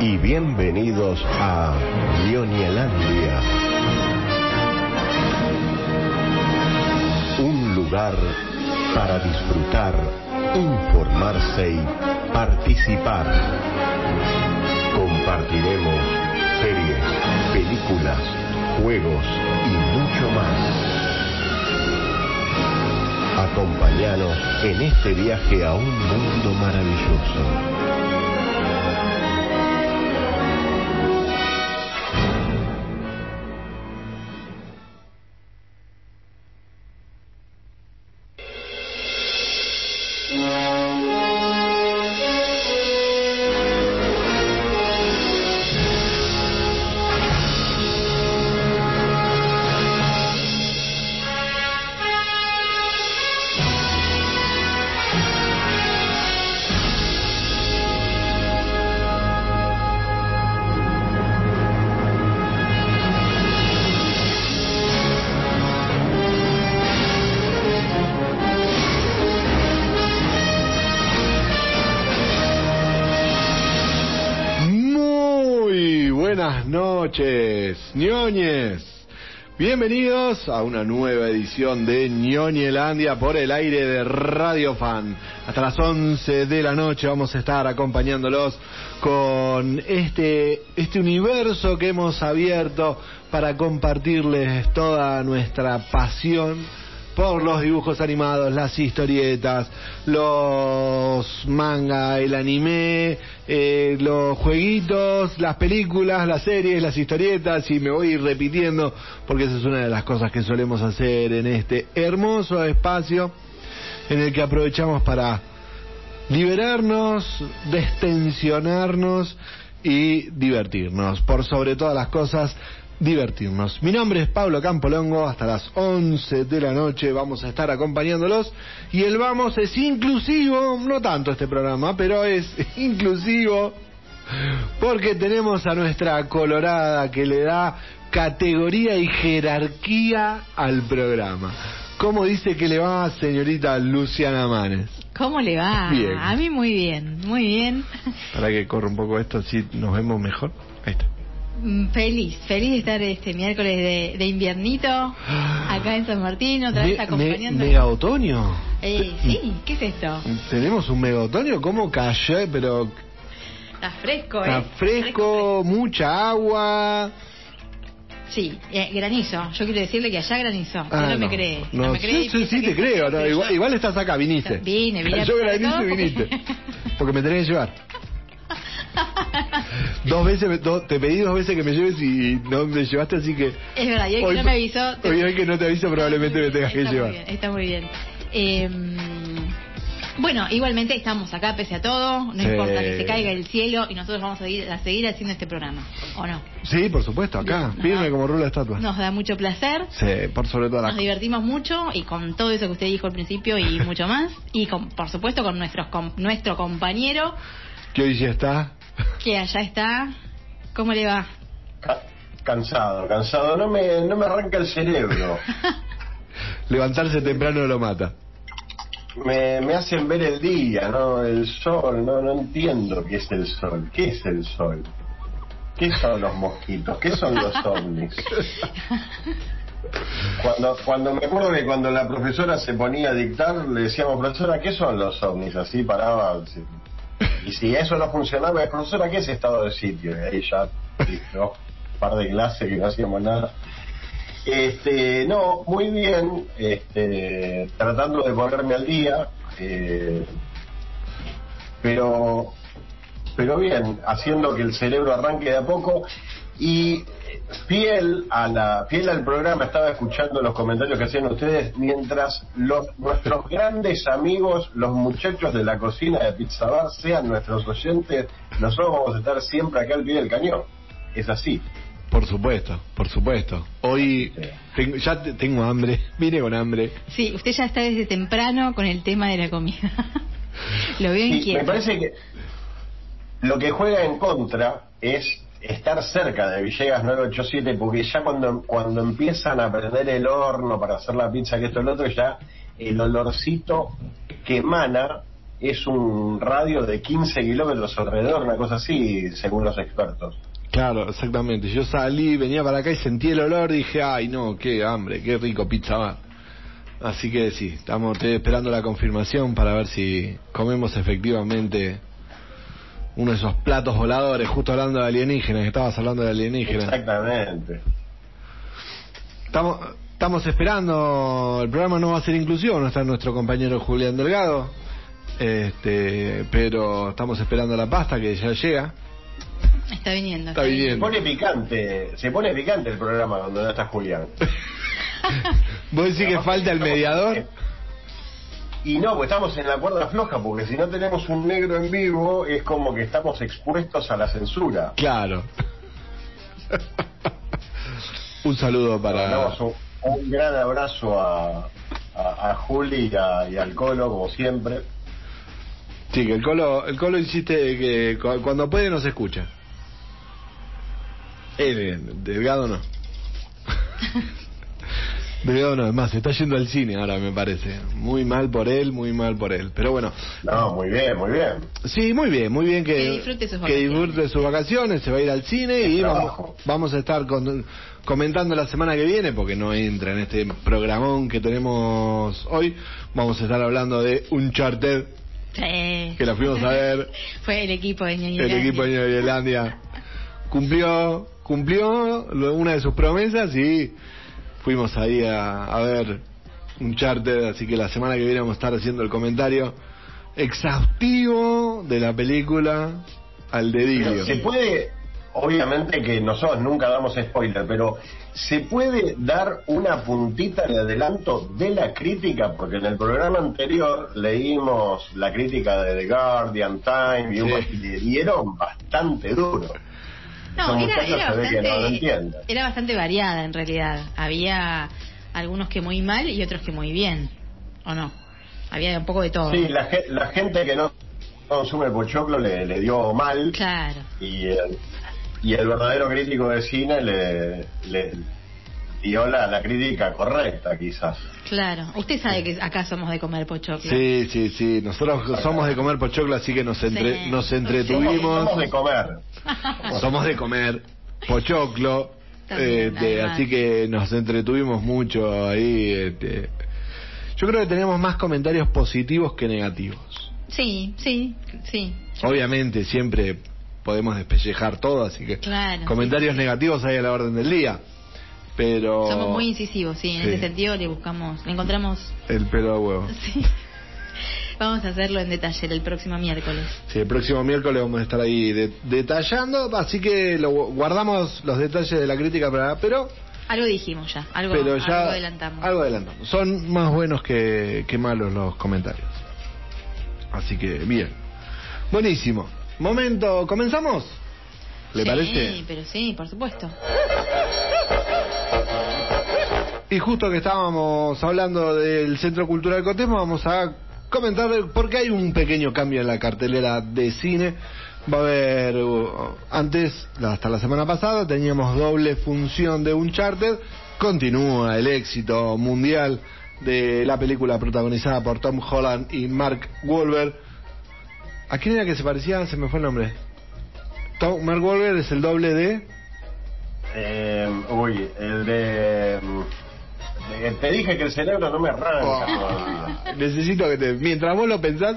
y bienvenidos a Lionielandia. Un lugar para disfrutar, informarse y participar. Compartiremos series, películas, juegos y mucho más. Acompáñanos en este viaje a un mundo maravilloso. Noches, ñoñes. Bienvenidos a una nueva edición de Ñoñelandia por el aire de Radio Fan. Hasta las 11 de la noche vamos a estar acompañándolos con este, este universo que hemos abierto para compartirles toda nuestra pasión por los dibujos animados, las historietas, los manga, el anime, eh, los jueguitos, las películas, las series, las historietas y me voy repitiendo porque esa es una de las cosas que solemos hacer en este hermoso espacio en el que aprovechamos para liberarnos, destensionarnos y divertirnos. Por sobre todas las cosas, divertirnos. Mi nombre es Pablo Campolongo, hasta las 11 de la noche vamos a estar acompañándolos y el vamos es inclusivo, no tanto este programa, pero es inclusivo porque tenemos a nuestra colorada que le da categoría y jerarquía al programa. ¿Cómo dice que le va, señorita Luciana Manes? ¿Cómo le va? Bien. A mí muy bien, muy bien. Para que corra un poco esto, así nos vemos mejor. Ahí está. Mm, Feliz, feliz de estar este miércoles de, de inviernito acá en San Martín, otra vez Me- acompañando. me- ¿Mega otoño? Eh, sí, ¿qué es esto? Tenemos un mega otoño, ¿cómo cayó? Pero Está fresco, está ¿eh? fresco, mucha agua. Sí, eh, granizo. Yo quiero decirle que allá granizó. Ah, no, me cree. No, me cree y sí, sí, sí, te creo. no, igual, igual estás acá, viniste. Vine, vine Yo granizo y viniste. Porque me tenés que llevar. Dos veces, me- do- te pedí dos veces que me lleves y no me llevaste, así que... Es verdad, y hoy, que no me avisó. te- Hoy, hoy que no te aviso probablemente me tengas que llevar. Muy bien, está muy bien. Eh, bueno, igualmente estamos acá pese a todo, no Sí. importa que se caiga el cielo y nosotros vamos a seguir, a seguir haciendo este programa, ¿o no? Sí, por supuesto, acá, firme como rula de estatua. Nos da mucho placer, Sí, por sobre las nos divertimos mucho y con todo eso que usted dijo al principio y mucho más, y con, por supuesto con nuestros, con nuestro compañero Que hoy ya está. Que allá está. ¿Cómo le va? Ca- Cansado, cansado. No me, no me arranca el cerebro. Levantarse temprano lo mata. Me, me hacen ver el día, ¿no? El sol, no, no entiendo qué es el sol. ¿Qué es el sol? ¿Qué son los mosquitos? ¿Qué son los ovnis? Cuando, cuando me acuerdo que cuando la profesora se ponía a dictar, le decíamos, profesora, ¿qué son los ovnis? Así paraba. Y si eso no funcionaba, profesora, ¿qué es estado de sitio? Y ahí ya, listo, un par de clases que no hacíamos nada. Este, no, muy bien, este, tratando de ponerme al día, eh, pero, pero bien, haciendo que el cerebro arranque de a poco y fiel a la, fiel al programa, estaba escuchando los comentarios que hacían ustedes mientras los, nuestros grandes amigos, los muchachos de la cocina de Pizza Bar, sean nuestros oyentes, nosotros vamos a estar siempre acá al pie del cañón. Es así. Por supuesto, por supuesto. Hoy tengo- ya te- tengo hambre, vine con hambre. Sí, usted ya está desde temprano con el tema de la comida. Lo veo Sí, inquieto. me parece que lo que juega en contra es estar cerca de Villegas 987 porque ya cuando, cuando empiezan a prender el horno para hacer la pizza que esto y lo otro ya el olorcito que emana es un radio de 15 kilómetros alrededor, una cosa así, según los expertos. Claro, exactamente. Yo salí, venía para acá y sentí el olor, dije, ay no, qué hambre, qué rico pizza bar. Así que sí, estamos esperando la confirmación para ver si comemos efectivamente uno de esos platos voladores, justo hablando de alienígenas, estabas hablando de alienígenas. Exactamente. Estamos, estamos esperando, el programa no va a ser inclusivo, no está nuestro compañero Julián Delgado, este, pero estamos esperando la pasta que ya llega. Está viniendo. Está Se viniendo. pone picante, se pone picante el programa cuando no está Julián. ¿Vos decís que falta el mediador? Y no, pues estamos en la cuerda floja, porque si no tenemos un negro en vivo, es como que estamos expuestos a la censura. Claro. Un saludo para... Un, un gran abrazo a, a, a Juli y, a- y al Colo, como siempre. Sí, que el Colo, el Colo insiste que cu- cuando puede nos escucha. Él, eh, Delgado no. Delgado no, además, se está yendo al cine ahora, me parece. Muy mal por él, muy mal por él. Pero bueno, No, muy bien, muy bien. sí, muy bien, muy bien que, Que disfrute sus que vacaciones. disfrute sus vacaciones, se va a ir al cine y vamos, vamos a estar con- comentando la semana que viene, porque no entra en este programón que tenemos hoy. Vamos a estar hablando de Uncharted, Sí. que la fuimos a ver. Fue el equipo de Ñoño El equipo de Irlandia cumplió cumplió lo- una de sus promesas y fuimos ahí a, a ver un charter, así que la semana que viene vamos a estar haciendo el comentario exhaustivo de la película al dedillo. Se puede, obviamente que nosotros nunca damos spoiler, pero se puede dar una puntita de adelanto de la crítica, porque en el programa anterior leímos la crítica de The Guardian, Time, y, un- Sí. y le dieron bastante duro. No, era, era no bastante, era bastante variada en realidad. Había algunos que muy mal y otros que muy bien. ¿O no? Había un poco de todo. Sí, la, la gente que no consume pochoclo le, le dio mal Claro. y el, y el verdadero crítico de cine le, le dio la, la crítica correcta quizás. Claro. Usted sabe que acá somos de comer pochoclo. Sí, sí, sí. Nosotros somos de comer pochoclo, así que nos, entre, Sí. nos entretuvimos. somos de comer. Somos de comer pochoclo. También, este, así que nos entretuvimos mucho ahí. este. Yo creo que tenemos más comentarios positivos que negativos. Sí, sí, sí. Obviamente siempre podemos despellejar todo, así que Claro, comentarios sí, sí. negativos hay a la orden del día. Pero Somos muy incisivos, sí. En Sí. ese sentido le buscamos, le encontramos. el pelo a huevo. Sí. Vamos a hacerlo en detalle el próximo miércoles. Sí, el próximo miércoles vamos a estar ahí de- detallando, así que lo, guardamos los detalles de la crítica para pero Algo dijimos ya, algo, pero ya algo adelantamos. algo adelantamos. Son más buenos que, que malos los comentarios. Así que bien. Buenísimo. Momento, ¿comenzamos? ¿Le sí, parece? pero sí, por supuesto. Y justo que estábamos hablando del Centro Cultural Cotesma, vamos a comentar porque hay un pequeño cambio en la cartelera de cine. Va a haber, uh, antes, hasta la semana pasada, teníamos doble función de Uncharted. Continúa el éxito mundial de la película protagonizada por Tom Holland y Mark Wahlberg. ¿A quién era que se parecía? Se me fue el nombre. Tom, Mark Wahlberg es el doble de... Eh, uy, el de... mm, de- Te dije que el cerebro no me arranca. Necesito que te. Mientras vos lo pensás,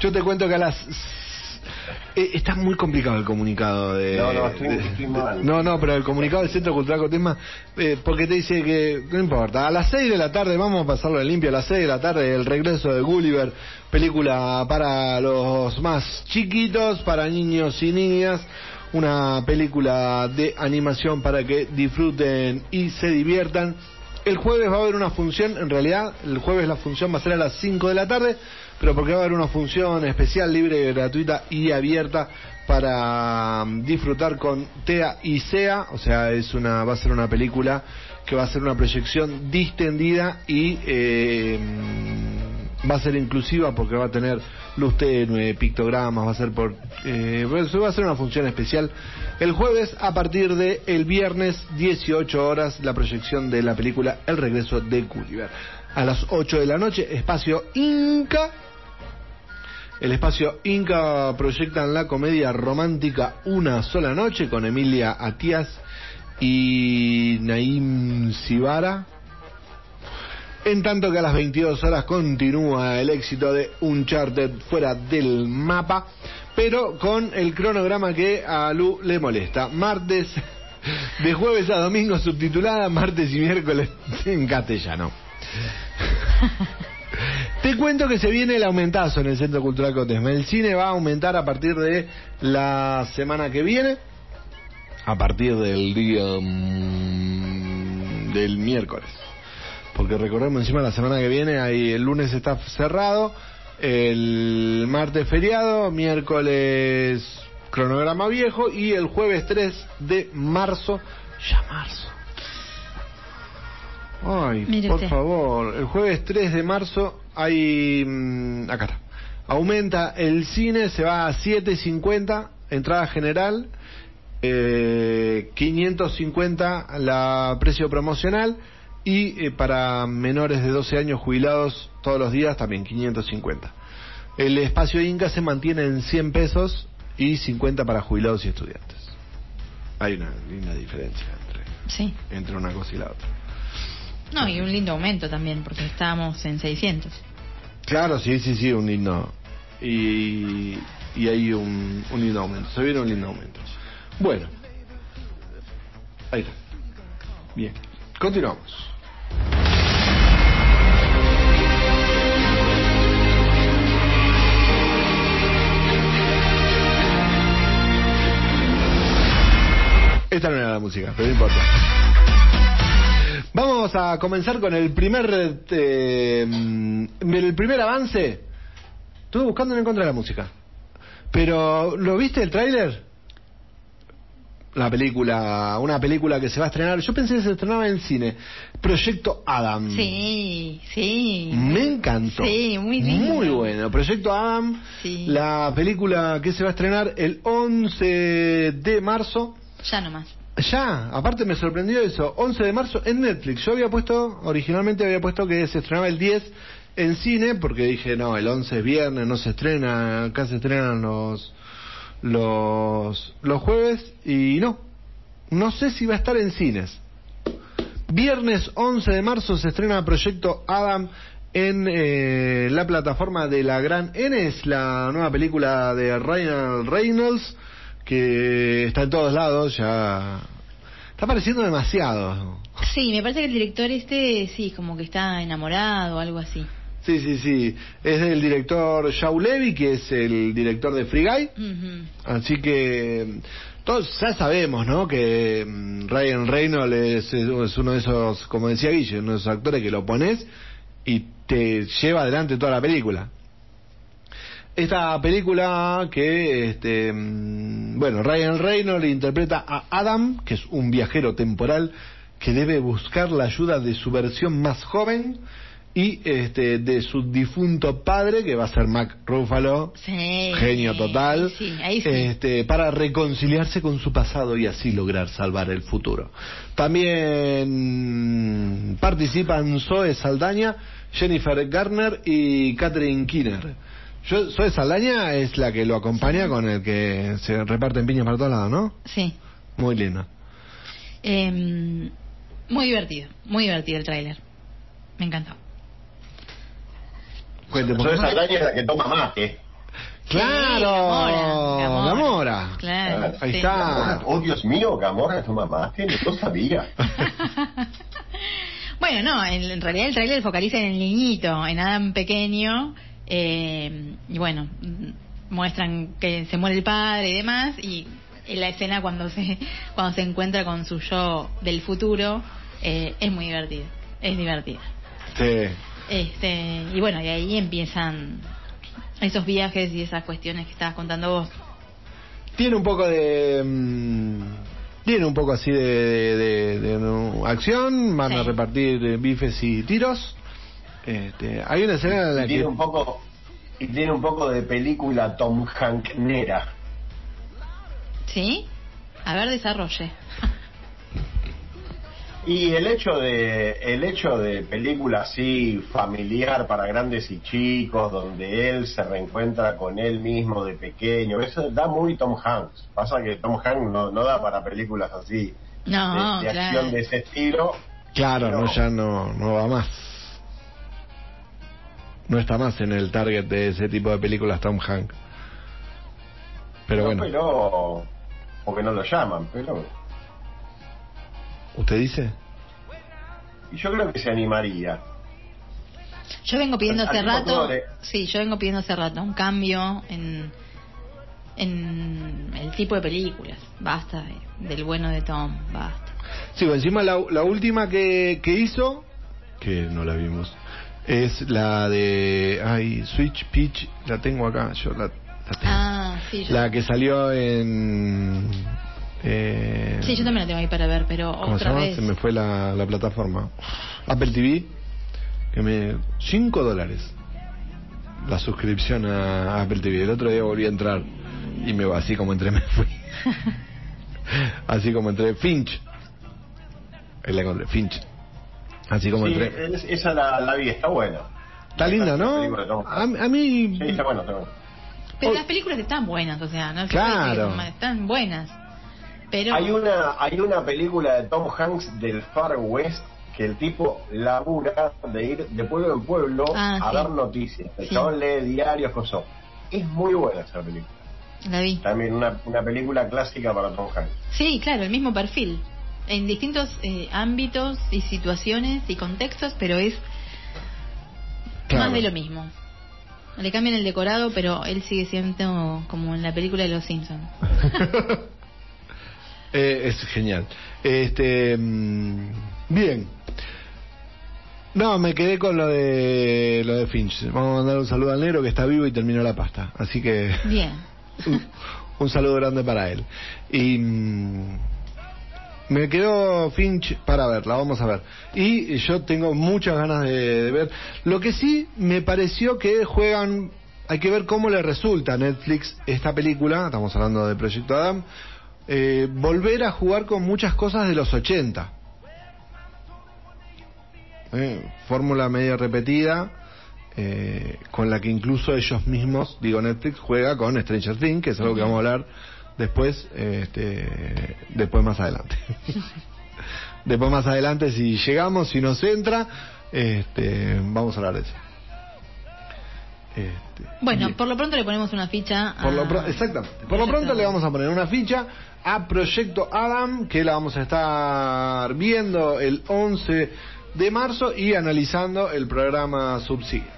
yo te cuento que a las. Eh, está muy complicado el comunicado de. No, no, estoy- de- estoy mal. No, no, pero el comunicado del Centro Cultural Cotesma, eh, porque te dice que. No importa, a las 6 de la tarde, vamos a pasarlo de limpio, a las 6 de la tarde, el regreso de Gulliver, película para los más chiquitos, para niños y niñas. Una película de animación para que disfruten y se diviertan. El jueves va a haber una función, en realidad el jueves la función va a ser a las 5 de la tarde, pero porque va a haber una función especial, libre, gratuita y abierta para mm, disfrutar con TEA y SEA, o sea, es una va a ser una película que va a ser una proyección distendida y eh, mm, va a ser inclusiva porque va a tener luz tenue, pictogramas, va a ser por eh, va a ser una función especial el jueves a partir de el viernes 18 horas la proyección de la película El regreso de Gulliver. A las 8 de la noche, espacio Inca El espacio Inca proyectan la comedia romántica Una sola noche con Emilia Atias y Naim Sibara. En tanto que a las 22 horas continúa el éxito de Uncharted fuera del mapa, pero con el cronograma que a Lu le molesta. Martes, de jueves a domingo subtitulada, martes y miércoles en castellano. Te cuento que se viene el aumentazo en el Centro Cultural Cotesma. El cine va a aumentar a partir de la semana que viene, a partir del día mm, del miércoles. Porque recordemos encima la semana que viene, ahí el lunes está cerrado, el martes feriado, miércoles cronograma viejo y el jueves 3 de marzo, ya marzo. Ay, Mire por usted. favor, el jueves 3 de marzo hay... mm, acá está. Aumenta el cine, se va a 7.50, entrada general, eh, 550 la precio promocional y eh, para menores de 12 años jubilados todos los días también 550. El espacio Inca se mantiene en 100 pesos y 50 para jubilados y estudiantes. Hay una linda diferencia entre, Sí. entre una cosa y la otra. No, y un lindo aumento también, porque estábamos en 600. Claro, sí, sí, sí, un lindo. Y, y hay un, un lindo aumento. Se viene un lindo aumento. Bueno. Ahí está. Bien. Continuamos. Esta no era la música, pero no importa. Vamos a comenzar con el primer eh, mm, el primer avance. Estuve buscando y no encontré la música. Pero, ¿lo viste el tráiler? La película, una película que se va a estrenar. Yo pensé que se estrenaba en cine. Proyecto Adam. Sí, sí. Me encantó. Sí, muy lindo. Muy bueno. Proyecto Adam. Sí. La película que se va a estrenar el 11 de marzo. Ya nomás. Ya, aparte me sorprendió eso, 11 de marzo en Netflix. Yo había puesto, originalmente había puesto que se estrenaba el 10 en cine, porque dije, no, el 11 es viernes, no se estrena, acá se estrenan los, los, los jueves, y no, no sé si va a estar en cines. Viernes 11 de marzo se estrena Proyecto Adam en eh, la plataforma de la Gran N, es la nueva película de Ryan Reynolds, que está en todos lados, ya está apareciendo demasiado. Sí, me parece que el director este, sí, como que está enamorado o algo así. Sí, sí, sí, es del director Shaw Levy, que es el director de Free Guy, así que todos ya sabemos, ¿no? Que mm, Ryan Reynolds es, es uno de esos, como decía Guille, uno de esos actores que lo pones y te lleva adelante toda la película. Esta película que, este, mm, bueno, Ryan Reynolds interpreta a Adam, que es un viajero temporal que debe buscar la ayuda de su versión más joven y este, de su difunto padre, que va a ser Mac Ruffalo, Sí. genio total, Sí, ahí sí. este, para reconciliarse con su pasado y así lograr salvar el futuro. También participan Zoe Saldaña, Jennifer Garner y Catherine Kinner. Yo, Zoe Saldaña es la que lo acompaña con el que se reparten piñas para todos lados, ¿no? Sí. Muy linda. Em, muy divertido, muy divertido el tráiler. Me encantó. Cuente, favor. Saldaña es la que toma mate. ¡Claro! Sí, Gamora, Gamora. Claro. Ahí sí. está. Oh, Dios mío, Gamora toma mate, no lo sabía. Bueno, no, en, en realidad el tráiler focaliza en el niñito, en Adam pequeño, eh, y bueno, mm, muestran que se muere el padre y demás, y en la escena cuando se cuando se encuentra con su yo del futuro eh, es muy divertido, es divertida. Sí. Este, y bueno, y ahí empiezan esos viajes y esas cuestiones que estabas contando vos. Tiene un poco de. mm, tiene un poco así de, de- de- acción. Van a Sí. repartir eh, bifes y tiros. Este, hay una escena en la Y tiene que. un poco y tiene un poco de película Tom Hanknera. ¿Sí? A ver, desarrolle. Y el hecho de el hecho de película así familiar para grandes y chicos, donde él se reencuentra con él mismo de pequeño, eso da muy Tom Hanks. Pasa que Tom Hanks no, no da para películas así No, de, de claro. acción de ese estilo. Claro, Pero- no, ya no, no va más. No está más en el target de ese tipo de películas Tom Hanks. Pero No, bueno, pero porque no lo llaman, pero ¿usted dice? y yo creo que se animaría. Yo vengo pidiendo hace rato, sí, yo vengo pidiendo hace rato un cambio en, en el tipo de películas. Basta de- del bueno de Tom, basta. Sí, pues encima la, la última que, que hizo, que no la vimos, es la de. Ay, Switch Pitch, la tengo acá, yo la, la tengo. Ah, sí, yo, La que salió en. eh, sí, yo también la tengo ahí para ver, pero ¿Cómo se otra llama? vez. Se me fue la, la plataforma. Apple TV, que me. 5 dólares la suscripción a Apple TV. El otro día volví a entrar y me así como entré, me fui. así como entré. Finch. Ahí la encontré, Finch. Así como Sí, entré. es- esa la, la vi, está buena. Está linda, ¿no? A, a mí. Sí, está buena, está buena. Pero Oh. las películas están buenas, o sea, no Claro. están buenas. Pero Hay una, hay una película de Tom Hanks del Far West que el tipo labura de ir de pueblo en pueblo Ah, a sí. dar noticias. El Sí. chabón lee diarios, cosas. Es muy buena esa película. la vi. También una, una película clásica para Tom Hanks. Sí, claro, el mismo perfil. En distintos eh, ámbitos y situaciones y contextos, pero es Claro. más de lo mismo. Le cambian el decorado, pero él sigue siendo como en la película de Los Simpsons. Eh, es genial. Este, mm, bien. No, me quedé con lo de lo de Finch. Vamos a mandar un saludo al negro que está vivo y terminó la pasta. Así que Bien. un, un saludo grande para él. Y mm, me quedó Finch para verla, vamos a ver. Y yo tengo muchas ganas de, de ver. Lo que sí me pareció que juegan, hay que ver cómo le resulta a Netflix esta película, estamos hablando de Proyecto Adam, eh, volver a jugar con muchas cosas de los 80. Eh, fórmula medio repetida, eh, con la que incluso ellos mismos, digo Netflix, juega con Stranger Things, que es algo que vamos a hablar después, este, después más adelante. después más adelante, si llegamos, si nos entra, este, vamos a hablar de eso. Este, Bueno, bien. por lo pronto le ponemos una ficha. a- lo pro- exactamente. Por lo pronto le vamos a poner una ficha a Proyecto Adam, que la vamos a estar viendo el 11 de marzo y analizando el programa subsiguiente.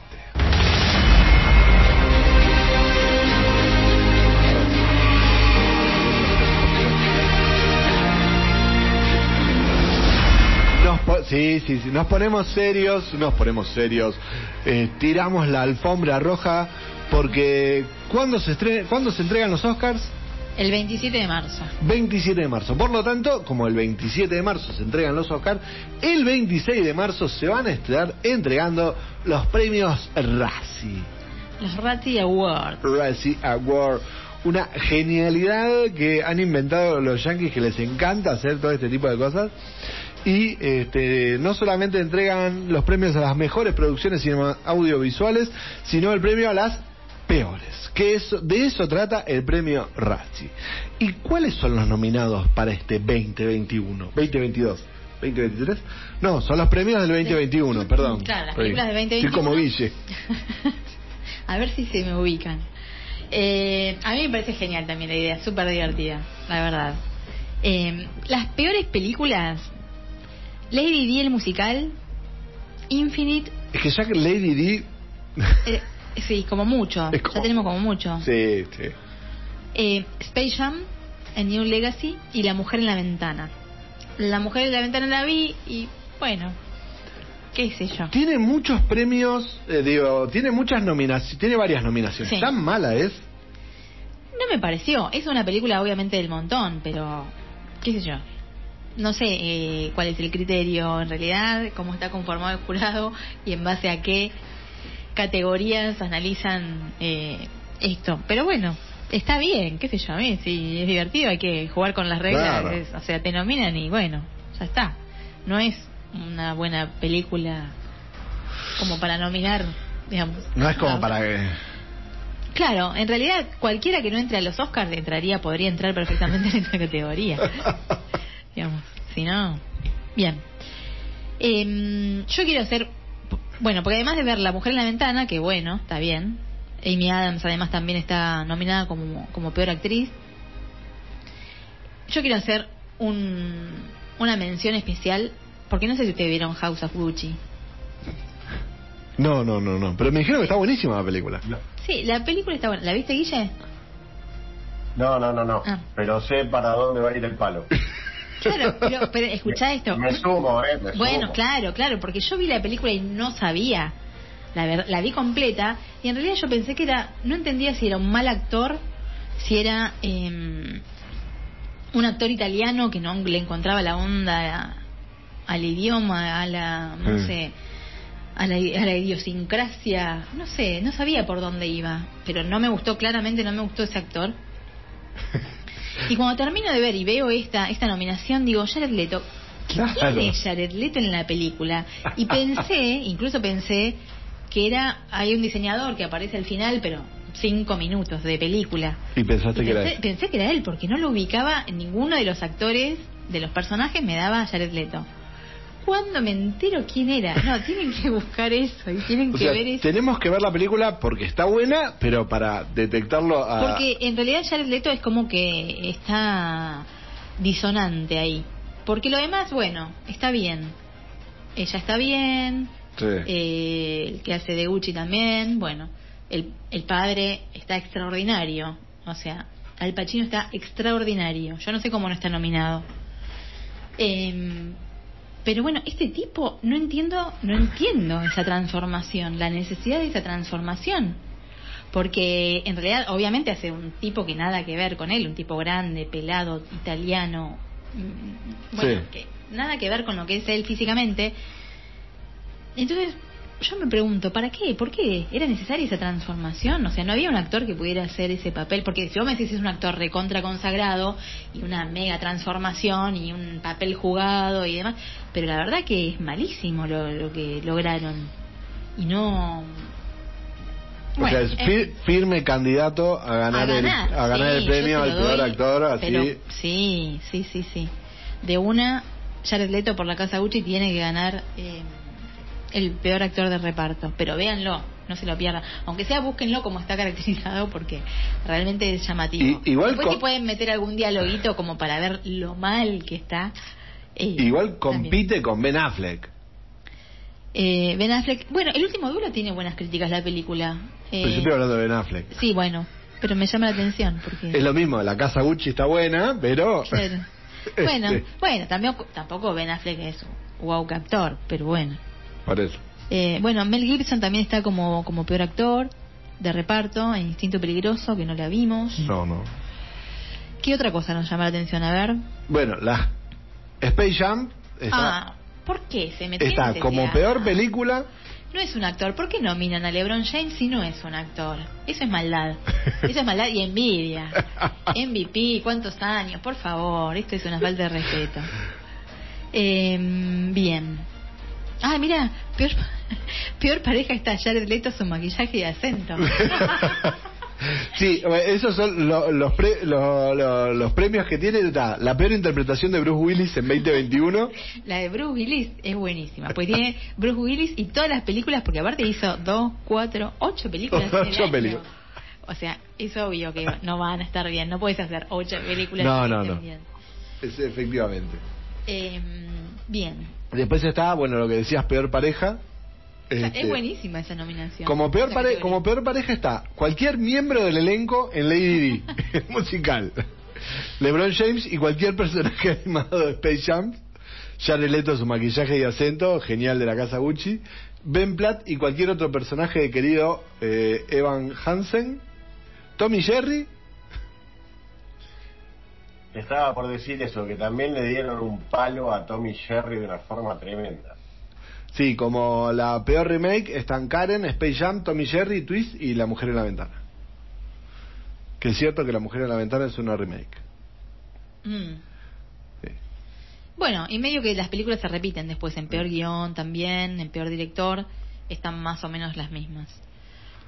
Sí, sí, sí, nos ponemos serios, nos ponemos serios, eh, tiramos la alfombra roja porque ¿cuándo se, estre- ¿cuándo se entregan los Oscars? El 27 de marzo. 27 de marzo. Por lo tanto, como el 27 de marzo se entregan los Oscars, el 26 de marzo se van a estar entregando los premios Razzie. Los Razzie Awards. Razzie Award. Una genialidad que han inventado los yankees que les encanta hacer todo este tipo de cosas. Y este, no solamente entregan los premios a las mejores producciones audiovisuales, sino el premio a las peores. Que eso, de eso trata el premio Razzie. ¿Y cuáles son los nominados para este 2021? 2022. 2023? No, son los premios del 2021, perdón. Claro, las películas de estoy 2021. como Guille. a ver si se me ubican. Eh, a mí me parece genial también la idea, súper divertida, la verdad. Eh, las peores películas, Lady Di el musical, Infinite, Es que ya que Lady D. eh, sí, como mucho, como- ya tenemos como mucho. sí, sí. Eh, Space Jam, A New Legacy y La Mujer en la Ventana. La Mujer en la Ventana la vi y bueno, qué sé yo. Tiene muchos premios, eh, digo, tiene muchas nominaciones, tiene varias nominaciones. Sí. Tan mala es. No me pareció. Es una película obviamente del montón, pero qué sé yo. No sé eh, cuál es el criterio en realidad, cómo está conformado el jurado y en base a qué categorías analizan eh, esto. Pero bueno, está bien, qué sé yo, a mí si es divertido hay que jugar con las reglas. Claro. es- o sea, te nominan y bueno, ya está. no es una buena película como para nominar, digamos. No es como a- para que... Claro, en realidad cualquiera que no entre a los Oscars entraría, podría entrar perfectamente en esa categoría. digamos, si no, bien. Em, yo quiero hacer, bueno, porque además de ver La Mujer en la Ventana, que bueno, está bien. Amy Adams además también está nominada como, como peor actriz. Yo quiero hacer un, una mención especial, porque no sé si ustedes vieron House of Gucci. No, no, no, no. Pero me dijeron que está buenísima la película. Sí, la película está buena. ¿La viste, Guille? No, no, no, no. Ah. Pero sé para dónde va a ir el palo. Claro, pero, pero escuchá esto. Me sumo, ¿eh? Me Bueno, sumo. claro, claro, porque yo vi la película y no sabía. La, ver- la vi completa y en realidad yo pensé que era, no entendía si era un mal actor, si era eh, un actor italiano que no le encontraba la onda a- al idioma, a la, no Mm. sé, a la, a la idiosincrasia, no sé, no sabía por dónde iba, pero no me gustó, claramente no me gustó ese actor. Y cuando termino de ver y veo esta esta nominación, digo, Jared Leto, ¿quién Claro. es Jared Leto en la película? Y pensé, incluso pensé que era, hay un diseñador que aparece al final, pero cinco minutos de película. Y pensaste Y que era pensé, él. pensé que era él, porque no lo ubicaba en ninguno de los actores, de los personajes, me daba Jared Leto. Cuando me entero quién era, no, tienen que buscar eso y tienen O que sea, ver eso. tenemos que ver la película porque está buena, pero para detectarlo a... Porque en realidad Jared Leto es como que está disonante ahí. Porque lo demás, bueno, está bien. Ella está bien, Sí. eh, el que hace de Gucci también, bueno, el, el padre está extraordinario. O sea, Al Pacino está extraordinario. Yo no sé cómo no está nominado. Eh, pero bueno, este tipo, no entiendo, no entiendo esa transformación, la necesidad de esa transformación. Porque en realidad, obviamente, hace un tipo que nada que ver con él, un tipo grande, pelado, italiano, mm, bueno, Sí. que nada que ver con lo que es él físicamente. Entonces, yo me pregunto, ¿para qué? ¿Por qué era necesaria esa transformación? O sea, no había un actor que pudiera hacer ese papel, porque si vos me decís es un actor recontra consagrado y una mega transformación y un papel jugado y demás, pero la verdad que es malísimo lo, lo que lograron. Y no... o sea, es eh, fir- firme candidato a ganar, a el, ganar, a ganar sí, el premio al peor actor, así... pero sí, sí, sí, sí. De una, Jared Leto por la casa Gucci tiene que ganar eh, el peor actor de reparto. Pero véanlo, no se lo pierdan. Aunque sea, búsquenlo como está caracterizado porque realmente es llamativo. Y- igual Después con- si pueden meter algún dialoguito como para ver lo mal que está. eh, Igual también. compite con Ben Affleck. Eh, ben Affleck, bueno, el último duelo tiene buenas críticas la película. Eh, Pero yo estoy hablando de Ben Affleck. sí, bueno, pero me llama la atención porque... Es lo mismo, la casa Gucci está buena, pero... Claro. Bueno, Este, bueno, también, tampoco Ben Affleck es un wow actor, pero bueno. Eh, bueno, Mel Gibson también está como, como peor actor de reparto en Instinto Peligroso, que no la vimos. No, no. ¿Qué otra cosa nos llama la atención? A ver. Bueno, la Space Jam está, ah, ¿por qué se metió está como peor película. No es un actor. ¿Por qué nominan a LeBron James si no es un actor? Eso es maldad. Eso es maldad y envidia. MVP, ¿cuántos años? Por favor, esto es una falta de respeto. Eh, bien. Ah, mira, peor, peor pareja está Jared Leto, su maquillaje y acento. Sí, esos son lo- los, pre- lo- lo- los premios que tiene la peor interpretación de Bruce Willis en 2021. La de Bruce Willis es buenísima, pues tiene Bruce Willis y todas las películas, porque aparte hizo dos, cuatro, ocho películas. Ocho películas. O sea, es obvio que no van a estar bien, no puedes hacer ocho películas. No, no, no. bien. Es, efectivamente. Eh, bien. Después está, bueno, lo que decías, peor pareja. O sea, Este, es buenísima esa nominación. Como peor, pare- categoría. como peor pareja está cualquier miembro del elenco en Lady D, musical. LeBron James y cualquier personaje animado de Space Jam. Jared Leto, su maquillaje y acento, genial de la casa Gucci. Ben Platt y cualquier otro personaje de querido eh, Evan Hansen. Tommy Jerry. Estaba por decir eso, que también le dieron un palo a Tommy Jerry de una forma tremenda. Sí, como la peor remake están Karen, Space Jam, Tommy Jerry, Twist y La Mujer en la Ventana. Que es cierto que La Mujer en la Ventana es una remake. Mm. Sí. Bueno, y medio que las películas se repiten después, en peor guion también, en peor director, están más o menos las mismas.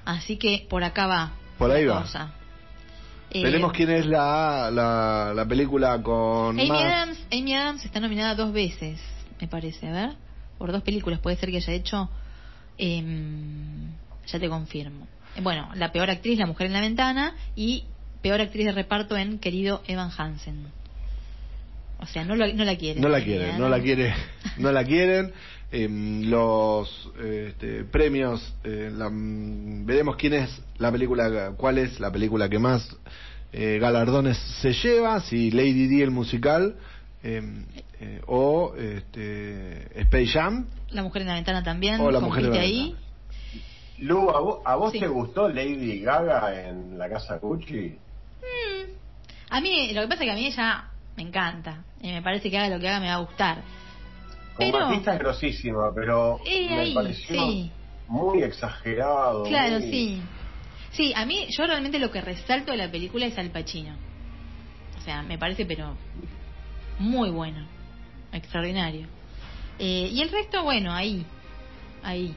Así que por acá va. Por ahí va. cosa. Eh, Veremos quién es la, la, la película con Amy más... Adams, Amy Adams está nominada dos veces, me parece, a ver, por dos películas, puede ser que haya hecho, em, ya te confirmo. Eh, Bueno, la peor actriz, La Mujer en la Ventana, y peor actriz de reparto en Querido Evan Hansen. O sea, no, lo- no la quieren. No la quieren, no la quiere, no la quieren. Em, los este, premios, eh, la- veremos quién es la película, cuál es la película que más eh, galardones se lleva, si Lady D el musical em, eh, o este, Space Jam. La Mujer en la Ventana también. O La Mujer en la ahí. Lu, ¿a vos, a vos Sí. te gustó Lady Gaga en la casa Gucci? Mm. A mí, lo que pasa es que a mí ella me encanta. Y me parece que haga lo que haga me va a gustar. Como Pero- artista es grosísima, pero Eh, me ahí, pareció sí. muy exagerado. Claro, muy- sí. Sí, a mí, yo realmente lo que resalto de la película es Al Pacino. O sea, me parece, pero muy bueno. Extraordinario. Eh, y el resto, bueno, ahí. Ahí.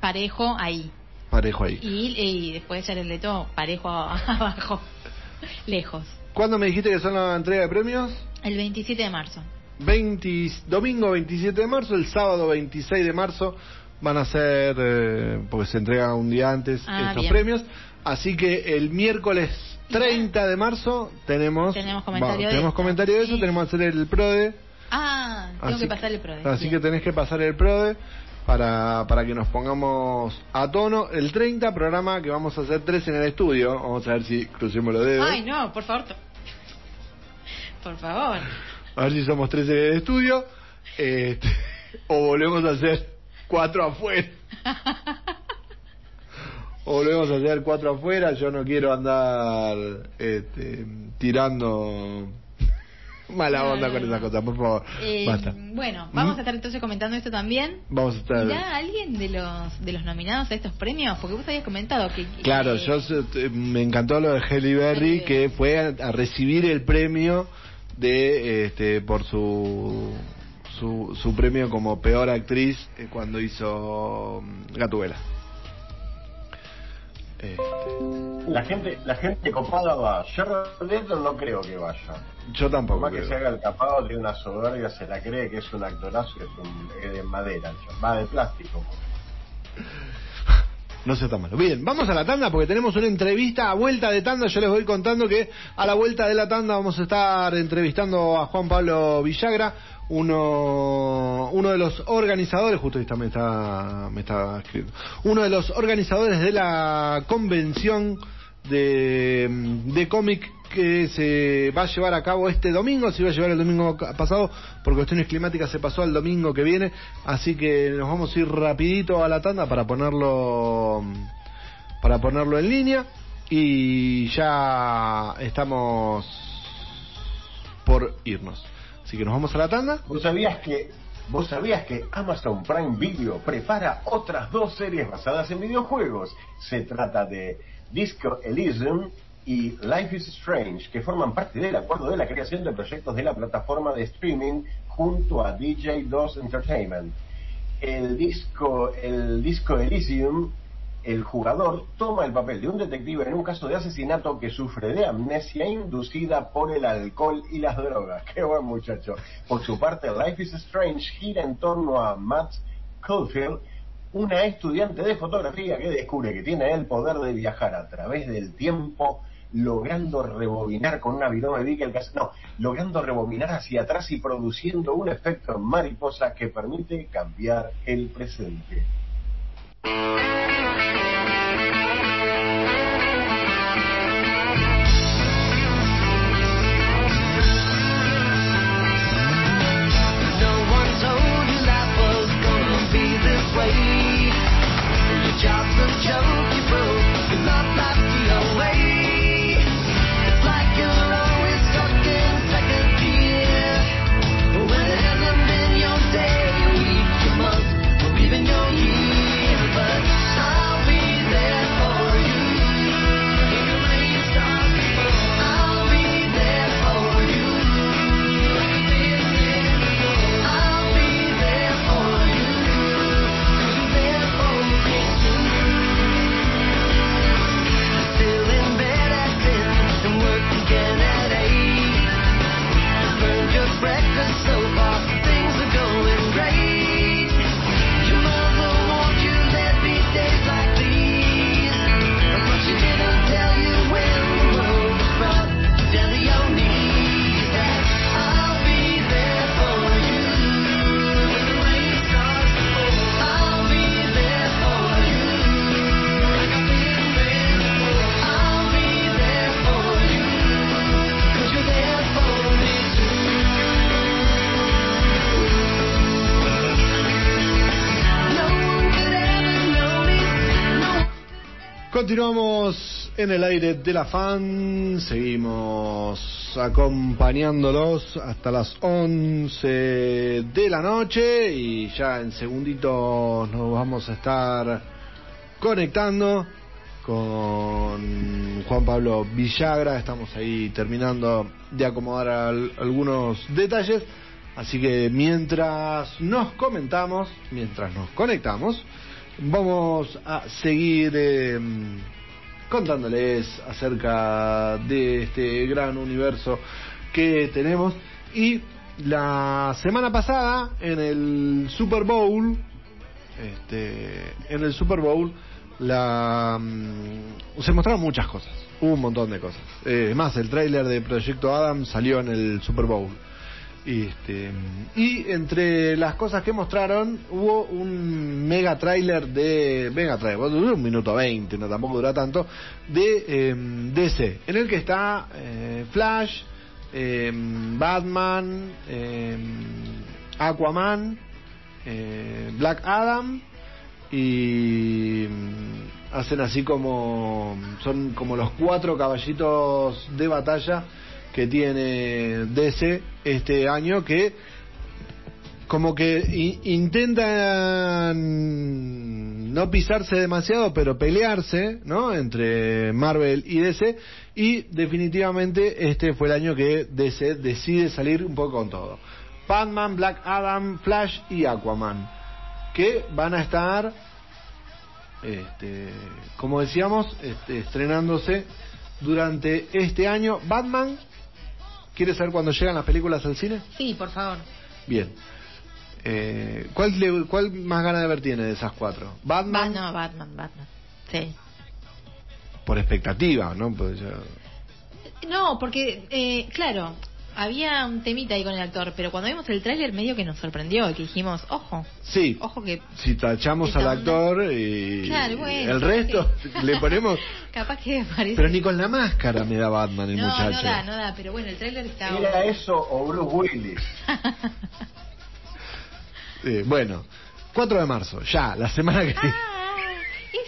Parejo, ahí. Parejo ahí. Y, y después Jared Leto, parejo abajo. Lejos. ¿Cuándo me dijiste que son la entrega de premios? El 27 de marzo. 20, domingo 27 de marzo, el sábado 26 de marzo van a ser, eh, porque se entrega un día antes Ah, estos bien. premios, así que el miércoles 30 de marzo tenemos Tenemos comentario de tenemos comentario de eso, Sí. tenemos que hacer el PRODE, Ah, tengo Así que pasar el pro. así que tenés que pasar el PRODE para, para que nos pongamos a tono. El 30 programa que vamos a hacer tres en el estudio, vamos a ver si crucemos los dedos. Ay, no, por favor. Por favor. A ver si somos tres en el estudio. este, o volvemos a hacer cuatro afuera. O volvemos a hacer cuatro afuera. Yo no quiero andar este, tirando mala onda con esas cosas. Por favor, Eh, basta. Bueno, vamos ¿Mm? a estar entonces comentando esto también. Vamos a estar. ¿Irá alguien de los de los nominados a estos premios? Porque vos habías comentado que... Claro, que- yo te- me encantó lo de Halle Berry que fue a, a recibir el premio de este por su su, su premio como peor actriz eh, cuando hizo mm, Gatubela. Este, La gente, la gente copada va. Jared Leto no creo que vaya. yo tampoco. más que se haga el capado, tiene una soberbia, se la cree que es un actorazo, es, un, es de madera, va de plástico. No sea tan malo. Bien, vamos a la tanda porque tenemos una entrevista a vuelta de tanda. Yo les voy contando que a la vuelta de la tanda vamos a estar entrevistando a Juan Pablo Villagra, uno, uno de los organizadores, justo ahí está, me está, me está escribiendo, uno de los organizadores de la convención de cómic que se va a llevar a cabo este domingo, se iba a llevar el domingo pasado, por cuestiones climáticas se pasó al domingo que viene, así que nos vamos a ir rapidito a la tanda para ponerlo para ponerlo en línea y ya estamos por irnos. Así que nos vamos a la tanda. ¿Vos sabías que ¿Vos sabías que Amazon Prime Video prepara otras dos series basadas en videojuegos? Se trata de Disco Elysium y Life is Strange, que forman parte del acuerdo de la creación de proyectos de la plataforma de streaming junto a DJ2 Entertainment. El disco, el disco Elysium, el jugador toma el papel de un detective en un caso de asesinato que sufre de amnesia inducida por el alcohol y las drogas. Qué buen muchacho. Por su parte, Life is Strange gira en torno a Matt Caulfield, una estudiante de fotografía que descubre que tiene el poder de viajar a través del tiempo logrando rebobinar con una bidón de que no, logrando rebobinar hacia atrás y produciendo un efecto en mariposa que permite cambiar el presente. Continuamos en el aire de la fan, seguimos acompañándolos hasta las 11 de la noche y ya en segunditos nos vamos a estar conectando con Juan Pablo Villagra, estamos ahí terminando de acomodar al- algunos detalles, así que mientras nos comentamos, mientras nos conectamos, vamos a seguir eh, contándoles acerca de este gran universo que tenemos y la semana pasada en el Super Bowl este, en el Super Bowl la, mm, se mostraron muchas cosas, un montón de cosas. Eh, más, el tráiler de Proyecto Adam salió en el Super Bowl. Este, y entre las cosas que mostraron hubo un mega tráiler de mega tráiler, bueno, duró un minuto veinte, no tampoco dura tanto, de eh, DC, en el que está eh, Flash, eh, Batman, eh, Aquaman, eh, Black Adam y hacen así como son como los cuatro caballitos de batalla que tiene DC este año que como que intentan no pisarse demasiado pero pelearse no entre Marvel y DC y definitivamente este fue el año que DC decide salir un poco con todo. Batman, Black Adam, Flash y Aquaman que van a estar este, como decíamos este, estrenándose durante este año. Batman ¿Quieres saber cuándo llegan las películas al cine? Sí, por favor. Bien. Eh, ¿cuál, le- ¿Cuál más ganas de ver tiene de esas cuatro? Ba- Batman, no, Batman, Batman. Sí. por expectativa, ¿no? Pues ya- No, porque, eh, claro, había un temita ahí con el actor, pero cuando vimos el tráiler medio que nos sorprendió y que dijimos, ojo, Sí, ojo que si tachamos al actor y Claro, bueno, el resto le ponemos... capaz que parece... Pero ni con la máscara me da Batman el no, muchacho. no da, no da, pero bueno, el tráiler está... Era eso o Bruce Willis. Eh, bueno, 4 de marzo, ya, la semana que viene. Ah,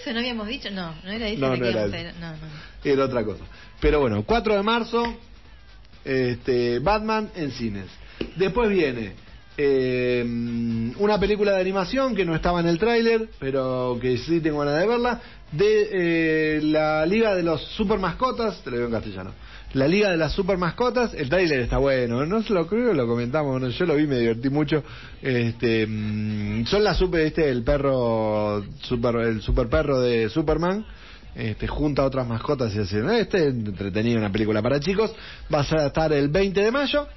eso no habíamos dicho, no, no era eso No, no que era eso. no, no. Era otra cosa. Pero bueno, 4 de marzo, este, Batman en cines. Después viene eh, una película de animación que no estaba en el tráiler, pero que sí tengo ganas de verla, de eh, la Liga de los Super Mascotas, te lo digo en castellano. La Liga de las Super Mascotas, el tráiler está bueno, no se lo creo, lo comentamos, yo lo vi, me divertí mucho. Este, mm, son las super, este, el perro, super, el super perro de Superman, este, junta a otras mascotas y así, este entretenido, una película para chicos, va a estar el 20 de mayo.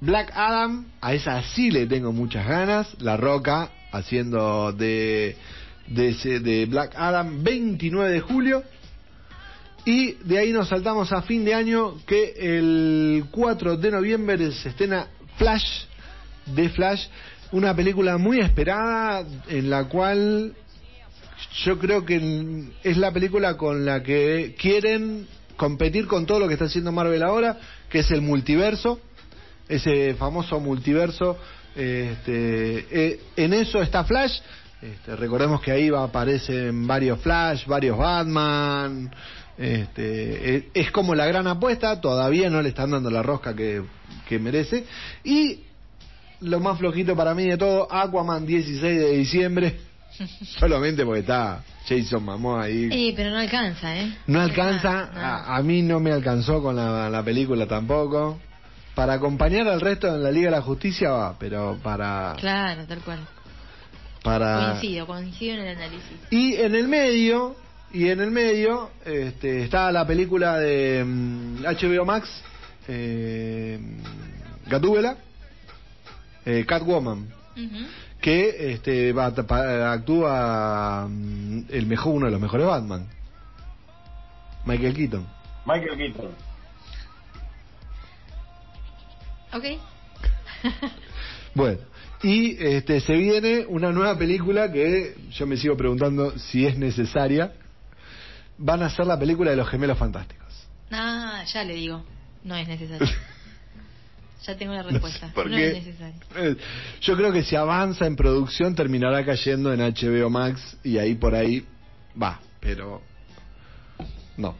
Black Adam, a esa sí le tengo muchas ganas. La Roca haciendo de, de, de Black Adam 29 de julio. Y de ahí nos saltamos a fin de año que el 4 de noviembre se estrena Flash, de Flash, una película muy esperada en la cual yo creo que es la película con la que quieren competir con todo lo que está haciendo Marvel ahora, que es el multiverso, ese famoso multiverso. Este, eh, en eso está Flash. Este, recordemos que ahí va, aparecen varios Flash, varios Batman. Este, eh, es como la gran apuesta, todavía no le están dando la rosca que, que merece. Y lo más flojito para mí de todo, Aquaman 16 de diciembre. Solamente porque está Jason Momoa ahí. Eh, pero no alcanza, ¿eh? No alcanza, No. A, a mí no me alcanzó con la, la película tampoco. Para acompañar al resto en la Liga de la Justicia va, pero para... Claro, tal cual. para Coincido, coincido en el análisis. Y en el medio, y en el medio, este, está la película de mm, HBO Max, eh, Gatúbela, eh, Catwoman, Ujú. Que este, va, pa- actúa mm, el mejor, uno de los mejores Batman, Michael Keaton. Michael Keaton. Ok. Bueno, y este, se viene una nueva película que yo me sigo preguntando si es necesaria. Van a hacer la película de los gemelos fantásticos. Ah, ya le digo. No es necesario. ya tengo la respuesta. ¿Por no qué? es necesario. Eh, Yo creo que si avanza en producción terminará cayendo en HBO Max y ahí por ahí va. pero no.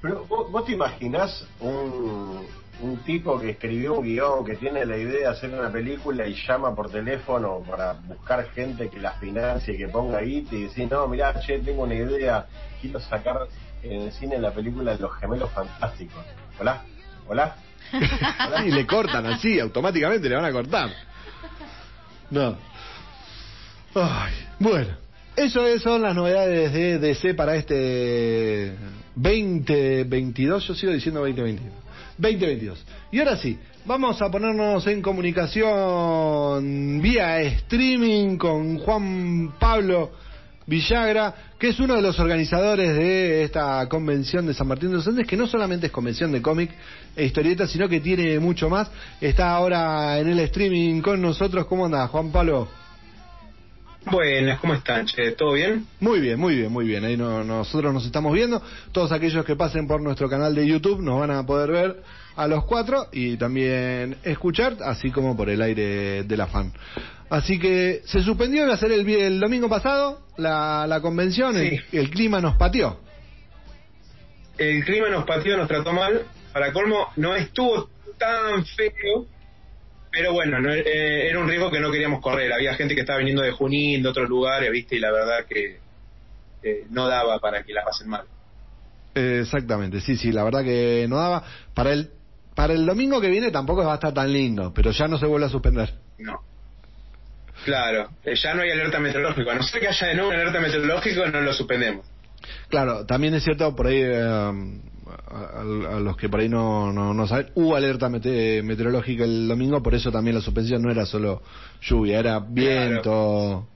Pero vos, vos te imaginás un, un tipo que escribió un guion, que tiene la idea de hacer una película y llama por teléfono para buscar gente que la financie y que ponga guita y decir, no, mirá, che, tengo una idea, quiero sacar en el cine la película de los gemelos fantásticos. Hola, hola. Y le cortan así, automáticamente le van a cortar. No. Ay, bueno, eso es- son las novedades de DC para este 2022. Yo sigo diciendo 2022. 2022. Y ahora sí, vamos a ponernos en comunicación vía streaming con Juan Pablo Villagra, que es uno de los organizadores de esta convención de San Martín de los Andes, que no solamente es convención de cómic e historietas, sino que tiene mucho más. Está ahora en el streaming con nosotros. ¿Cómo anda, Juan Pablo? Buenas, ¿cómo están? Che? ¿Todo bien? Muy bien, muy bien, muy bien. Ahí no- nosotros nos estamos viendo. Todos aquellos que pasen por nuestro canal de YouTube nos van a poder ver a los cuatro y también escuchar, así como por el aire de la fan. Así que se suspendió, iba a ser el, domingo pasado la, la convención, el- Sí. el, clima nos pateó. El clima nos pateó, nos trató mal. Para colmo, no estuvo tan feo, pero bueno, no, eh, era un riesgo que no queríamos correr. Había gente que estaba viniendo de Junín, de otros lugares, ¿viste? Y la verdad que eh, no daba para que la pasen mal. Exactamente, sí, sí, la verdad que no daba. Para el, para el domingo que viene tampoco va a estar tan lindo, pero ya no se vuelve a suspender. No. Claro, eh, ya no hay alerta meteorológica. A no ser que haya de nuevo una alerta meteorológica, no lo suspendemos. Claro, también es cierto, por ahí, eh, a, a- a los que por ahí no, no, no saben, hubo alerta mete- meteorológica el domingo, por eso también la suspensión no era solo lluvia, era viento.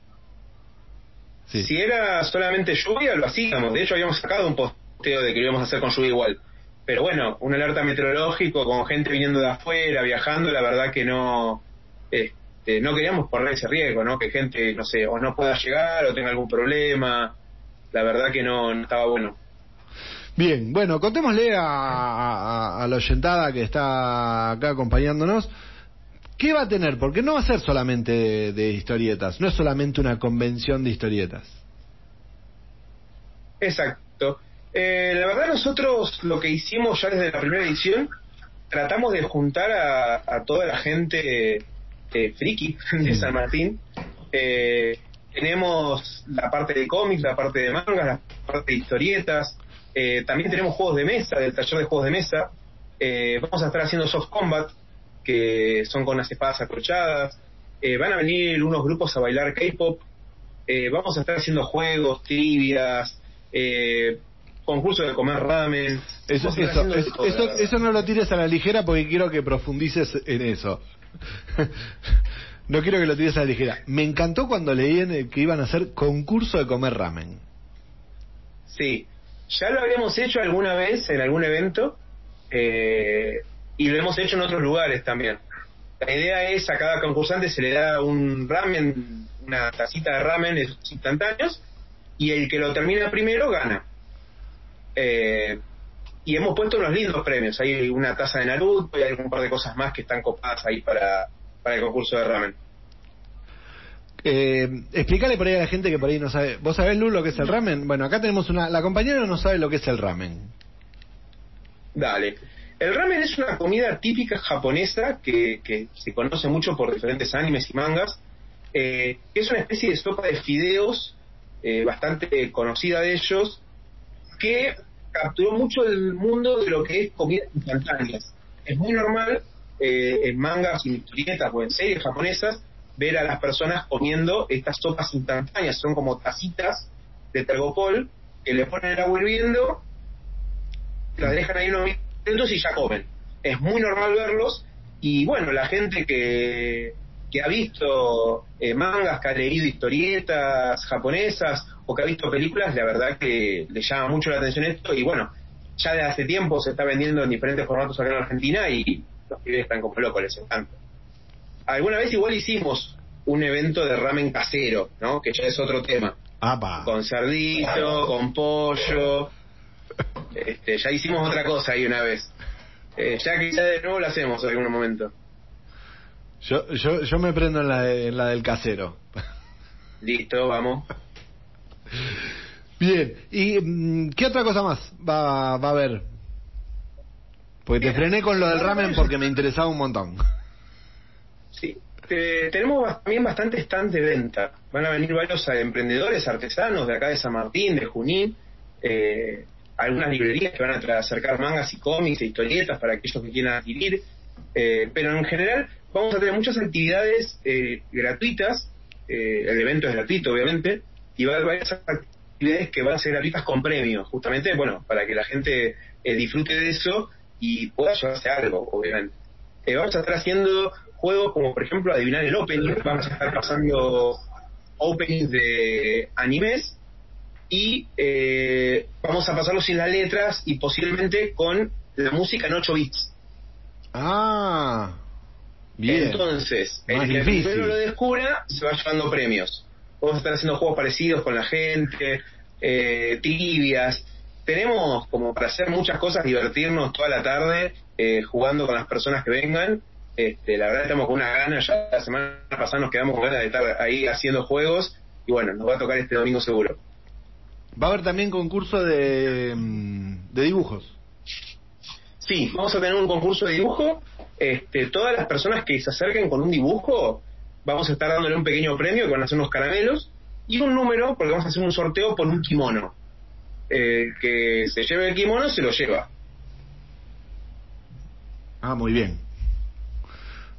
Sí. Si era solamente lluvia, lo hacíamos. De hecho, habíamos sacado un posteo de que lo íbamos a hacer con lluvia igual. Pero bueno, un alerta meteorológico con gente viniendo de afuera, viajando, la verdad que no este, no queríamos correr ese riesgo, ¿no? Que gente, no sé, o no pueda llegar o tenga algún problema. La verdad que no, no estaba bueno. Bien, bueno, contémosle a, a, a la oyentada que está acá acompañándonos. ¿Qué va a tener? Porque no va a ser solamente de, de historietas, no es solamente una convención de historietas. Exacto. Eh, la verdad nosotros lo que hicimos ya desde la primera edición, tratamos de juntar a, a toda la gente eh, friki de San Martín. Eh, tenemos la parte de cómics, la parte de mangas, la parte de historietas. Eh, también tenemos juegos de mesa, del taller de juegos de mesa. Eh, vamos a estar haciendo soft combat, que son con las espadas acolchadas. Van a venir unos grupos a bailar K-pop. Vamos a estar haciendo juegos, trivias, eh, concursos de comer ramen. Eso, eso, eso no lo tires a la ligera porque quiero que profundices en eso. no quiero que lo tires a la ligera. Me encantó cuando leí en el que iban a hacer concurso de comer ramen. Sí, ya lo habíamos hecho alguna vez en algún evento eh, y lo hemos hecho en otros lugares también. La idea es a cada concursante se le da un ramen, una tacita de ramen instantáneos y el que lo termina primero gana. Eh, y hemos puesto unos lindos premios. Hay una taza de Naruto y hay un par de cosas más que están copadas ahí para, para el concurso de ramen. Eh, explícale por ahí a la gente que por ahí no sabe. ¿Vos sabés, Lu, lo que es el ramen? Bueno, acá tenemos una... La compañera no sabe lo que es el ramen. Dale. El ramen es una comida típica japonesa que, que se conoce mucho por diferentes animes y mangas. eh, que es una especie de sopa de fideos eh, bastante conocida de ellos que capturó mucho el mundo de lo que es comidas instantáneas. Es muy normal eh, en mangas, en historietas o en series japonesas ver a las personas comiendo estas sopas instantáneas. Son como tacitas de tergopol que le ponen el agua hirviendo las dejan ahí unos minutos y ya comen. Es muy normal verlos y bueno, la gente que, que ha visto eh, mangas, que ha leído historietas japonesas o que ha visto películas, la verdad que le llama mucho la atención esto y bueno, ya desde hace tiempo se está vendiendo en diferentes formatos acá en Argentina y los pibes están como locos, les encanta. Alguna vez igual hicimos un evento de ramen casero, ¿no? Que ya es otro tema ¡Apa! con cerdito, con pollo. Este, ya hicimos otra cosa ahí una vez. Eh, ya ya de nuevo lo hacemos en algún momento. Yo, yo, yo me prendo en la, de- en la del casero. Listo, vamos. Bien, ¿y mm, qué otra cosa más va, va a haber? Porque te frené con lo del ramen porque me interesaba un montón. Sí. Eh, tenemos también bastante stand de venta. Van a venir varios eh, emprendedores, artesanos de acá de San Martín, de Junín, eh, algunas librerías que van a acercar mangas y cómics e historietas para aquellos que quieran adquirir. Eh, pero en general vamos a tener muchas actividades eh, gratuitas. eh, el evento es gratuito, obviamente, y va a haber varias actividades que van a ser gratuitas con premios, justamente, bueno, para que la gente eh, disfrute de eso y pueda llevarse algo, obviamente. Eh, vamos a estar haciendo juegos como, por ejemplo, adivinar el opening. Vamos a estar pasando openings de animes y eh, vamos a pasarlos sin las letras y posiblemente con la música en 8 bits. Ah, bien. Entonces, Más el que primero lo descubra se va llevando premios. Vamos a estar haciendo juegos parecidos con la gente, eh, trivias. Tenemos como para hacer muchas cosas, divertirnos toda la tarde eh, jugando con las personas que vengan. Este, la verdad estamos con una gana, ya la semana pasada nos quedamos con ganas de estar ahí haciendo juegos y bueno, nos va a tocar este domingo seguro. Va a haber también concurso de, mm, de dibujos. Sí, vamos a tener un concurso de dibujo. Este, todas las personas que se acerquen con un dibujo, vamos a estar dándole un pequeño premio, que van a ser unos caramelos, y un número, porque vamos a hacer un sorteo por un kimono. El que se lleve el kimono se lo lleva. Ah, muy bien.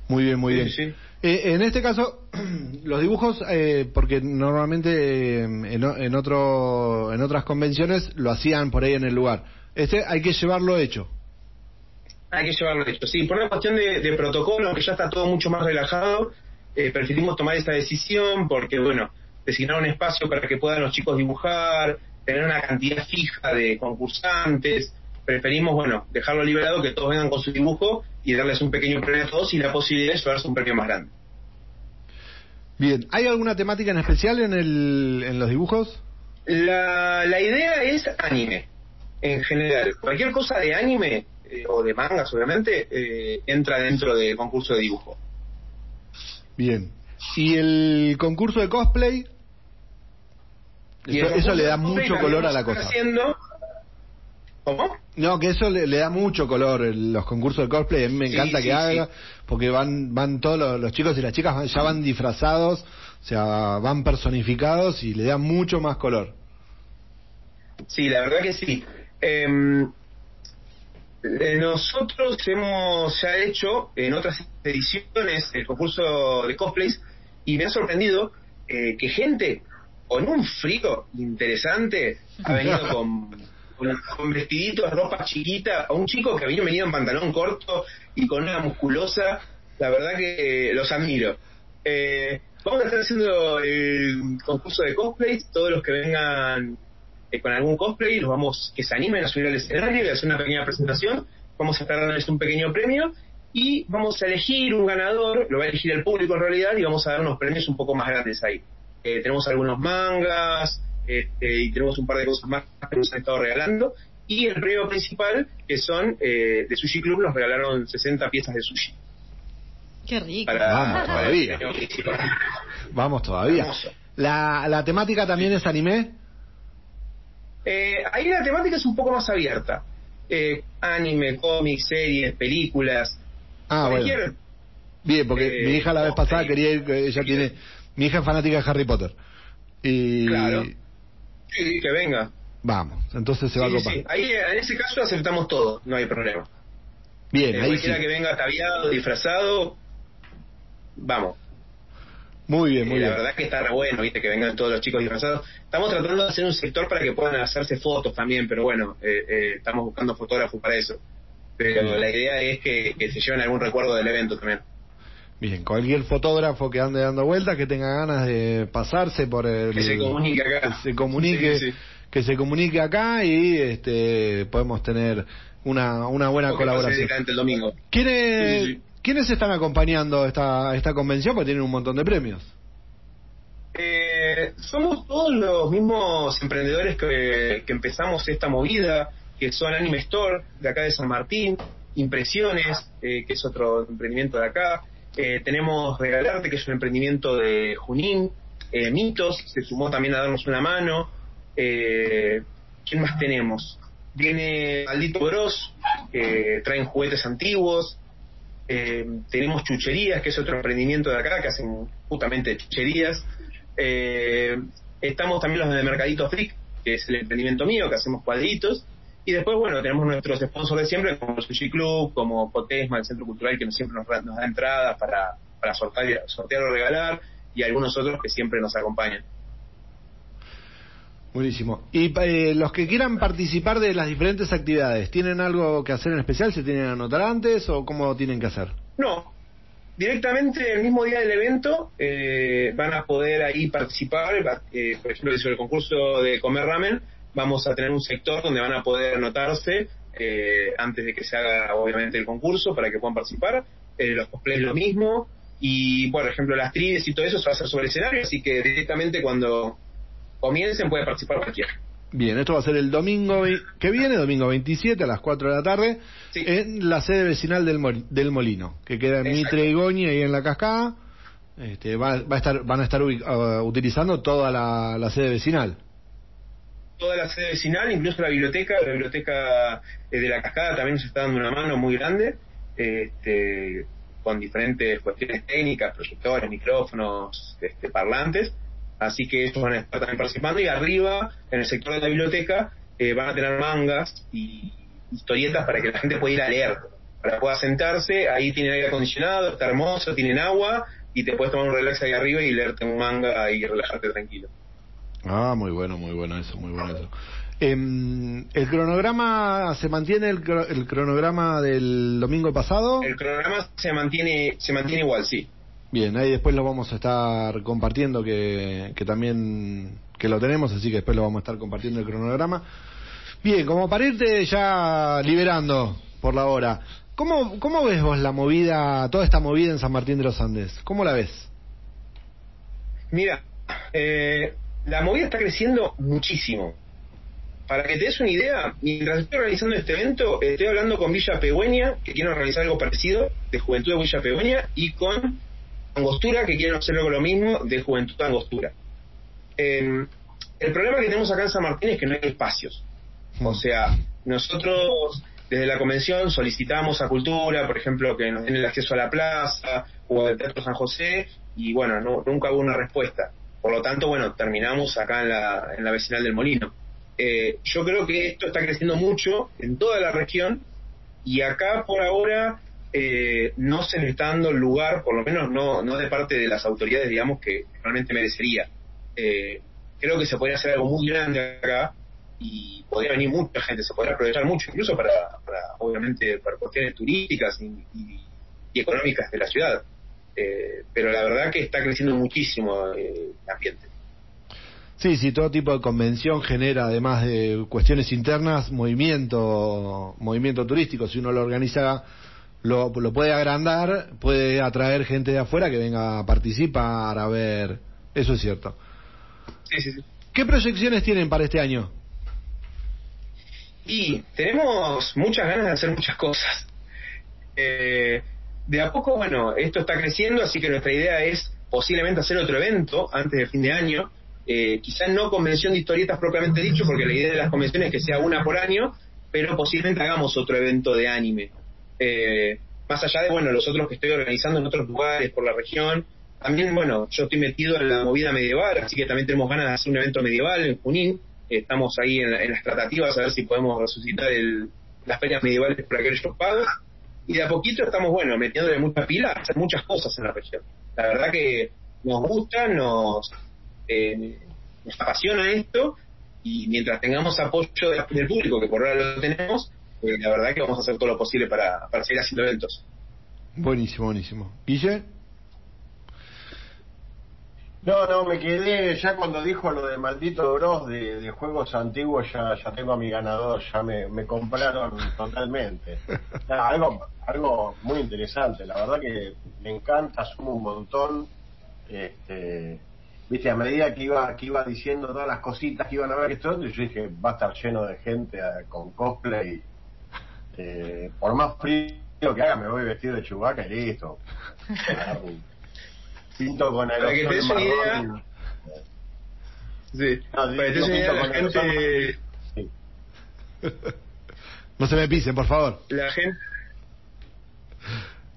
Muy bien, muy Sí, bien. sí. Eh, en este caso, los dibujos, eh, porque normalmente eh, en, en otro, en otras convenciones lo hacían por ahí en el lugar. Este hay que llevarlo hecho. Hay que llevarlo hecho. Sí, por una cuestión de, de protocolo, que ya está todo mucho más relajado, eh, preferimos tomar esta decisión porque, bueno, designar un espacio para que puedan los chicos dibujar, tener una cantidad fija de concursantes. Preferimos, bueno, dejarlo liberado, que todos vengan con su dibujo y darles un pequeño premio a todos y la posibilidad de llevarse un premio más grande. Bien, ¿hay alguna temática en especial en, el, en los dibujos? La, la idea es anime, en general. Cualquier cosa de anime, eh, o de mangas, obviamente, eh, entra dentro del concurso de dibujo. Bien. ¿Y el concurso de cosplay? Y Eso, le da mucho color a la cosa. Haciendo... ¿Cómo? No, que eso le, le da mucho color el- los concursos de cosplay. A mí me encanta sí, que haga, sí. porque van van todos los, los chicos y las chicas van- ya van disfrazados, o sea, van personificados y le da mucho más color. Sí, la verdad que sí. Eh, nosotros hemos ya hecho en otras ediciones el concurso de cosplays y me ha sorprendido eh, que gente con un frío interesante ha venido con, con, con vestiditos, ropa chiquita, a un chico que vino venido en pantalón corto y con una musculosa, la verdad que los admiro. Eh, vamos a estar haciendo el concurso de cosplays, todos los que vengan eh, con algún cosplay, los vamos, que se animen a subir al escenario y a hacer una pequeña presentación, vamos a estar dándoles un pequeño premio y vamos a elegir un ganador, lo va a elegir el público en realidad y vamos a dar unos premios un poco más grandes ahí. Eh, tenemos algunos mangas este, y tenemos un par de cosas más que nos han estado regalando y el premio principal que son eh, de Sushi Club nos regalaron 60 piezas de sushi. Qué rico. Para Vamos, todavía. Vamos todavía. La, la temática también es anime. Eh, ahí la temática es un poco más abierta. Eh, anime, cómics, series, películas. Ah, cualquier- bueno. Bien, porque Eh, mi hija la vez pasada quería ir, ella tiene, mi hija es fanática de Harry Potter. Y Claro. Sí, que venga. vamos, entonces se va Sí, a copar. sí. Ahí, en ese caso aceptamos todo, no hay problema. Bien, Eh, ahí sí. cualquiera que venga ataviado, disfrazado, vamos. Muy bien, Eh, muy la bien. verdad que está bueno, viste, que vengan todos los chicos disfrazados. Estamos tratando de hacer un sector para que puedan hacerse fotos también, pero bueno, eh, eh, estamos buscando fotógrafos para eso. Pero la idea es que, que se lleven algún recuerdo del evento también. Bien, cualquier fotógrafo que ande dando vueltas, que tenga ganas de pasarse por el... Que se comunique acá. Que se comunique, Sí, sí. que se comunique acá y este podemos tener una, una buena colaboración. el domingo. ¿Quiénes, Sí, sí. ¿Quiénes están acompañando esta, esta convención? Porque tienen un montón de premios. Eh, somos todos los mismos emprendedores que, que empezamos esta movida, que son Anime Store, de acá de San Martín, Impresiones, eh, que es otro emprendimiento de acá, eh, tenemos Regalarte, que es un emprendimiento de Junín, eh, Mitos, se sumó también a darnos una mano, ¿Quién más tenemos? Viene Maldito Bros, que traen juguetes antiguos. Eh, tenemos chucherías, que es otro emprendimiento de acá, que hacen justamente chucherías. Eh, estamos también los de Mercadito Freak, que es el emprendimiento mío, que hacemos cuadritos. Y después, bueno, tenemos nuestros sponsors de siempre, como el Sushi Club, como Potesma, el Centro Cultural, que siempre nos, nos da entradas para, para sortear, sortear o regalar, y algunos otros que siempre nos acompañan. Buenísimo. Y eh, los que quieran participar de las diferentes actividades, ¿tienen algo que hacer en especial? ¿Se tienen que anotar antes o cómo tienen que hacer? No, directamente el mismo día del evento eh, van a poder ahí participar. eh, por ejemplo, sobre el concurso de comer ramen, vamos a tener un sector donde van a poder anotarse eh, antes de que se haga, obviamente, el concurso para que puedan participar. Eh, los cosplays lo mismo. Y, por ejemplo, las trides y todo eso se va a hacer sobre el escenario, así que directamente cuando comiencen puede participar cualquiera. Bien, esto va a ser el domingo que viene, domingo 27 a las 4 de la tarde, Sí. en la sede vecinal del, Mol- del Molino, que queda en. Mitre y Goñi, ahí en la cascada. Este, va, va a estar, van a estar ah, utilizando toda la, la sede vecinal. toda la sede vecinal, incluso la biblioteca, la biblioteca eh, de la cascada también nos está dando una mano muy grande, este, con diferentes cuestiones técnicas, proyectores, micrófonos, este, parlantes, así que ellos van a estar también participando y arriba, en el sector de la biblioteca, eh, van a tener mangas y historietas para que la gente pueda ir a leer, para que pueda sentarse, ahí tienen aire acondicionado, está hermoso, tienen agua y te puedes tomar un relax ahí arriba y leerte un manga y relajarte tranquilo. Ah, muy bueno, muy bueno eso, muy bueno eso. Em, ¿El cronograma se mantiene el, el cronograma del domingo pasado? El cronograma se mantiene, se mantiene igual, sí. Bien, ahí después lo vamos a estar compartiendo, que, que también que lo tenemos, así que después lo vamos a estar compartiendo el cronograma. Bien, como para irte ya liberando por la hora, ¿cómo, cómo ves vos la movida, toda esta movida en San Martín de los Andes? ¿Cómo la ves? Mira, eh, la movida está creciendo muchísimo. Para que te des una idea, mientras estoy organizando este evento, estoy hablando con Villa Pegüeña, que quieren organizar algo parecido, de Juventud de Villa Pegüeña, y con Angostura, que quieren hacer lo mismo, de Juventud Angostura. Eh, el problema que tenemos acá en San Martín es que no hay espacios. O sea, nosotros desde la convención solicitamos a Cultura, por ejemplo, que nos den el acceso a la plaza o al Teatro San José, y bueno, no, nunca hubo una respuesta. Por lo tanto, bueno, terminamos acá en la, en la vecinal del Molino. Eh, yo creo que esto está creciendo mucho en toda la región y acá por ahora eh, no se le está dando el lugar, por lo menos no, no de parte de las autoridades, digamos, que realmente merecería. Eh, creo que se podría hacer algo muy grande acá y podría venir mucha gente, se podría aprovechar mucho, incluso para, para obviamente, para cuestiones turísticas y, económicas de la ciudad. Eh, pero la verdad que está creciendo muchísimo eh, el ambiente. Sí, sí, todo tipo de convención genera, además de cuestiones internas, movimiento, movimiento turístico. Si uno lo organiza, lo, lo puede agrandar, puede atraer gente de afuera que venga a participar, a ver. Eso es cierto. Sí, sí, sí. ¿Qué proyecciones tienen para este año? Y tenemos muchas ganas de hacer muchas cosas. Eh, de a poco, bueno, esto está creciendo, así que nuestra idea es posiblemente hacer otro evento antes de fin de año. Eh, quizás no convención de historietas propiamente dicho, porque la idea de las convenciones es que sea una por año, pero posiblemente hagamos otro evento de anime. Eh, más allá de, bueno, los otros que estoy organizando en otros lugares por la región. También, bueno, yo estoy metido en la movida medieval, así que también tenemos ganas de hacer un evento medieval en Junín. Estamos ahí en, en las tratativas a ver si podemos resucitar el, las ferias medievales por aquellos pagos. Y de a poquito estamos, bueno, metiéndole mucha pila hacer muchas cosas en la región. La verdad que nos gusta, nos, eh, nos apasiona esto y mientras tengamos apoyo de- del público, que por ahora lo tenemos, eh, la verdad que vamos a hacer todo lo posible para, para seguir haciendo eventos. Buenísimo, buenísimo. Guille, No, no, me quedé ya cuando dijo lo de maldito Bros de, de juegos antiguos, ya, ya tengo a mi ganador, ya me, me compraron totalmente. Algo, algo muy interesante, la verdad que me encanta, sumo un montón. Este, viste, a medida que iba, que iba diciendo todas las cositas que iban a ver esto, yo dije, va a estar lleno de gente eh, con cosplay. Eh, por más frío que haga, me voy vestido de chubaca y listo. Pinto con Para que te des aerosol una idea, marrón. Sí. No, Para que te digo, des una idea, la el gente, Sí. No se me pisen, por favor. la gente,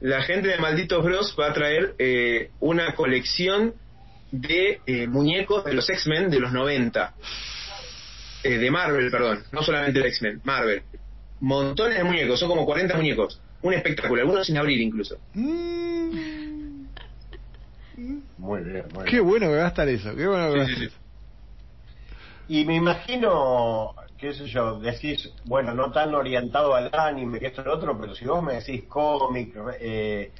la gente de Malditos Bros va a traer eh, una colección de eh, muñecos de los X-Men de los 90. Eh, de Marvel, perdón. No solamente de X-Men, Marvel. Montones de muñecos, son como 40 muñecos. Un espectáculo, algunos sin abrir incluso. Mm, Muy bien, muy qué bien. bueno que va a estar eso. Qué bueno que va a estar sí, sí. Y me imagino, qué sé yo, decís, bueno, no tan orientado al anime, que esto y lo otro, pero si vos me decís cómic, eh,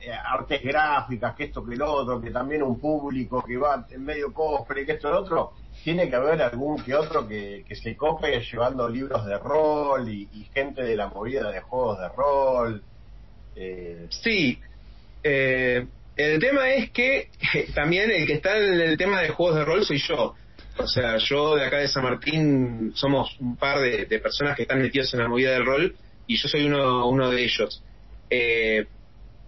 eh, artes gráficas, que esto que lo otro, que también un público que va en medio cosplay, que esto y lo otro, tiene que haber algún que otro que, que se cope llevando libros de rol y, gente de la movida de juegos de rol. Eh, Sí, eh, el tema es que también el que está en el tema de juegos de rol soy yo. O sea, yo de acá de San Martín somos un par de, de personas que están metidos en la movida del rol y yo soy uno, uno de ellos. Eh,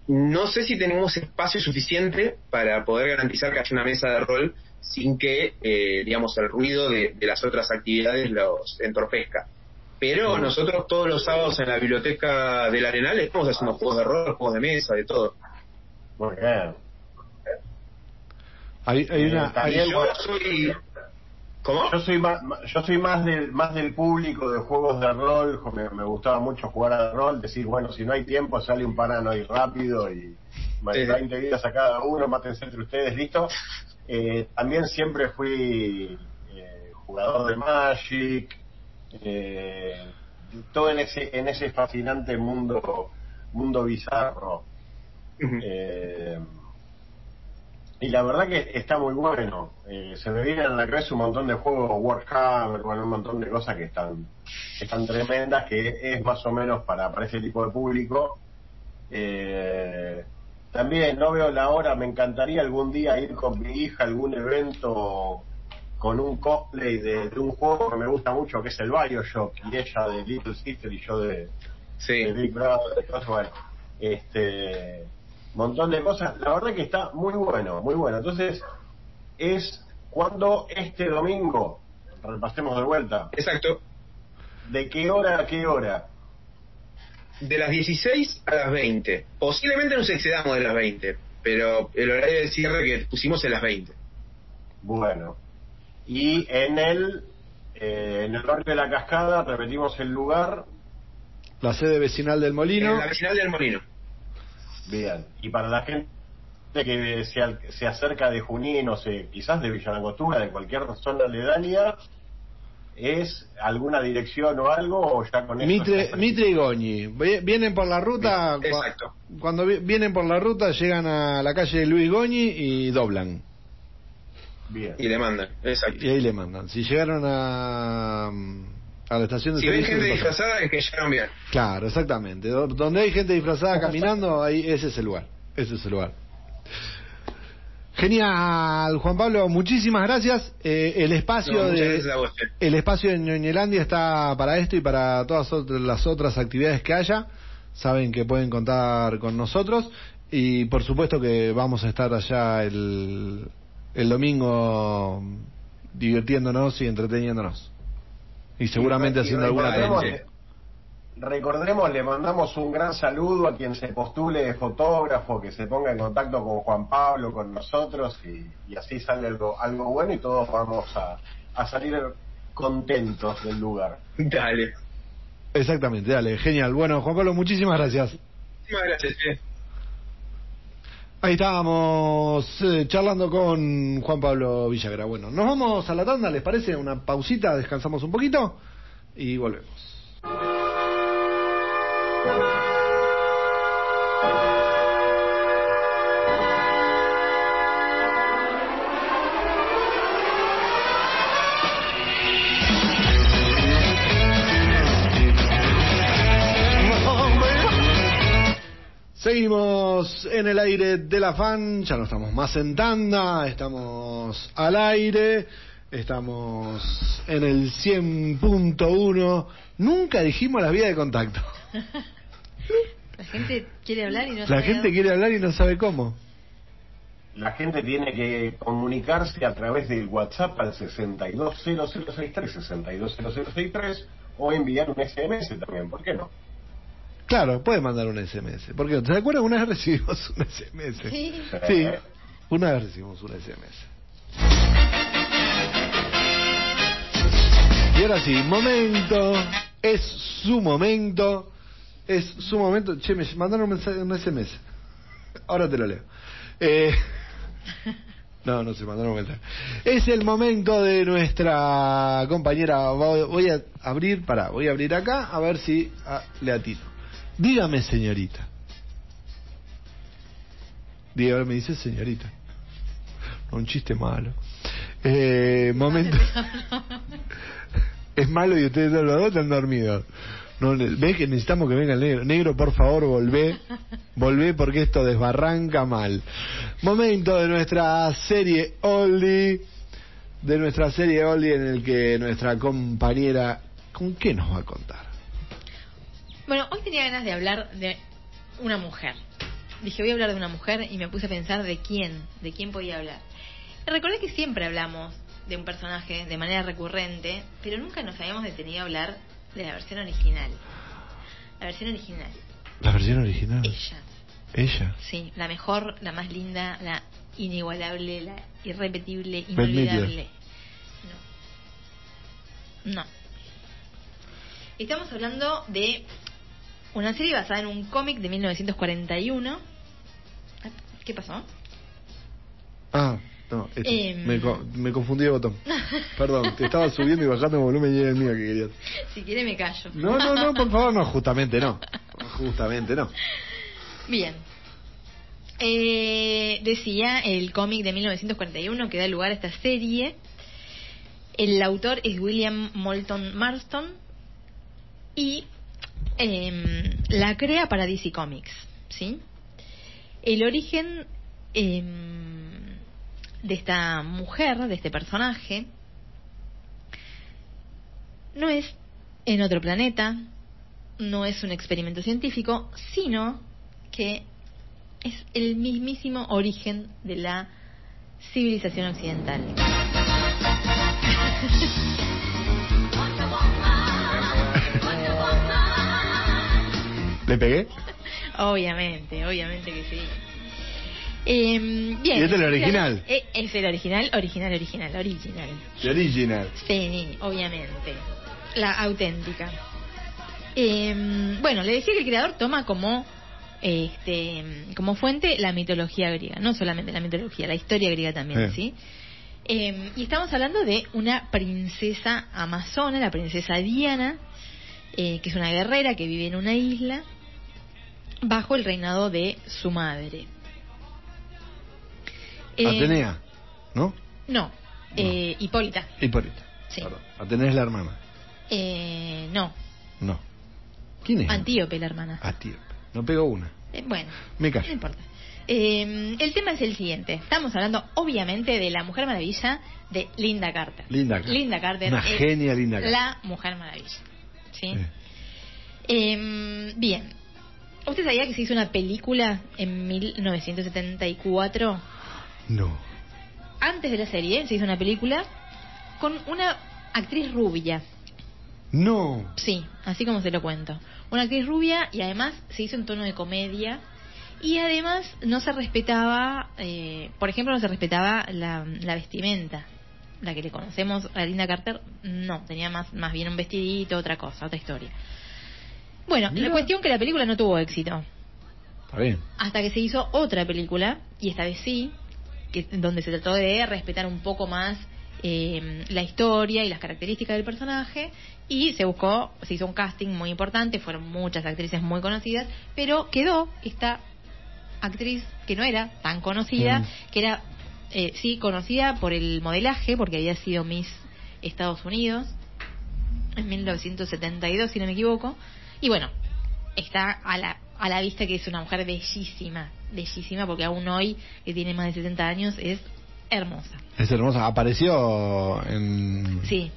no sé si tenemos espacio suficiente para poder garantizar que haya una mesa de rol sin que, eh, digamos, el ruido de, de las otras actividades los entorpezca. Pero nosotros todos los sábados en la biblioteca del Arenal estamos haciendo juegos de rol, juegos de mesa, de todo. muy bien. Hay, hay Eh, una, hay- yo soy... ¿Cómo? Yo soy más, yo soy más del más del público de juegos de rol, me, me gustaba mucho jugar al rol, decir, bueno, si no hay tiempo sale un paranoid rápido y Sí. 20 vidas a cada uno, mátense entre ustedes, listo. Eh, también siempre fui eh, jugador de Magic, eh, todo en ese en ese fascinante mundo mundo bizarro. Eh, y la verdad que está muy bueno. Eh, se me vienen a la cabeza un montón de juegos Warhammer, bueno, un montón de cosas que están, que están tremendas, que es más o menos para, para ese tipo de público. Eh, también no veo la hora, me encantaría algún día ir con mi hija a algún evento con un cosplay de, de un juego que me gusta mucho, que es el Bioshock, y ella de Little Sister y yo de, Sí. de Big Brother, bueno, este montón de cosas. La verdad que está muy bueno, muy bueno. Entonces, es cuando este domingo, repasemos de vuelta, Exacto. ¿de qué hora a qué hora? De las 16 a las 20. Posiblemente nos excedamos de las 20, pero el horario de cierre que pusimos es las 20. Bueno, y en el eh, en el barrio de la Cascada, repetimos el lugar, la sede vecinal del Molino. En la vecinal del Molino. Bien. Y para la gente que se, se acerca de Junín, o sea, quizás de Villanangostura, de cualquier zona aledaña, ¿es alguna dirección o algo? O ya con Mitre, Mitre y Goñi. Vi- Vienen por la ruta. Bien, exacto. Cuando vi- vienen por la ruta, llegan a la calle Luis Goñi y doblan. Bien. Y le mandan. Exacto. Y ahí le mandan. Si llegaron a, a la estación de Si servicio, gente disfrazada es que llegaron bien. Claro, exactamente. Do- Donde hay gente disfrazada caminando, ahí ese es el lugar. Ese es el lugar. Genial, Juan Pablo, muchísimas gracias. Eh, el espacio No, de eh. el espacio de Ñoñelandia está para esto y para todas las otras actividades que haya. Saben que pueden contar con nosotros y por supuesto que vamos a estar allá el, el domingo divirtiéndonos y entreteniéndonos. Y seguramente Y haciendo alguna transmisión. Recordemos, le mandamos un gran saludo a quien se postule de fotógrafo, que se ponga en contacto con Juan Pablo, con nosotros, y, y así sale algo, algo bueno y todos vamos a, a salir contentos del lugar. Dale. Exactamente, dale, genial. Bueno, Juan Pablo, muchísimas gracias. Muchísimas gracias. Ahí estábamos eh, charlando con Juan Pablo Villagra. Bueno, nos vamos a la tanda, ¿les parece? Una pausita, descansamos un poquito y volvemos. Seguimos en el aire de la fan, ya no estamos más en tanda, estamos al aire, estamos en el 100.1, nunca dijimos la vía de contacto. La gente quiere hablar y no La sabe gente dónde. quiere hablar y no sabe cómo. la gente tiene que comunicarse a través del WhatsApp al 620063, 620063, o enviar un SMS también, ¿por qué no? Claro, puede mandar un SMS. Porque, ¿te acuerdas? Una vez recibimos un SMS. Sí. Sí, una vez recibimos un SMS. Y ahora sí, momento, es su momento, es su momento. Che, me mandaron un, mensaje, un SMS. Ahora te lo leo. Eh, no, no se mandaron un mensaje. Es el momento de nuestra compañera. Voy voy a abrir, pará, voy a abrir acá a ver si ah, le atino. Dígame, señorita. Dígame, me dice señorita. No, un chiste malo. Eh, momento. es malo y ustedes los dos están dormidos. No, ¿Ves que necesitamos que venga el negro? Negro, por favor, volvé. Volvé porque esto desbarranca mal. Momento de nuestra serie Oldie. De nuestra serie Oldie en el que nuestra compañera... ¿Con qué nos va a contar? Bueno, hoy tenía ganas de hablar de una mujer. Dije, voy a hablar de una mujer y me puse a pensar de quién, de quién podía hablar. Recordé que siempre hablamos de un personaje de manera recurrente, pero nunca nos habíamos detenido a hablar de la versión original. La versión original. ¿La versión original? Ella. ¿Ella? Sí, la mejor, la más linda, la inigualable, la irrepetible, inolvidable. No. No. Estamos hablando de una serie basada en un cómic de 1941. Ah, ¿Qué pasó? Ah, no, esto. Em. me, co- me confundí de botón. Perdón, te estaba subiendo y bajando el volumen y era el mío que querías. Si quiere me callo. No, no, no, por favor, no, justamente no. Justamente no. Bien. Eh, decía el cómic de 1941 que da lugar a esta serie. El autor es William Moulton Marston y em, la crea para DC Comics, ¿sí? El origen em, de esta mujer, de este personaje, no es en otro planeta, no es un experimento científico, sino que es el mismísimo origen de la civilización occidental. ¿Le pegué? Obviamente, obviamente que sí. Em, bien. ¿Y este es el original? Eh, Es el original, original, original, original. The original. Sí, obviamente. La auténtica. Em, bueno, le decía que el creador toma como este como fuente la mitología griega, no solamente la mitología, la historia griega también, Sí. ¿sí? Em, y estamos hablando de una princesa amazona, la princesa Diana, eh, que es una guerrera que vive en una isla bajo el reinado de su madre. Eh, Atenea, ¿no? No, eh, Hipólita. Hipólita. Sí. Perdón. Atenea es la hermana. Eh, no, No. ¿Quién es? Antíope, la hermana. Antíope. No pegó una. Bueno, Me no callo. importa. Eh, el tema es el siguiente. Estamos hablando, obviamente, de la Mujer Maravilla de Linda Carter. Linda Carter. Linda Carter. Una genia Linda Carter. La Mujer Maravilla. ¿Sí? Eh, bien. ¿Usted sabía que se hizo una película en 1974? No. Antes de la serie se hizo una película con una actriz rubia. No. Sí, así como se lo cuento. Una actriz rubia y además se hizo en tono de comedia. Y además no se respetaba, eh, por ejemplo, no se respetaba la, la vestimenta. La que le conocemos a Linda Carter, no, tenía más, más bien un vestidito, otra cosa, otra historia. Bueno, Mira. la cuestión que la película no tuvo éxito. Está bien. Hasta que se hizo otra película, y esta vez sí, que, donde se trató de respetar un poco más eh, la historia y las características del personaje, y se buscó, se hizo un casting muy importante, fueron muchas actrices muy conocidas, pero quedó esta actriz que no era tan conocida, Mm. que era, eh, sí, conocida por el modelaje, porque había sido Miss Estados Unidos en 1972, si no me equivoco, y bueno, está a la, a la vista que es una mujer bellísima, bellísima, porque aún hoy, que tiene más de 70 años, es hermosa. Es hermosa. Apareció en. Sí,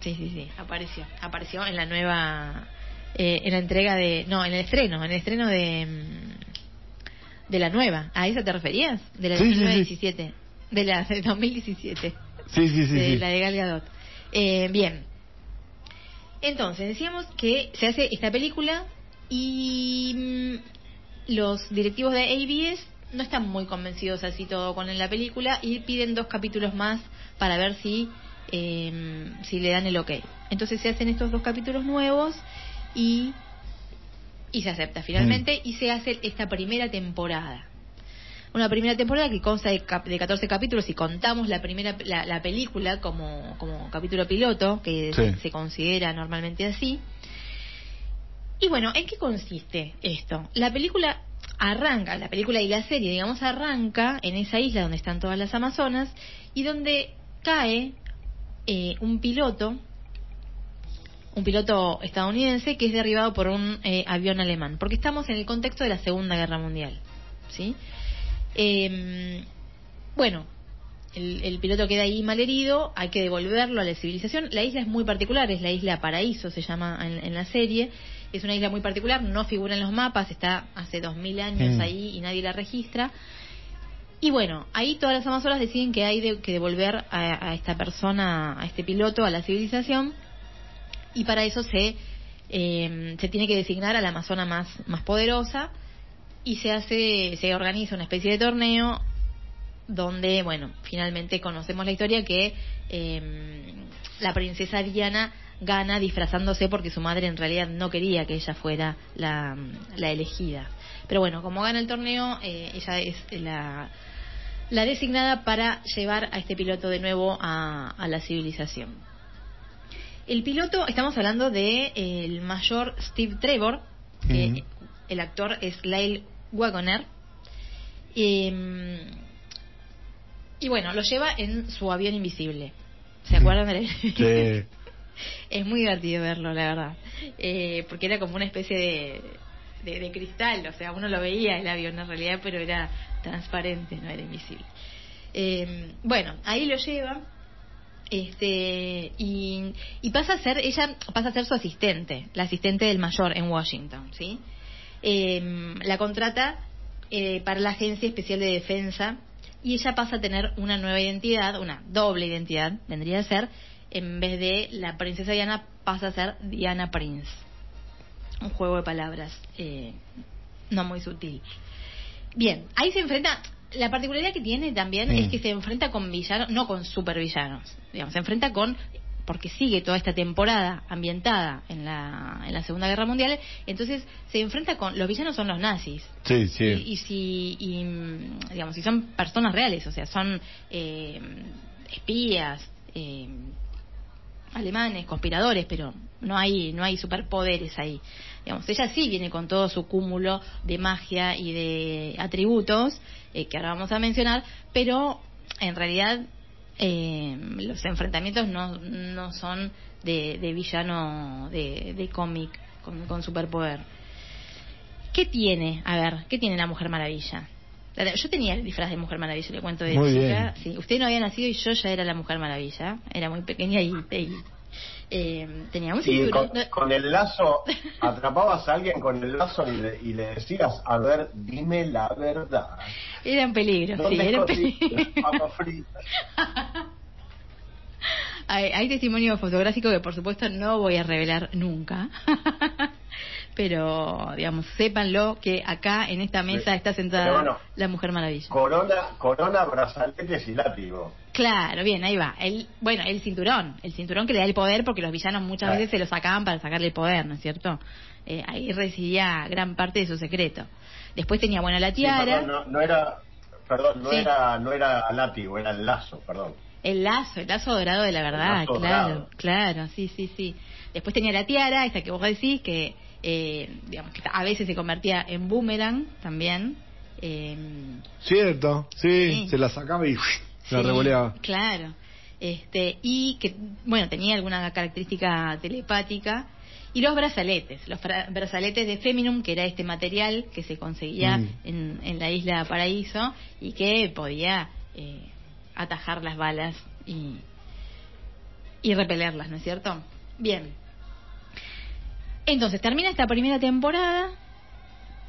sí, sí, sí, apareció. Apareció en la nueva, eh, en la entrega de, no, en el estreno, en el estreno de, De la nueva, ¿a esa te referías? De la de Sí, sí, sí. 1917. De la de 2017. Sí, sí, sí. de la de Gal Gadot. Eh, bien. Entonces, decíamos que se hace esta película y mm, los directivos de ABS no están muy convencidos así todo con la película y piden dos capítulos más para ver si, eh, si le dan el ok. Entonces se hacen estos dos capítulos nuevos y, y se acepta finalmente y se hace esta primera temporada una primera temporada que consta de, cap- de 14 capítulos y contamos la primera la, la película como, como capítulo piloto, que Sí. se considera normalmente así. Y bueno, ¿en qué consiste esto? La película arranca, la película y la serie, digamos, arranca en esa isla donde están todas las Amazonas y donde cae eh, un piloto, un piloto estadounidense que es derribado por un eh, avión alemán, porque estamos en el contexto de la Segunda Guerra Mundial, ¿sí? Eh, bueno, el, el piloto queda ahí malherido, hay que devolverlo a la civilización. La isla es muy particular, es la isla Paraíso, se llama en, en la serie. Es una isla muy particular, no figura en los mapas, está hace dos mil años Mm. ahí y nadie la registra. Y bueno, ahí todas las amazonas deciden que hay de- que devolver a, a esta persona, a este piloto, a la civilización. Y para eso se, eh, se tiene que designar a la amazona más, más poderosa y se hace, se organiza una especie de torneo donde, bueno, finalmente conocemos la historia que eh, la princesa Diana gana disfrazándose porque su madre en realidad no quería que ella fuera la, la elegida. Pero bueno, como gana el torneo, eh, ella es la, la designada para llevar a este piloto de nuevo a, a la civilización. El piloto, estamos hablando de eh, el mayor Steve Trevor, que el actor es Lyle Wagoner. Eh, y bueno, lo lleva en su avión invisible. ¿Se acuerdan de Sí. Es muy divertido verlo, la verdad. Eh, porque era como una especie de, de, de cristal, o sea, uno lo veía el avión en realidad, pero era transparente, no era invisible. Eh, bueno, ahí lo lleva. Este y, y pasa a ser ella pasa a ser su asistente, la asistente del mayor en Washington, ¿sí? Eh, la contrata eh, para la Agencia Especial de Defensa y ella pasa a tener una nueva identidad, una doble identidad, vendría a ser, en vez de la princesa Diana pasa a ser Diana Prince. Un juego de palabras eh, no muy sutil. Bien, ahí se enfrenta. La particularidad que tiene también Mm. es que se enfrenta con villanos, no con supervillanos, digamos, se enfrenta con porque sigue toda esta temporada ambientada en la, en la Segunda Guerra Mundial, entonces se enfrenta con los villanos son los nazis, Sí, sí. y, y si y, mm, digamos si son personas reales o sea son eh, espías eh, alemanes conspiradores pero no hay no hay superpoderes ahí digamos ella sí viene con todo su cúmulo de magia y de atributos eh, que ahora vamos a mencionar pero en realidad eh, los enfrentamientos no, no son de, de villano de, de cómic con, con superpoder ¿Qué tiene? A ver, ¿qué tiene la Mujer Maravilla? La- Yo tenía el disfraz de Mujer Maravilla, le cuento de Muy chica. bien. Sí, usted no había nacido y yo ya era la Mujer Maravilla. Era muy pequeña y, y, eh, tenía un Y cinturón. con, con el lazo, atrapabas a alguien con el lazo y le, y le decías, a ver, dime la verdad. Era un peligro, hay, hay testimonio fotográfico que por supuesto no voy a revelar nunca. Pero, digamos, sépanlo que acá en esta mesa está sentada bueno, la Mujer Maravilla. Corona, corona, brazaletes y látigo. Claro, bien, ahí va. El, bueno, el cinturón, el cinturón que le da el poder porque los villanos muchas veces se lo sacaban para sacarle el poder, ¿no es cierto? Eh, ahí residía gran parte de su secreto. Después tenía, bueno, la Sí, tiara, perdón, no, no era, perdón, no Sí. era, no era látigo, era el lazo, perdón. el lazo, el lazo dorado de la verdad, claro, dorado. claro, sí, sí, sí. Después tenía la tiara, esa que vos decís, que, eh, digamos, que a veces se convertía en boomerang también. Eh, Cierto, sí, Sí. se la sacaba y la Sí, revoleaba. Claro. Este, y que, bueno, tenía alguna característica telepática. Y los brazaletes, los brazaletes de Feminum, que era este material que se conseguía Mm. en, en la isla Paraíso y que podía eh, atajar las balas y, y repelerlas, ¿no es cierto? Bien. Entonces, termina esta primera temporada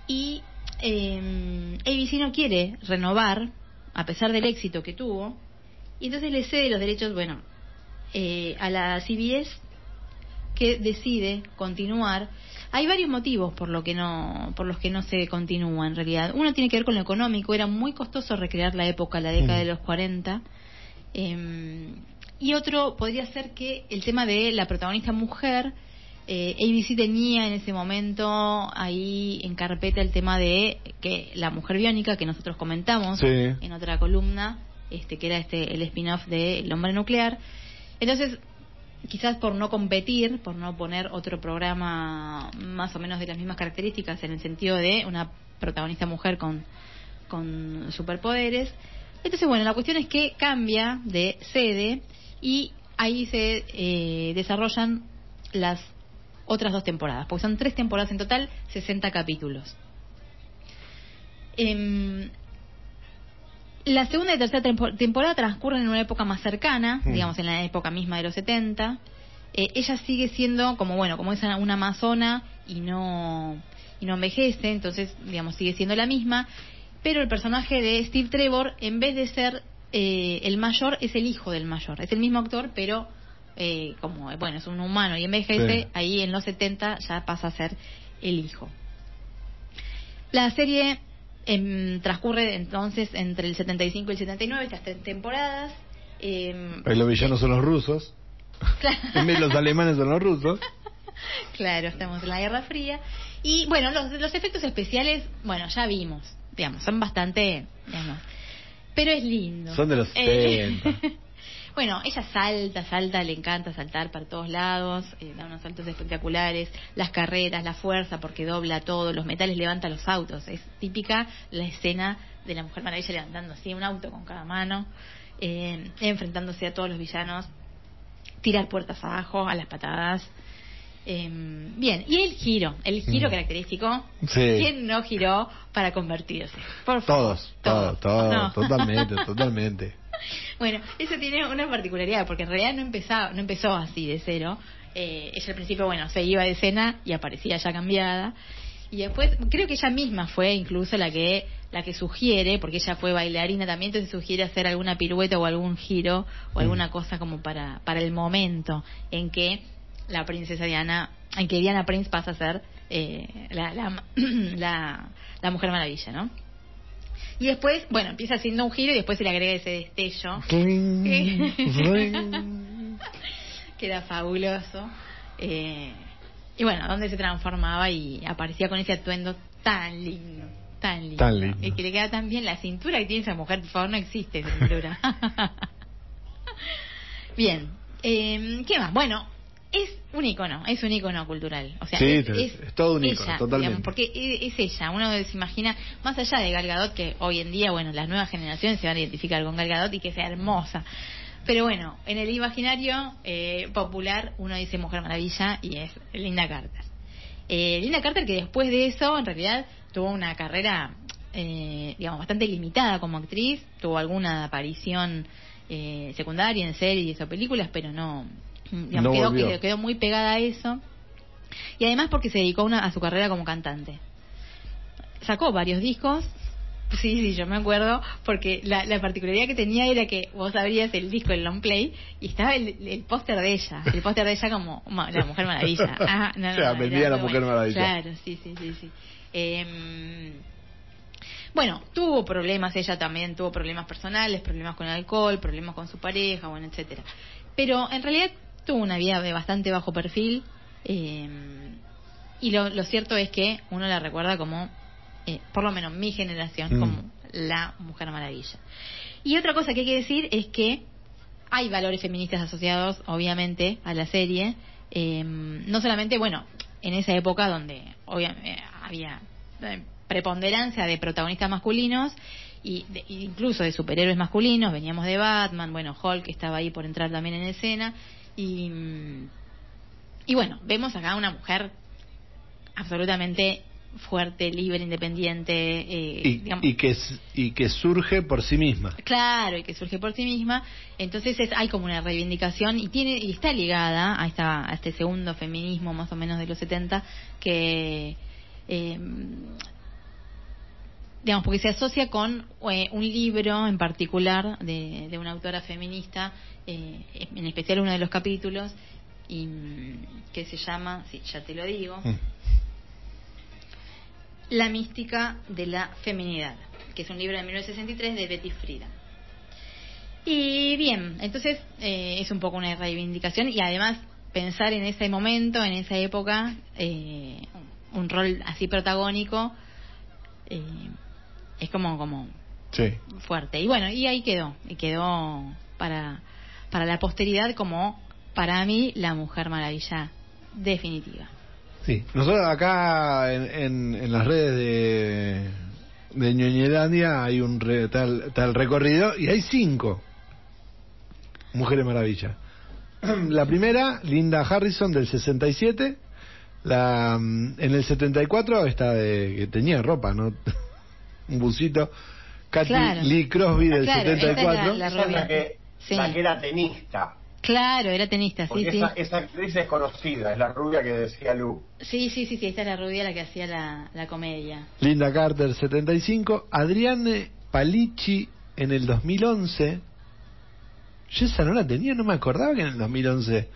y eh, ABC no quiere renovar, a pesar del éxito que tuvo, y entonces le cede los derechos, bueno, eh, a la CBS que decide continuar. Hay varios motivos por lo que no, por los que no se continúa en realidad. Uno tiene que ver con lo económico, era muy costoso recrear la época, la década Mm. de los 40. eh, y otro podría ser que el tema de la protagonista mujer, eh, ABC tenía en ese momento ahí en carpeta el tema de que la mujer biónica que nosotros comentamos Sí. en otra columna, este que era este el spin-off de El hombre nuclear. Entonces, quizás por no competir, por no poner otro programa más o menos de las mismas características en el sentido de una protagonista mujer con, con superpoderes. Entonces, bueno, la cuestión es que cambia de sede y ahí se eh, desarrollan las otras dos temporadas, porque son tres temporadas en total, 60 capítulos. Em, la segunda y tercera tempo- temporada transcurren en una época más cercana, Mm. digamos en la época misma de los 70. Eh, ella sigue siendo como bueno, como es una amazona y no y no envejece, entonces digamos sigue siendo la misma, pero el personaje de Steve Trevor en vez de ser eh, el mayor es el hijo del mayor, es el mismo actor, pero eh, como bueno es un humano y envejece, Sí. ahí en los 70 ya pasa a ser el hijo. La serie em, transcurre entonces entre el 75 y el 79, estas tres temporadas. em, Ahí los villanos son los rusos. En vez de los alemanes son los rusos. Claro, estamos en la Guerra Fría. Y bueno, los, los efectos especiales, bueno, ya vimos, digamos, son bastante, digamos, pero es lindo. Son de los Eh, 70. bueno, ella salta, salta, le encanta saltar para todos lados, eh, da unos saltos espectaculares, las carreras, la fuerza porque dobla todo, los metales levanta los autos. Es típica la escena de la Mujer Maravilla levantando así un auto con cada mano, eh, enfrentándose a todos los villanos, tirar puertas abajo a las patadas. Eh, bien, y el giro, el giro Mm. característico. Sí. ¿Quién no giró para convertirse? Por favor. Todos, todos, todos, No. totalmente, totalmente. Bueno, eso tiene una particularidad, porque en realidad no empezaba, no empezó así de cero. Eh, ella al principio, bueno, se iba de escena y aparecía ya cambiada. Y después, creo que ella misma fue incluso la que la que sugiere, porque ella fue bailarina también, entonces sugiere hacer alguna pirueta o algún giro o alguna cosa como para, para el momento en que la princesa Diana, en que Diana Prince pasa a ser eh, la, la, la, la Mujer Maravilla, ¿no? Y después, bueno, empieza haciendo un giro y después se le agrega ese destello que era fabuloso. Eh, y bueno, donde se transformaba y aparecía con ese atuendo tan lindo, tan lindo. Tan lindo. Y que le queda tan bien la cintura que tiene esa mujer, por favor, no existe esa cintura. bien, eh, ¿qué más? Bueno, es un icono, es un icono cultural. O sea, Sí, es, es- es es todo un ella, ícono, totalmente. digamos, porque es, es ella, uno se imagina, más allá de Gal Gadot, que hoy en día, bueno, las nuevas generaciones se van a identificar con Gal Gadot y que sea hermosa. Pero bueno, en el imaginario eh, popular uno dice Mujer Maravilla y es Linda Carter. Eh, Linda Carter que después de eso en realidad tuvo una carrera eh, digamos bastante limitada como actriz, tuvo alguna aparición eh, secundaria en series o películas, pero no, digamos, No quedó, quedó- muy pegada a eso. Y además porque se dedicó una- a su carrera como cantante. Sacó varios discos, Sí, sí, yo me acuerdo, porque la, la particularidad que tenía era que vos abrías el disco, el long play, y estaba el, el póster de ella, el póster de ella como ma- la Mujer Maravilla. Ah, no, O sea, no, vendía la Mujer bueno. Maravilla. Claro, sí, sí, sí, sí. Em, bueno, tuvo problemas, ella también tuvo problemas personales, problemas con el alcohol, problemas con su pareja, bueno, etcétera. Pero en realidad tuvo una vida de bastante bajo perfil, em, y lo, lo cierto es que uno la recuerda como, eh, por lo menos mi generación, Mm. como la Mujer Maravilla. Y otra cosa que hay que decir es que hay valores feministas asociados, obviamente, a la serie. Eh, no solamente, bueno, en esa época donde obvia- eh, había eh, preponderancia de protagonistas masculinos y de- incluso de superhéroes masculinos, veníamos de Batman, bueno, Hulk estaba ahí por entrar también en escena y, y bueno, vemos acá una mujer absolutamente fuerte, libre, independiente, eh, Y, digamos, y que, y que surge por sí misma. Claro, y que surge por sí misma. Entonces es, hay como una reivindicación y tiene y está ligada a, esta, a este segundo feminismo más o menos de los 70 que, eh, digamos, porque se asocia con eh, un libro en particular de, de una autora feminista, eh, en especial uno de los capítulos, y, mm, que se llama, sí, ya te lo digo, Mm. La mística de la feminidad, que es un libro de 1963 de Betty Friedan. Y bien, entonces eh, es un poco una reivindicación y además pensar en ese momento, en esa época, eh, un rol así protagónico eh, es como como Sí. fuerte. Y bueno, y ahí quedó, y quedó para, para la posteridad como para mí la Mujer Maravilla definitiva. Sí, nosotros acá en, en, en las redes de, de Ñoñelandia hay un re- tal, tal recorrido y hay cinco Mujeres Maravilla. La primera, Linda Harrison del 67. La, mm, en el 74 esta de que tenía ropa, ¿no? un busito. Katy Claro. Lee Crosby del Claro, esta es 74. la- Esa es la que, Sí. la que era tenista. Claro, era tenista, sí, Porque sí. esa, esa actriz es conocida, es la rubia que decía Lu. Sí, sí, sí, sí, esta es la rubia la que hacía la, la comedia. Linda Carter 75, Adriane Palici en el 2011. Yo esa no la tenía, no me acordaba que en el 2011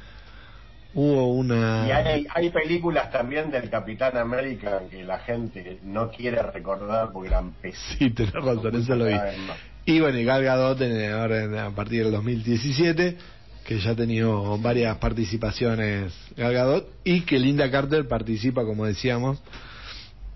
hubo una... Y hay, hay películas también del Capitán América que la gente no quiere recordar porque eran pésimas. Sí, tenés razón, eso lo vi. Y bueno, y Gal Gadot en- ahora en- a partir del 2017, que ya ha tenido varias participaciones Gal Gadot, y que Linda Carter participa, como decíamos,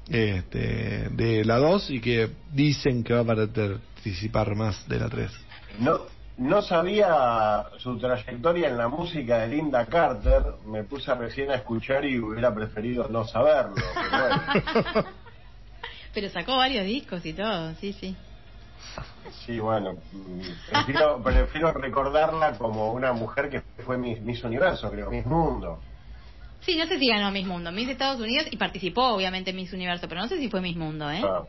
este, de la 2 y que dicen que va a participar más de la 3. No, no sabía su trayectoria en la música de Linda Carter, me puse recién a escuchar y hubiera preferido no saberlo. pero bueno. Pero sacó varios discos y todo, sí, sí. Sí, bueno, prefiero, prefiero recordarla como una mujer que fue Miss, Miss Universo, creo, Miss Mundo. Sí, no sé si ganó Miss Mundo, Miss Estados Unidos y participó obviamente en Miss Universo, pero no sé si fue Miss Mundo, ¿eh? Ah,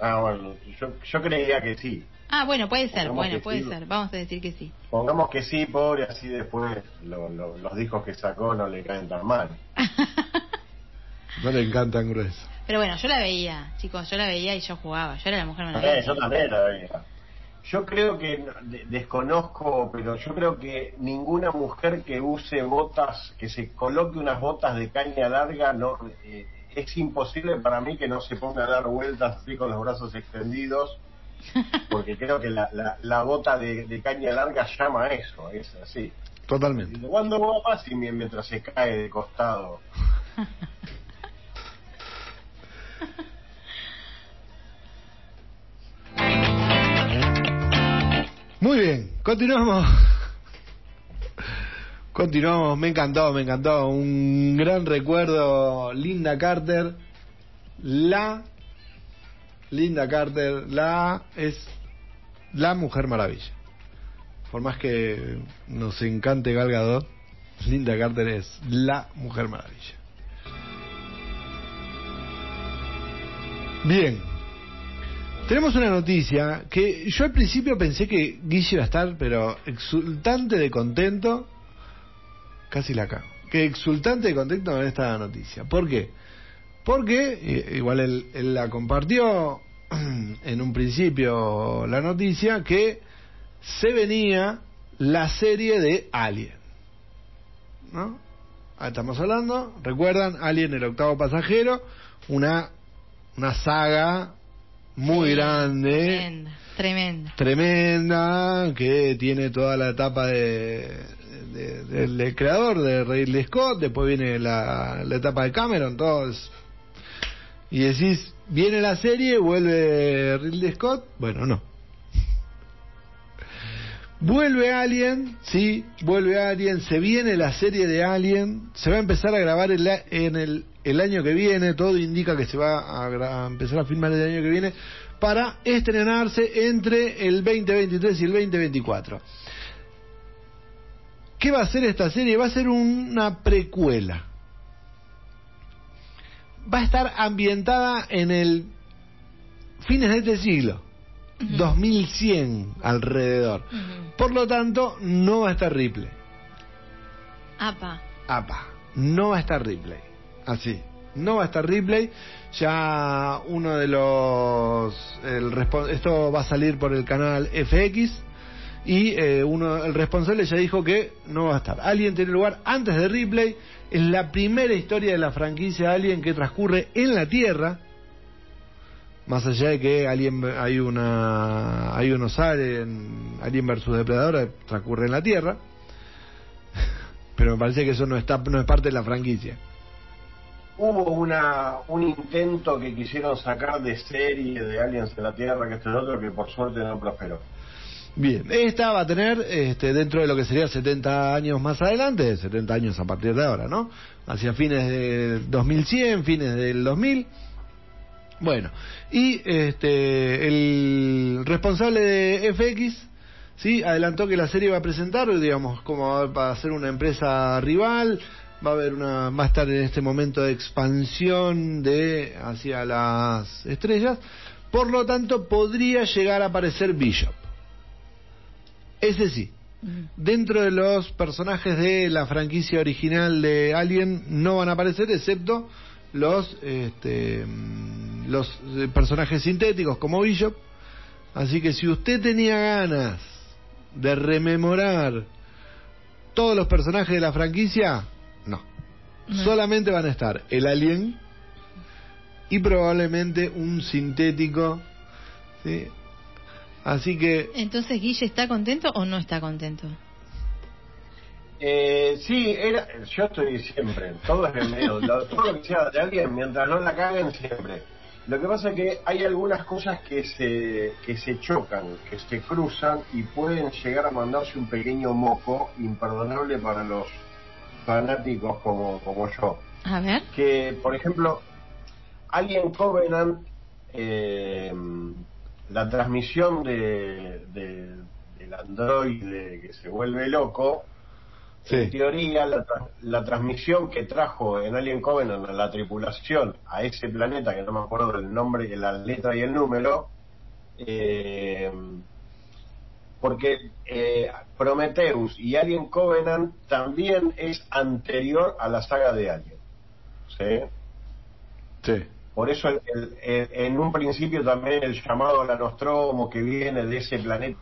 ah, bueno, yo, yo creía que sí. Ah, bueno, puede ser, Pongamos bueno, puede sí. ser, vamos a decir que sí. Pongamos que sí, pobre, así después lo- lo- los discos que sacó no le caen tan mal. No le encantan gruesos. Pero bueno, yo la veía, chicos, yo la veía y yo jugaba, yo era la mujer Eh, maravilla. yo también la veía. Yo creo que, no- de- desconozco, pero yo creo que ninguna mujer que use botas, que se coloque unas botas de caña larga, no eh, es imposible para mí que no se ponga a dar vueltas así con los brazos extendidos, porque creo que la, la, la bota de, de caña larga llama a eso, es así. Totalmente. ¿Cuándo va más y mientras se cae de costado? Muy bien, continuamos. Continuamos, me encantó, me encantó. Un gran recuerdo, Linda Carter. La Linda Carter, la es la Mujer Maravilla. Por más que nos encante Gal Gadot, Linda Carter es la Mujer Maravilla. Bien, tenemos una noticia que yo al principio pensé que Guille iba a estar, pero exultante de contento, casi la cago, que exultante de contento con esta noticia. ¿Por qué? Porque, eh, igual él, él la compartió en un principio la noticia, que se venía la serie de Alien. ¿No? Ah, Estamos hablando, recuerdan, Alien el octavo pasajero, una, una saga muy Sí, grande, Tremenda, tremenda. tremenda, que tiene toda la etapa de, de- del, del creador, de Ridley Scott, después viene la, la etapa de Cameron, todos. Y decís, viene la serie, vuelve Ridley Scott, bueno, no. Vuelve Alien, sí, vuelve Alien, se viene la serie de Alien, se va a empezar a grabar el en el, año que viene, todo indica que se va a, a empezar a filmar el año que viene, para estrenarse entre el 2023 y el 2024. ¿Qué va a ser esta serie? Va a ser una precuela. Va a estar ambientada en el fines de este siglo, Ujú. 2100 alrededor. Por lo tanto, no va a estar Ripley. Apa. Apa, no va a estar Ripley. Así. no va a estar Ripley. Ya uno de los. El, esto va a salir por el canal FX. Y eh, uno, el responsable ya dijo que no va a estar. Alien tiene lugar antes de Ripley. Es la primera historia de la franquicia Alien que transcurre en la Tierra. Más allá de que Alien, hay una hay unos Alien, Alien versus Depredador transcurre en la Tierra. Pero me parece que eso no está no es parte de la franquicia. Hubo una, un intento que quisieron sacar de serie de Aliens en la Tierra, que este es otro, que por suerte no prosperó. Bien, esta va a tener este, dentro de lo que sería 70 años más adelante, 70 años a partir de ahora, ¿no? Hacia fines de 2100, fines del 2000. Bueno, y este el responsable de FX, sí, adelantó que la serie va a presentar, digamos, como va a ser una empresa rival, va a haber una, va a estar en este momento de expansión de hacia las estrellas, por lo tanto podría llegar a aparecer Bishop. Ese sí. Dentro de los personajes de la franquicia original de Alien no van a aparecer, excepto los este, mm, los eh, personajes sintéticos como Bishop. Así que si usted tenía ganas de rememorar todos los personajes de la franquicia, no. No. Solamente van a estar el Alien y probablemente un sintético. ¿sí? Así que Entonces, Guille, ¿está contento o no está contento? Eh, sí, era, yo estoy siempre, todo es en medio, lo- todo lo que sea de alguien, mientras no la caguen siempre. Lo que pasa es que hay algunas cosas que se, que se chocan, que se cruzan y pueden llegar a mandarse un pequeño moco imperdonable para los fanáticos como, como yo. A ver. que, por ejemplo, Alien Covenant, eh, la transmisión de, de- del androide que se vuelve loco, en teoría la, tra- la transmisión que trajo en Alien Covenant a la tripulación a ese planeta, que no me acuerdo del nombre, la letra y el número, eh, porque eh, Prometheus y Alien Covenant también es anterior a la saga de Alien. ¿sí? sí. Por eso el- en un principio también el llamado a la Nostromo que viene de ese planeta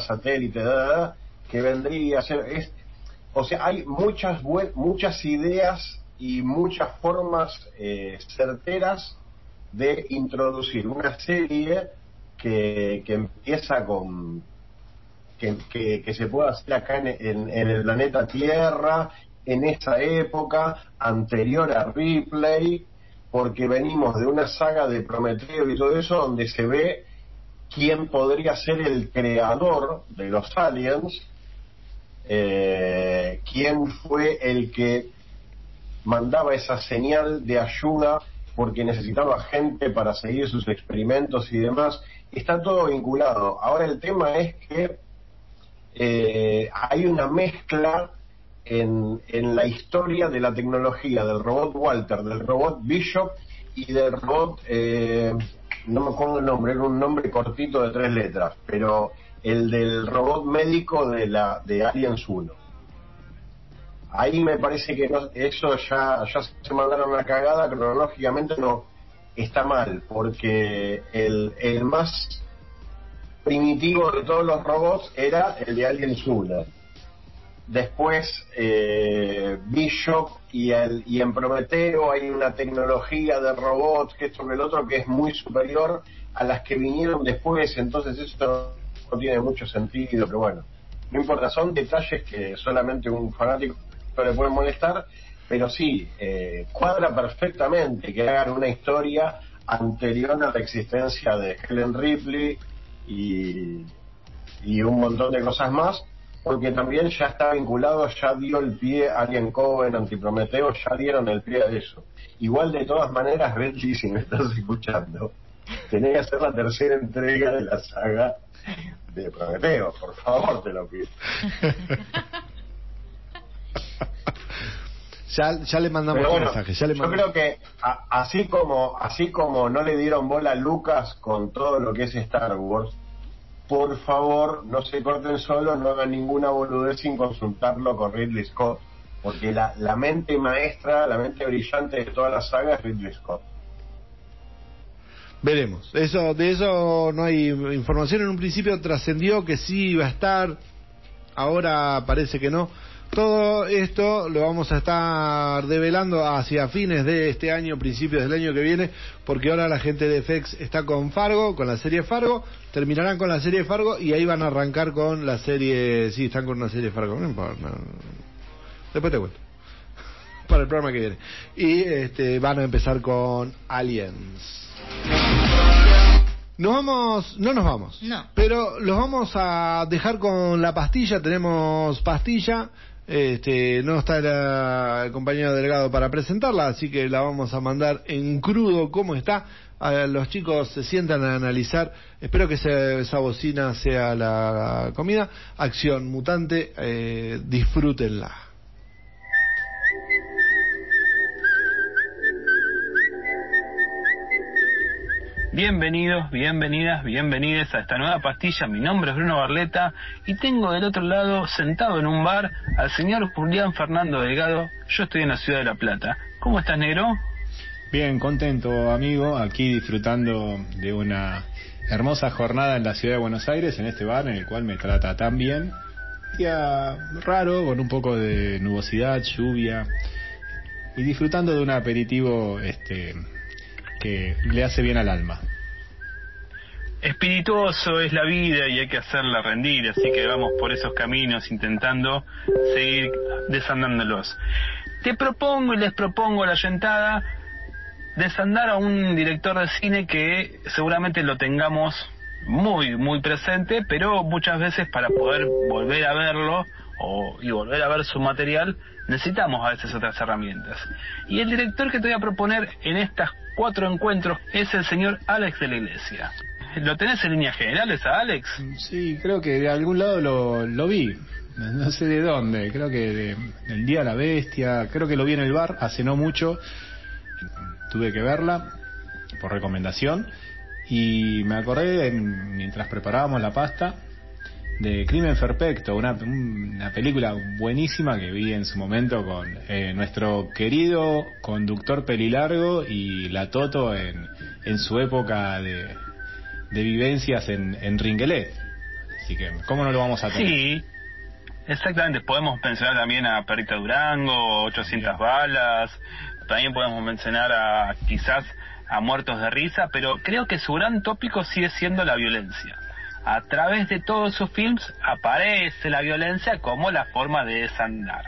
satélite, que vendría a ser... Es, o sea, hay muchas, muchas ideas y muchas formas eh, certeras de introducir una serie que, que empieza con... Que, que- que se pueda hacer acá en, en- en el planeta Tierra, en esa época, anterior a Ripley, porque venimos de una saga de Prometeo y todo eso, donde se ve quién podría ser el creador de los aliens, eh, quién fue el que mandaba esa señal de ayuda porque necesitaba gente para seguir sus experimentos y demás. Está todo vinculado. Ahora el tema es que eh, hay una mezcla en, en la historia de la tecnología del robot Walter, del robot Bishop y del robot, eh, no me acuerdo el nombre, era un nombre cortito de tres letras, pero el del robot médico de la de Aliens 1. Ahí me parece que no- eso ya, se mandaron una cagada, cronológicamente no está mal, porque el, el más primitivo de todos los robots era el de Aliens 1 después eh, Bishop y, el, y en Prometeo hay una tecnología de robots que esto que el otro que es muy superior a las que vinieron después entonces eso no tiene mucho sentido pero bueno no importa son detalles que solamente un fanático le puede molestar pero sí eh, cuadra perfectamente que hagan una historia anterior a la existencia de Helen Ripley y, y un montón de cosas más porque también ya está vinculado, ya dio el pie Alien Coven, Antiprometeo, ya dieron el pie a eso. Igual de todas maneras, Benji, si me estás escuchando, tenés que hacer la tercera entrega de la saga de Prometeo, por favor, te lo pido. Ya, ya le mandamos un bueno, mensaje. Ya le yo creo que a- así como así como no le dieron bola a Lucas con todo lo que es Star Wars, por favor no se corten solo, no hagan ninguna boludez sin consultarlo con Ridley Scott, porque la, la mente maestra, la mente brillante de toda la saga es Ridley Scott. Veremos. Eso, de eso no hay información. En un principio trascendió que sí iba a estar. Ahora parece que no. Todo esto lo vamos a estar develando hacia fines de este año, principios del año que viene, porque ahora la gente de FX está con Fargo, con la serie Fargo, terminarán con la serie Fargo y ahí van a arrancar con la serie, sí, están con una serie Fargo, no importa, después te cuento, para el programa que viene. Y este, van a empezar con Aliens. Nos vamos, no nos vamos. No. Pero los vamos a dejar con la pastilla. Tenemos pastilla. Este, no está la- el compañero delegado para presentarla, así que la vamos a mandar en crudo cómo está. A los chicos se sientan a analizar. Espero que se- esa bocina sea la comida. Acción mutante, eh, disfrútenla. Bienvenidos, bienvenidas, bienvenides a esta nueva pastilla. Mi nombre es Bruno Barleta y tengo del otro lado, sentado en un bar, al señor Julián Fernando Delgado. Yo estoy en la ciudad de La Plata. ¿Cómo estás, negro? Bien, contento amigo, aquí disfrutando de una hermosa jornada en la ciudad de Buenos Aires, en este bar en el cual me trata tan bien. Día raro, con un poco de nubosidad, lluvia, y disfrutando de un aperitivo este, le hace bien al alma. Espirituoso es la vida y hay que hacerla rendir, así que vamos por esos caminos intentando seguir desandándolos. Te propongo y les propongo la yentada desandar a un director de cine que seguramente lo tengamos muy, muy presente, pero muchas veces para poder volver a verlo o, y volver a ver su material, necesitamos a veces otras herramientas. Y el director que te voy a proponer en estos cuatro encuentros es el señor Alex de la Iglesia. ¿Lo tenés en líneas generales a Alex? Sí, creo que de algún lado lo, lo vi, no sé de dónde, creo que de- del Día de la Bestia, creo que lo vi en el bar hace no mucho, tuve que verla por recomendación y me acordé en- mientras preparábamos la pasta de Crimen Perfecto, una, una película buenísima que vi en su momento con eh, nuestro querido conductor pelilargo y la Toto en, en su época de, de vivencias en, en Ringuelet. Así que, ¿cómo no lo vamos a tener? Sí, exactamente. Podemos mencionar también a Perrita Durango, 800 balas. También podemos mencionar a quizás a Muertos de Risa, pero creo que su gran tópico sigue siendo la violencia. A través de todos sus films aparece la violencia como la forma de desandar.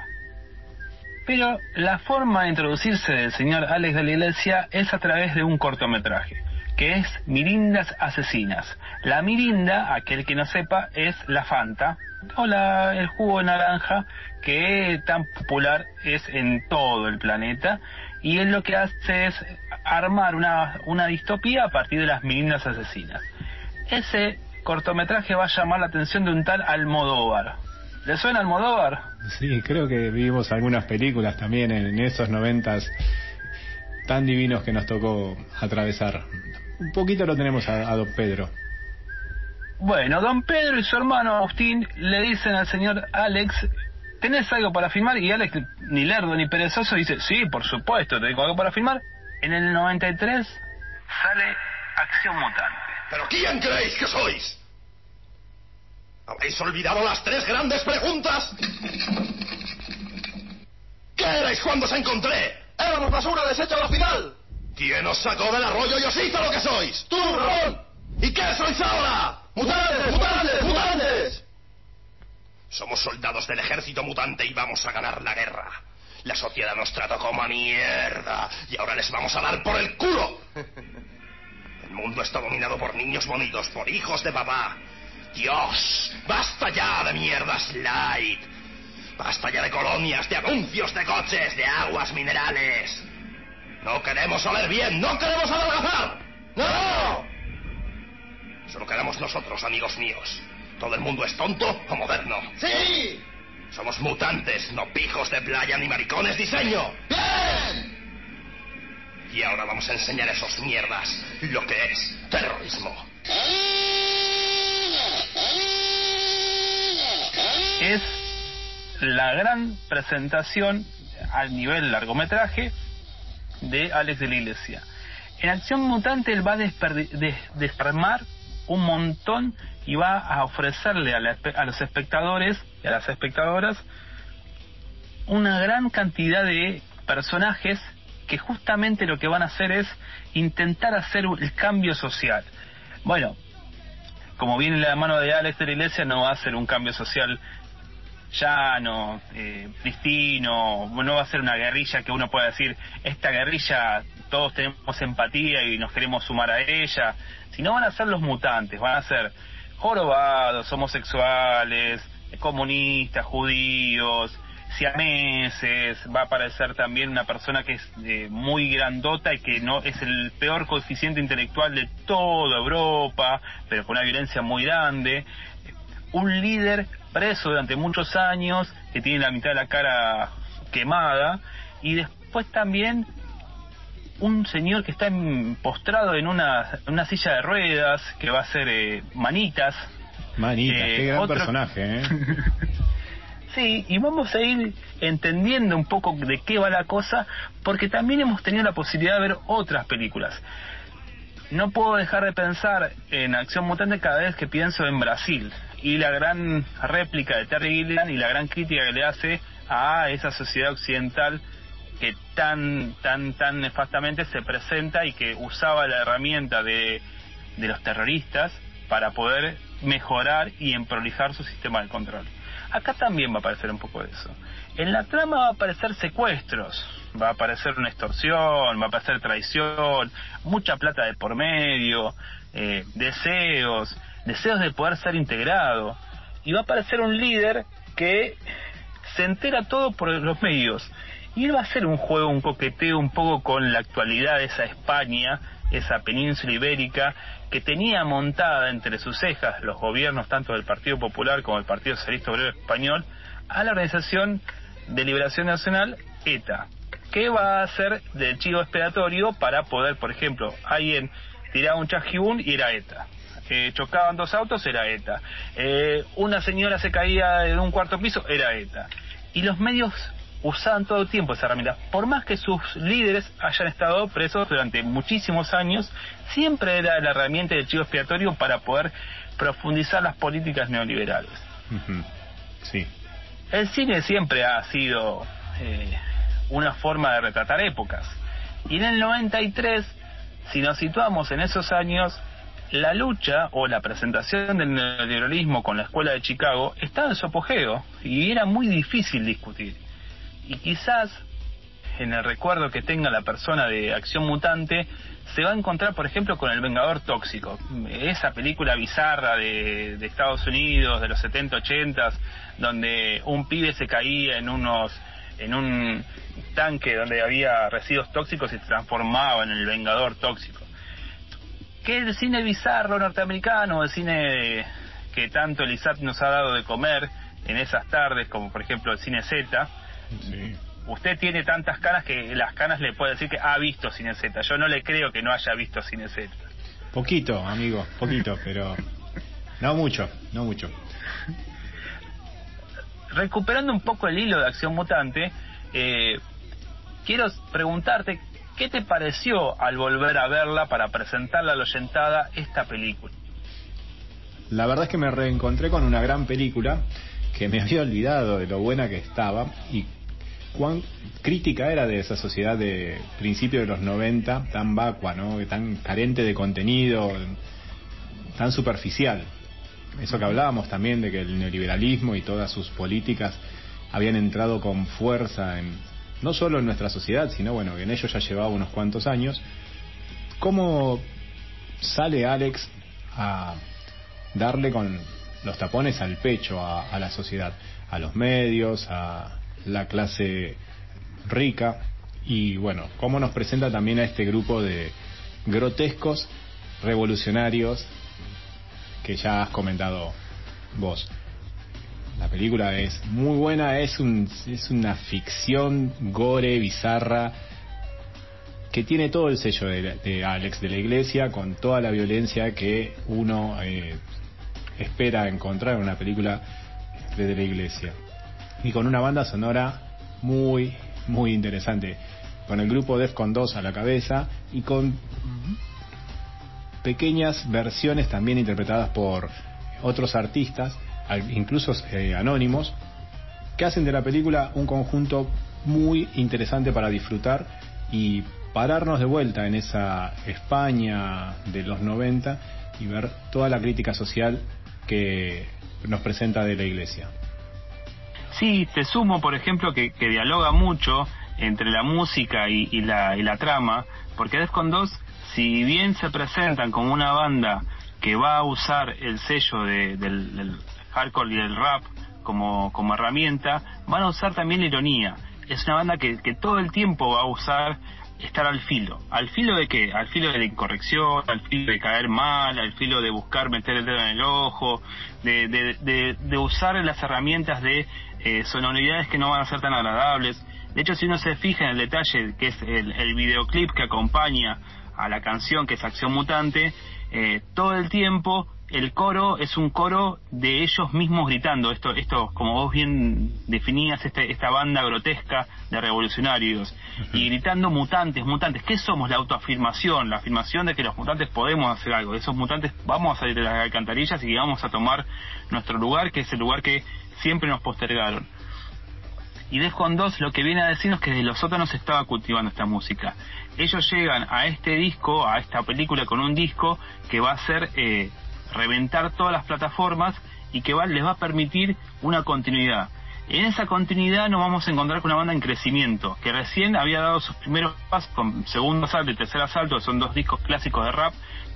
Pero la forma de introducirse del señor Alex de la Iglesia es a través de un cortometraje, que es Mirindas Asesinas. La mirinda, aquel que no sepa, es la Fanta, o la- el jugo de naranja, que tan popular es en todo el planeta, y él lo que hace es armar una, una distopía a partir de las mirindas asesinas. Ese cortometraje va a llamar la atención de un tal Almodóvar. ¿Le suena Almodóvar? Sí, creo que vimos algunas películas también en esos noventas tan divinos que nos tocó atravesar. Un poquito lo tenemos a, a don Pedro. Bueno, don Pedro y su hermano Agustín le dicen al señor Alex, ¿tenés algo para filmar? Y Alex, ni lerdo ni perezoso, dice, sí, por supuesto, tengo algo para filmar. En el 93 sale Acción Mutante. ¿Pero quién creéis que sois? ¿Habéis olvidado las tres grandes preguntas? ¿Qué erais cuando os encontré? Éramos basura deshecha a la final. ¿Quién os sacó del arroyo y os hizo lo que sois? ¡Tú, Ron! ¿Y qué sois ahora? ¡Mutantes, mutantes, mutantes! Somos soldados del ejército mutante y vamos a ganar la guerra. La sociedad nos trató como a mierda y ahora les vamos a dar por el culo. El mundo está dominado por niños bonitos, por hijos de papá. Dios, basta ya de mierdas light. Basta ya de colonias, de anuncios de coches, de aguas minerales. No queremos oler bien, no queremos adelgazar. ¡No! Solo quedamos nosotros, amigos míos. ¿Todo el mundo es tonto o moderno? ¡Sí! Somos mutantes, no pijos de playa ni maricones diseño. ¡Bien! Y ahora vamos a enseñar a esos mierdas lo que es terrorismo. Es la gran presentación al nivel largometraje de Alex de la Iglesia. En Acción Mutante él va a desarmar un montón y va a ofrecerle a, la los espectadores y a las espectadoras una gran cantidad de personajes que justamente lo que van a hacer es intentar hacer el cambio social. Bueno, como viene la mano de Alex de la Iglesia, no va a ser un cambio social llano, eh, pristino, no va a ser una guerrilla que uno pueda decir, esta guerrilla todos tenemos empatía y nos queremos sumar a ella, sino van a ser los mutantes, van a ser jorobados, homosexuales, comunistas, judíos, siameses, va a aparecer también una persona que es eh, muy grandota y que no es el peor coeficiente intelectual de toda Europa, pero con una violencia muy grande, un líder preso durante muchos años, que tiene la mitad de la cara quemada, y después también un señor que está postrado en una, una silla de ruedas, que va a ser eh, manitas. Manita, Eh, qué gran otro- personaje, ¿eh? Sí, y vamos a ir entendiendo un poco de qué va la cosa, porque también hemos tenido la posibilidad de ver otras películas. No puedo dejar de pensar en Acción Mutante cada vez que pienso en Brasil y la gran réplica de Terry Gilliam y la gran crítica que le hace a esa sociedad occidental que tan tan tan nefastamente se presenta y que usaba la herramienta de, de los terroristas para poder mejorar y emprolijar su sistema de control. Acá también va a aparecer un poco de eso. En la trama va a aparecer secuestros, va a aparecer una extorsión, va a aparecer traición, mucha plata de por medio, eh, deseos, deseos de poder ser integrado. Y va a aparecer un líder que se entera todo por los medios. Y él va a hacer un juego, un coqueteo un poco con la actualidad de esa España, esa península ibérica, que tenía montada entre sus cejas los gobiernos tanto del Partido Popular como del Partido Socialista Obrero Español, a la Organización de Liberación Nacional, ETA, que va a hacer del chivo expiatorio para poder, por ejemplo, alguien tiraba un chasquibún y era ETA. Eh, chocaban dos autos, era ETA. Eh, una señora se caía de un cuarto piso, era ETA. Y los medios usaban todo el tiempo esa herramienta. Por más que sus líderes hayan estado presos durante muchísimos años, siempre era la herramienta del chivo expiatorio para poder profundizar las políticas neoliberales. Sí. El cine siempre ha sido eh, una forma de retratar épocas. Y en el 93, si nos situamos en esos años, la lucha o la presentación del neoliberalismo con la escuela de Chicago estaba en su apogeo y era muy difícil discutir. Y quizás en el recuerdo que tenga la persona de Acción Mutante, se va a encontrar, por ejemplo, con El Vengador Tóxico, esa película bizarra de, Estados Unidos de los 70, 80, donde un pibe se caía en unos en un tanque donde había residuos tóxicos y se transformaba en el Vengador Tóxico. Que el cine bizarro norteamericano, el cine que tanto el ISAT nos ha dado de comer en esas tardes, como por ejemplo el cine Z, Sí. usted tiene tantas canas que las canas le puede decir que ha visto Cine Z. Yo no le creo que no haya visto Cine Z. Poquito, amigo, poquito, pero no mucho, no mucho. Recuperando un poco el hilo de Acción Mutante, eh, quiero preguntarte, ¿qué te pareció al volver a verla para presentarla a la oyentada esta película? La verdad es que me reencontré con una gran película que me había olvidado de lo buena que estaba y cuán crítica era de esa sociedad de principios de los 90, tan vacua, ¿no? tan carente de contenido, tan superficial. Eso que hablábamos también de que el neoliberalismo y todas sus políticas habían entrado con fuerza en no solo en nuestra sociedad, sino bueno, en ello ya llevaba unos cuantos años. ¿Cómo sale Alex a darle con los tapones al pecho a, a la sociedad, a los medios, a la clase rica y bueno, cómo nos presenta también a este grupo de grotescos revolucionarios que ya has comentado vos. La película es muy buena, es, un, es una ficción gore, bizarra, que tiene todo el sello de, de Alex de la Iglesia, con toda la violencia que uno eh, espera encontrar en una película de, la Iglesia. y con una banda sonora muy, muy interesante. Con el grupo Defcon 2 a la cabeza y con pequeñas versiones también interpretadas por otros artistas, incluso eh, anónimos, que hacen de la película un conjunto muy interesante para disfrutar y pararnos de vuelta en esa España de los 90 y ver toda la crítica social que nos presenta de la iglesia. Sí, te sumo, por ejemplo, que, que dialoga mucho entre la música y, la, y la trama, porque Defcon 2, si bien se presentan como una banda que va a usar el sello de- del hardcore y del rap como, como herramienta, van a usar también la ironía. Es una banda que, que todo el tiempo va a usar estar al filo. ¿Al filo de qué? Al filo de la incorrección, al filo de caer mal, al filo de buscar meter el dedo en el ojo, de, de, de- de usar las herramientas de eh, sonoridades que no van a ser tan agradables. De hecho, si uno se fija en el detalle que es el, el videoclip que acompaña a la canción, que es Acción Mutante, eh, todo el tiempo el coro es un coro de ellos mismos gritando. Esto, esto como vos bien definías, este, esta banda grotesca de revolucionarios. Y gritando mutantes, mutantes. ¿Qué somos? La autoafirmación, la afirmación de que los mutantes podemos hacer algo. Esos mutantes vamos a salir de las alcantarillas y vamos a tomar nuestro lugar, que es el lugar que siempre nos postergaron. Y Defcon 2 lo que viene a decirnos es que desde los sótanos estaba cultivando esta música. Ellos llegan a este disco, a esta película con un disco que va a ser eh, reventar todas las plataformas y que va, les va a permitir una continuidad. En esa continuidad nos vamos a encontrar con una banda en crecimiento, que recién había dado sus primeros pasos con segundo asalto y tercer asalto, que son dos discos clásicos de rap,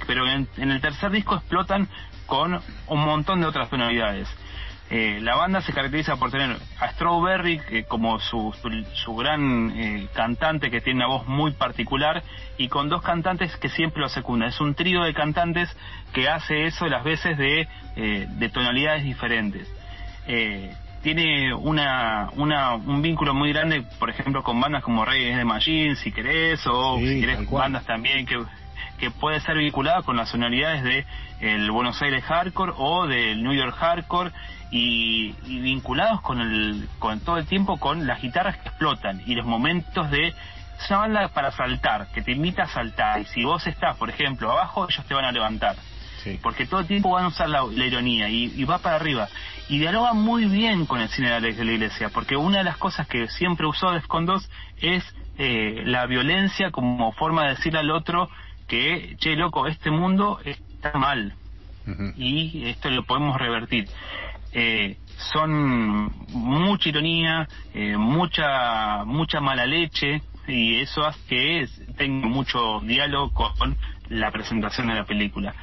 pero en, en el tercer disco explotan con un montón de otras tonalidades. Eh, la banda se caracteriza por tener a Strawberry eh, como su, su, su gran eh, cantante que tiene una voz muy particular y con dos cantantes que siempre lo secundan. Es un trío de cantantes que hace eso las veces de, eh, de tonalidades diferentes. Eh, tiene una, una, un vínculo muy grande, por ejemplo, con bandas como Reyes de Machine, si querés, o Sí, si querés bandas también que, que puede ser vinculada con las sonoridades de el Buenos Aires Hardcore o del New York Hardcore y, y vinculados con el con todo el tiempo con las guitarras que explotan y los momentos de es una banda para saltar, que te invita a saltar y si vos estás, por ejemplo, abajo, ellos te van a levantar Sí. porque todo el tiempo van a usar la, la ironía y, y va para arriba. Y dialoga muy bien con el cine de la, de la iglesia, porque una de las cosas que siempre usó Defcon 2 es eh, la violencia como forma de decirle al otro que, che, loco, este mundo está mal y esto lo podemos revertir. Eh, son mucha ironía, eh, mucha mucha mala leche y eso hace que tenga mucho diálogo con la presentación de la película.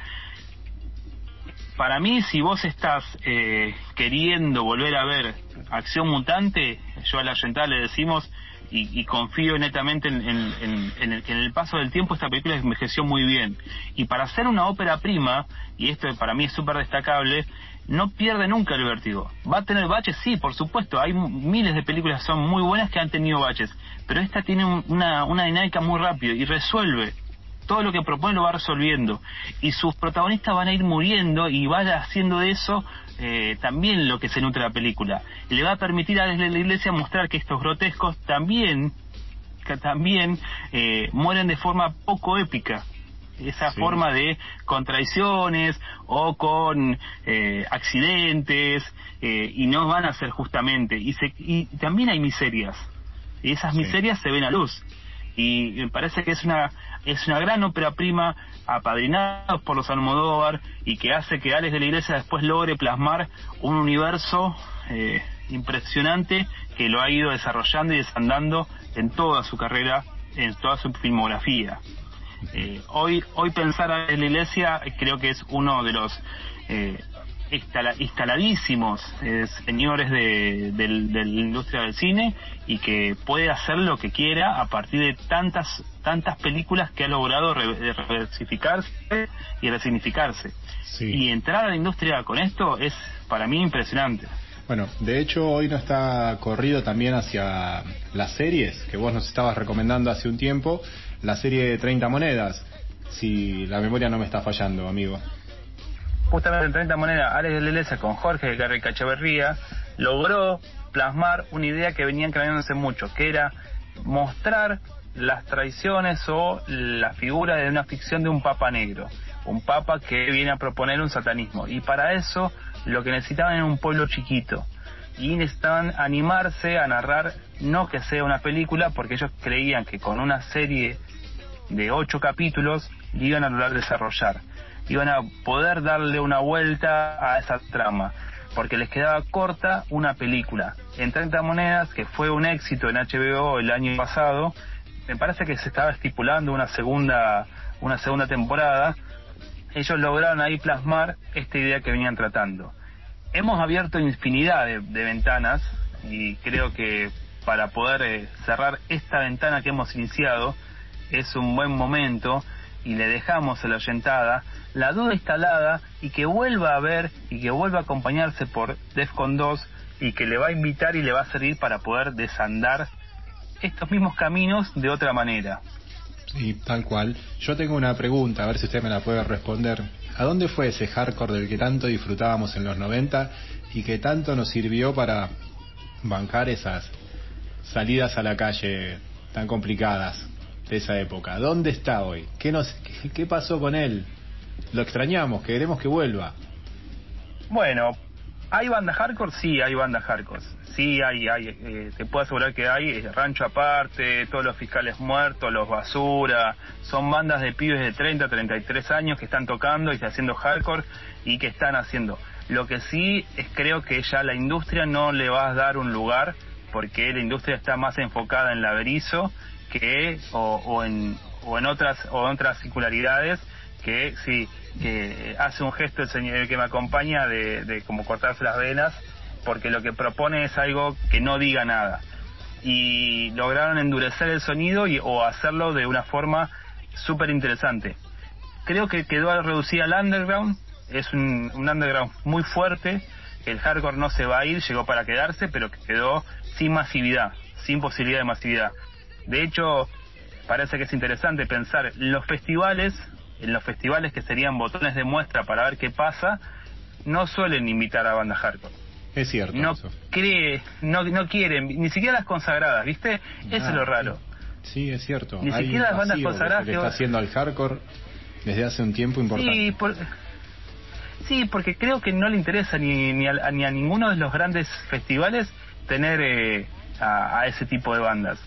Para mí, si vos estás eh, queriendo volver a ver Acción Mutante, yo a la Yentada le decimos, y, y confío netamente en, en- en- en el, en el paso del tiempo esta película envejeció muy bien. Y para hacer una ópera prima, y esto para mí es súper destacable, no pierde nunca el vértigo. ¿Va a tener baches? Sí, por supuesto. Hay miles de películas que son muy buenas que han tenido baches. Pero esta tiene un- una, una dinámica muy rápida y resuelve todo lo que propone lo va resolviendo y sus protagonistas van a ir muriendo y va haciendo de eso eh, también lo que se nutre la película. Le va a permitir a la iglesia mostrar que estos grotescos también que también eh, mueren de forma poco épica. Esa Sí. forma de contradicciones o con eh, accidentes eh, y no van a ser justamente. Y, se, y también hay miserias. Y esas Sí. miserias se ven a luz y me parece que es una es una gran ópera prima apadrinados por los Almodóvar y que hace que Alex de la Iglesia después logre plasmar un universo eh, impresionante que lo ha ido desarrollando y desandando en toda su carrera, en toda su filmografía. Eh, hoy hoy pensar en la iglesia creo que es uno de los eh, instala- instaladísimos eh, señores de, del- de la industria del cine y que puede hacer lo que quiera a partir de tantas tantas películas que ha logrado re- reversificarse y resignificarse Sí. y entrar a la industria con esto es para mí impresionante Bueno, de hecho hoy no está corrido también hacia las series que vos nos estabas recomendando hace un tiempo, la serie de 30 monedas, si la memoria no me está fallando, amigo. Justamente en 30 monedas Alex de Iglesia con Jorge Garrica Echeverría logró plasmar una idea que venían creándose mucho, que era mostrar las tradiciones o la figura de una ficción de un papa negro, un papa que viene a proponer un satanismo. Y para eso lo que necesitaban era un pueblo chiquito. Y necesitaban animarse a narrar, no que sea una película, porque ellos creían que con una serie de ocho capítulos iban a lograr desarrollar. Iban a poder darle una vuelta a esa trama, porque les quedaba corta una película. En 30 monedas, que fue un éxito en HBO el año pasado, me parece que se estaba estipulando una segunda, una segunda temporada. Ellos lograron ahí plasmar esta idea que venían tratando. Hemos abierto infinidad de, ventanas y creo que para poder eh, cerrar esta ventana que hemos iniciado es un buen momento y le dejamos la oyentada la duda instalada y que vuelva a ver y que vuelva a acompañarse por DEFCON 2 y que le va a invitar y le va a servir para poder desandar estos mismos caminos de otra manera. Sí, tal cual. Yo tengo una pregunta, a ver si usted me la puede responder. ¿A dónde fue ese hardcore del que tanto disfrutábamos en los 90 y que tanto nos sirvió para bancar esas salidas a la calle tan complicadas de esa época? ¿Dónde está hoy? ¿Qué, nos, qué, qué pasó con él? Lo extrañamos, queremos que vuelva. Bueno, ¿hay bandas hardcore? Sí, hay bandas hardcore. Sí, hay, hay eh, te puedo asegurar que hay eh, Rancho Aparte, todos los fiscales muertos, los Basura, son bandas de pibes de 30, 33 años que están tocando y haciendo hardcore y que están haciendo. Lo que sí es creo que ya la industria no le va a dar un lugar porque la industria está más enfocada en la berizo que o, o en o en otras o en otras singularidades que sí que hace un gesto el señor que me acompaña de, de como cortarse las venas porque lo que propone es algo que no diga nada. Y lograron endurecer el sonido y, o hacerlo de una forma súper interesante creo que quedó reducida al underground. Es un, un underground muy fuerte. El hardcore no se va a ir llegó para quedarse pero que quedó sin masividad sin posibilidad de masividad de hecho parece que es interesante pensar en los festivales en los festivales que serían botones de muestra para ver qué pasa, no suelen invitar a bandas hardcore. Es cierto. No eso. cree, no, no quieren, ni siquiera las consagradas, ¿viste? Eso Ah, es lo raro. Sí, es cierto. Ni Hay siquiera las bandas consagradas que está haciendo al hardcore desde hace un tiempo importante. Sí, por- sí, porque creo que no le interesa ni, ni, a, ni a ninguno de los grandes festivales tener eh, a, a ese tipo de bandas.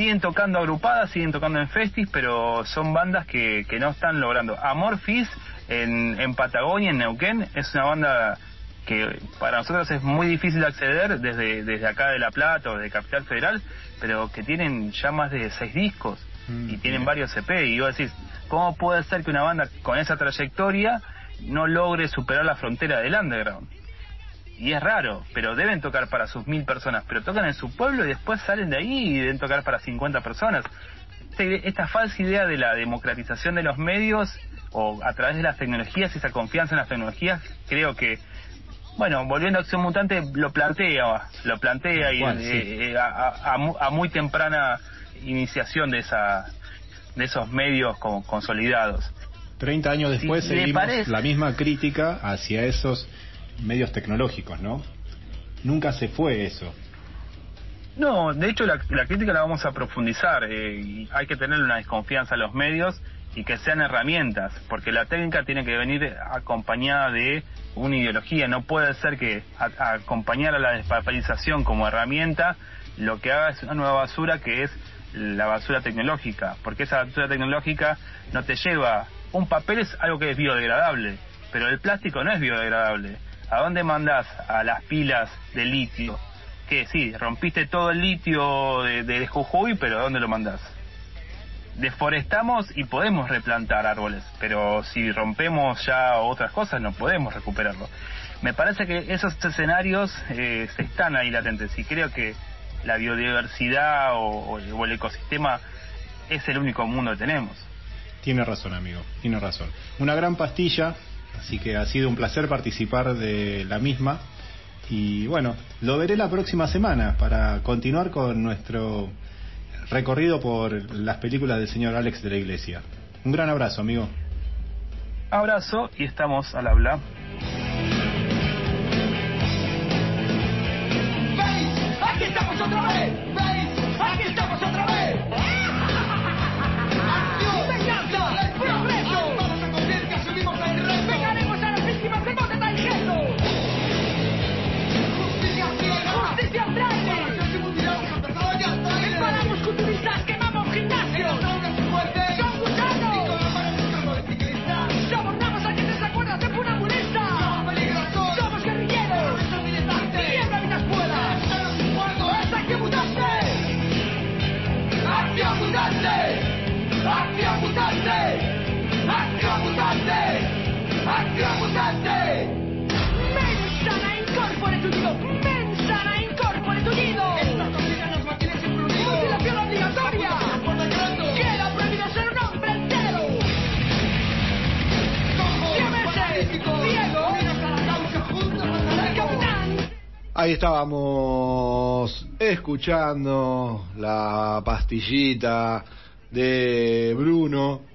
Siguen tocando agrupadas, siguen tocando en festis, pero son bandas que, que no están logrando. Amorphis en, en Patagonia, en Neuquén, es una banda que para nosotros es muy difícil de acceder desde, desde acá de La Plata o de Capital Federal, pero que tienen ya más de seis discos Mm, y tienen bien. varios EP y vos decís, ¿cómo puede ser que una banda con esa trayectoria no logre superar la frontera del underground? Y es raro, pero deben tocar para sus mil personas, pero tocan en su pueblo y después salen de ahí y deben tocar para 50 personas. Este- Esta falsa idea de la democratización de los medios o a través de las tecnologías, esa confianza en las tecnologías, creo que bueno, volviendo a Acción Mutante, lo plantea, lo plantea y, Tal cual, sí. eh, eh, a, a- a mu- a muy temprana iniciación de esa de esos medios como consolidados. 30 años después Sí, seguimos parece- la misma crítica hacia esos medios tecnológicos, ¿no? Nunca se fue eso. No, de hecho la, la crítica la vamos a profundizar. eh, y hay que tener una desconfianza en los medios y que sean herramientas, porque la técnica tiene que venir acompañada de una ideología. No puede ser que a- a acompañar a la despapelización como herramienta lo que haga es una nueva basura que es la basura tecnológica, porque esa basura tecnológica no te lleva. Un papel es algo que es biodegradable, pero el plástico no es biodegradable. ¿A dónde mandás a las pilas de litio? que sí, rompiste todo el litio de, de Jujuy, pero ¿a dónde lo mandás? Deforestamos y podemos replantar árboles, pero si rompemos ya otras cosas no podemos recuperarlo. Me parece que esos escenarios eh, están ahí latentes y creo que la biodiversidad o, o el ecosistema es el único mundo que tenemos. Tiene razón, amigo, tiene razón. Una gran pastilla, así que ha sido un placer participar de la misma. Y bueno, lo veré la próxima semana para continuar con nuestro recorrido por las películas del señor Alex de la Iglesia. Un gran abrazo, amigo. Abrazo y estamos al habla. Aquí estamos otra vez. Incorpore. ¡Diego! ¡Capitán! Ahí estábamos escuchando la pastillita de Bruno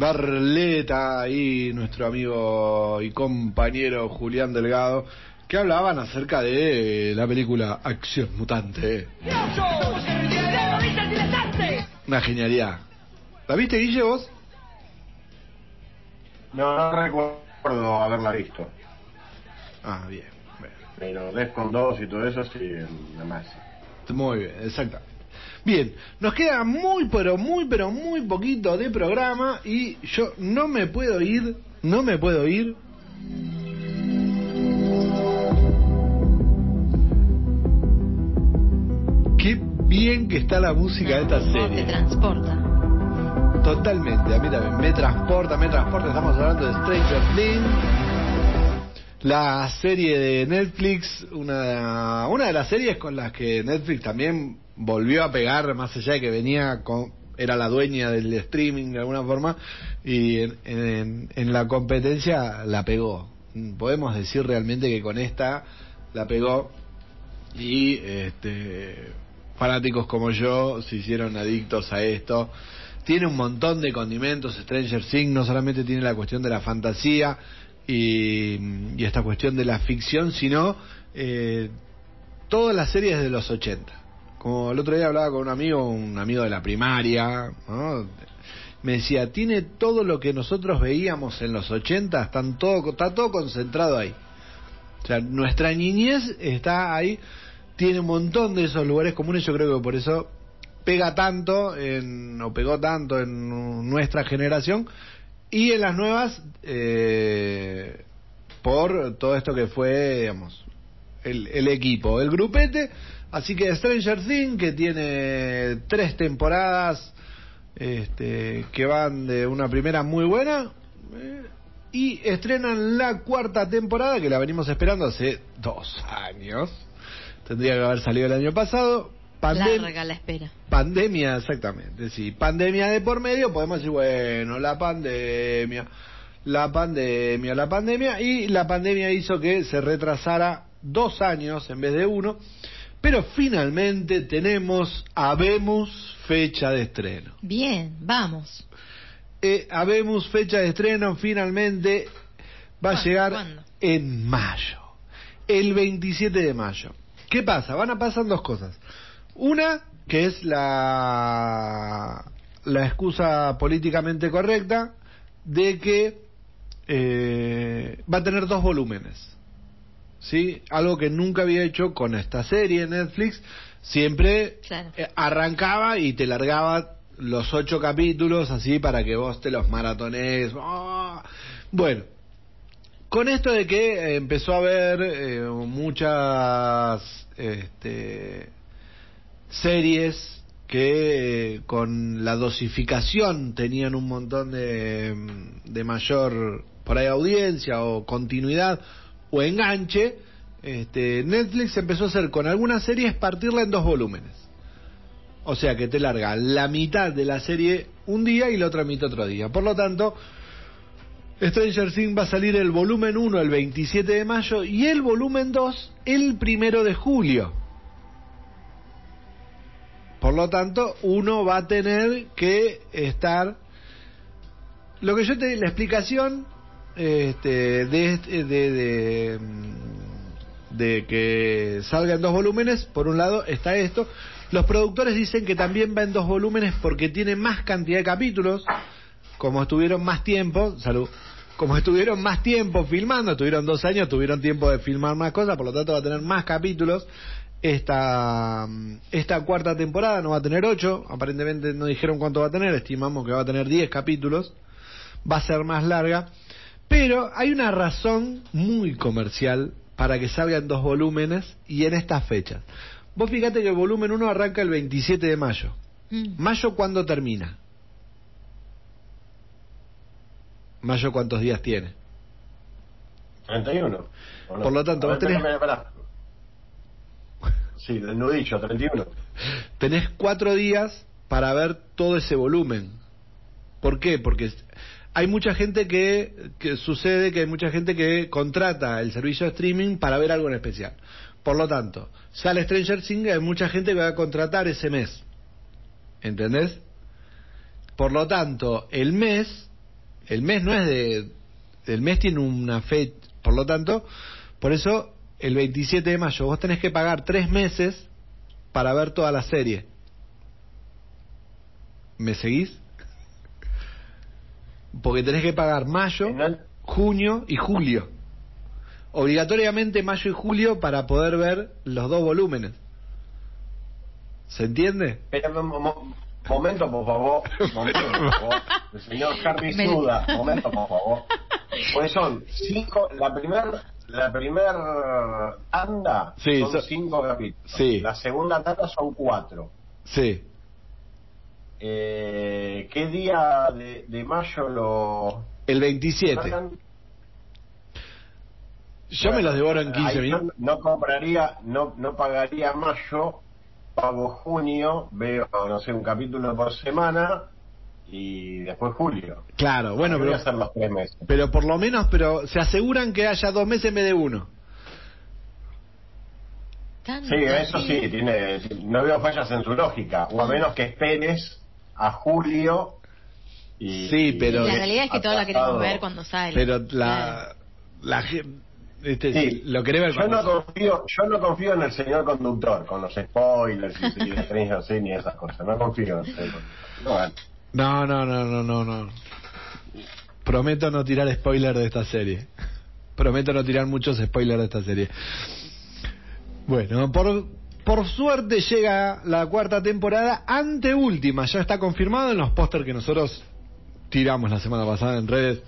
Barleta y nuestro amigo y compañero Julián Delgado que hablaban acerca de la película Acción Mutante. Una genialidad. ¿La viste, Guille, vos? No, no recuerdo haberla visto. Ah, bien. Bueno. Pero Defcon 2 y todo eso sí, además. Muy bien, exactamente. Bien, nos queda muy, pero muy, pero muy poquito de programa y yo no me puedo ir, no me puedo ir. Qué bien que está la música de esta No, te serie. transporta. Totalmente, a mí también. Me transporta, me transporta. Estamos hablando de Stranger Things. La serie de Netflix, una, una de las series con las que Netflix también volvió a pegar, más allá de que venía con, era la dueña del streaming de alguna forma, y en, en- la competencia la pegó. Podemos decir realmente que con esta la pegó y este fanáticos como yo se hicieron adictos a esto. Tiene un montón de condimentos Stranger Things, no solamente tiene la cuestión de la fantasía y, y esta cuestión de la ficción, sino eh, todas las series de los 80. Como el otro día hablaba con un amigo, un amigo de la primaria, ¿no? me decía, tiene todo lo que nosotros veíamos en los 80, están todo, está todo concentrado ahí. O sea, nuestra niñez está ahí, tiene un montón de esos lugares comunes, yo creo que por eso pega tanto, en, o pegó tanto en nuestra generación, y en las nuevas, eh, por todo esto que fue, digamos, el, el equipo, el grupete. Así que Stranger Things, que tiene tres temporadas, este, que van de una primera muy buena, eh, y estrenan la cuarta temporada, que la venimos esperando hace dos años. Tendría que haber salido el año pasado. Pandem- Larga la espera. Pandemia, exactamente, sí. Pandemia de por medio, podemos decir, bueno, la pandemia, la pandemia, la pandemia, y la pandemia hizo que se retrasara dos años en vez de uno, pero finalmente tenemos, habemos fecha de estreno. Bien, vamos. Eh, habemos fecha de estreno, finalmente va a llegar ¿Cuándo? en mayo, el 27 de mayo. ¿Qué pasa? Van a pasar dos cosas. Una, que es la, la excusa políticamente correcta de que eh, va a tener dos volúmenes. ¿Sí? Algo que nunca había hecho con esta serie en Netflix. Siempre Claro. eh, arrancaba y te largaba los ocho capítulos así para que vos te los maratones. ¡Ah! Bueno, con esto de que eh, empezó a haber eh, muchas este, series que eh, con la dosificación tenían un montón de, de mayor por ahí audiencia o continuidad o enganche, este, Netflix empezó a hacer con algunas series partirla en dos volúmenes. O sea que te larga la mitad de la serie un día y la otra mitad otro día. Por lo tanto, Stranger Things va a salir el volumen 1 el 27 de mayo y el volumen 2 el primero de julio. Por lo tanto, uno va a tener que estar. Lo que yo te. La explicación este, de, este- de, de, mm, de que salga en dos volúmenes, por un lado está esto. Los productores dicen que también va en dos volúmenes porque tiene más cantidad de capítulos, como estuvieron más tiempo, salud, como estuvieron más tiempo filmando, estuvieron dos años, tuvieron tiempo de filmar más cosas, por lo tanto va a tener más capítulos. Esta, esta cuarta temporada no va a tener ocho, aparentemente no dijeron cuánto va a tener, estimamos que va a tener diez capítulos, va a ser más larga, pero hay una razón muy comercial para que salga en dos volúmenes y en estas fechas. Vos fíjate que el volumen 1 arranca el 27 de mayo. Mm. ¿Mayo cuándo termina? ¿Mayo cuántos días tiene? 31. ¿o no? Por lo tanto, A vos ver, tenés- espera, espera, espera. Sí, del nudillo, 31. Tenés cuatro días para ver todo ese volumen. ¿Por qué? Porque hay mucha gente que, que sucede que hay mucha gente que contrata el servicio de streaming para ver algo en especial. Por lo tanto, sale Stranger Things, hay mucha gente que va a contratar ese mes. ¿Entendés? Por lo tanto, el mes, el mes no es de, el mes tiene una fecha, por lo tanto, por eso el 27 de mayo vos tenés que pagar tres meses para ver toda la serie. ¿Me seguís? Porque tenés que pagar mayo, junio y julio. Obligatoriamente mayo y julio para poder ver los dos volúmenes. ¿Se entiende? Mo- momento, por favor. Momento, por favor. El señor Harry Suda. Momento, por favor. Pues son cinco. La primer, la primer tanda Sí, son so- cinco capítulos. sí. La segunda tanda son cuatro. Sí. Eh, ¿Qué día de, de mayo lo.? El 27. sacan? Yo me los devoro en 15 Ahí minutos. No, no compraría, no, no pagaría mayo, pago junio, veo, no sé, un capítulo por semana y después julio. Claro, bueno, pero, hacer los tres meses. pero por lo menos, pero se aseguran que haya dos meses en vez de uno. Sí, eso sí, tiene, no veo fallas en su lógica, o a menos que esperes a julio y... Sí, pero- La realidad es que todos la queremos ver cuando sale. Pero la, la este, Sí, lo querés ver yo cuando- no confío, yo no confío en el señor conductor, con los spoilers y, y Stranger Things y esas cosas, no confío en el señor conductor. No, bueno. No, no, no, no, no, no. Prometo no tirar spoiler de esta serie. Prometo no tirar muchos spoilers de esta serie. Bueno, por, por suerte llega la cuarta temporada, anteúltima, ya está confirmado en los pósters que nosotros tiramos la semana pasada en redes.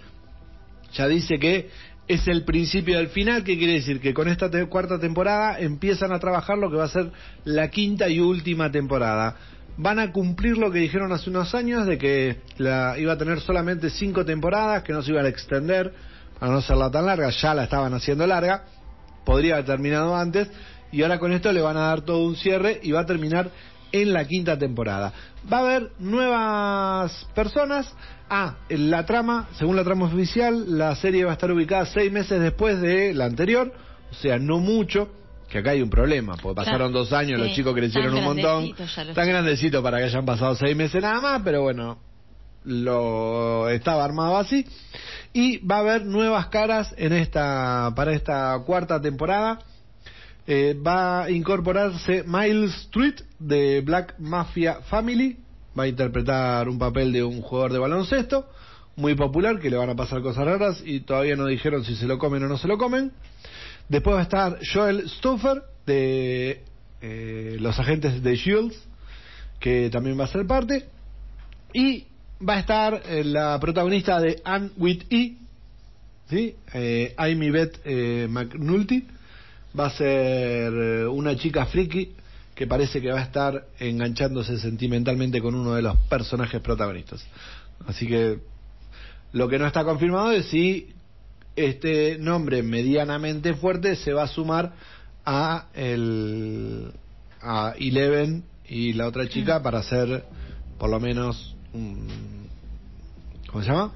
Ya dice que es el principio del final, que quiere decir que con esta cuarta temporada empiezan a trabajar lo que va a ser la quinta y última temporada. Van a cumplir lo que dijeron hace unos años de que la, iba a tener solamente cinco temporadas, que no se iban a extender para no hacerla tan larga, ya la estaban haciendo larga, podría haber terminado antes, y ahora con esto le van a dar todo un cierre y va a terminar en la quinta temporada. Va a haber nuevas personas. Ah, la trama, según la trama oficial, la serie va a estar ubicada seis meses después de la anterior, o sea, no mucho. Que acá hay un problema, porque pasaron dos años, sí, los chicos crecieron un montón, tan chicos. grandecitos para que hayan pasado seis meses nada más, pero bueno, lo estaba armado así. Y va a haber nuevas caras en esta para esta cuarta temporada. Eh, va a incorporarse Miles Street de Black Mafia Family. Va a interpretar un papel de un jugador de baloncesto muy popular que le van a pasar cosas raras y todavía no dijeron si se lo comen o no se lo comen. Después va a estar Joel Stoffer de eh, los agentes de Shields que también va a ser parte. Y va a estar eh, la protagonista de Anne with E, ¿sí? Amy Beth McNulty. Va a ser eh, una chica friki que parece que va a estar enganchándose sentimentalmente con uno de los personajes protagonistas. Así que lo que no está confirmado es si este nombre medianamente fuerte se va a sumar a el a Eleven y la otra chica para hacer por lo menos un, ¿cómo se llama?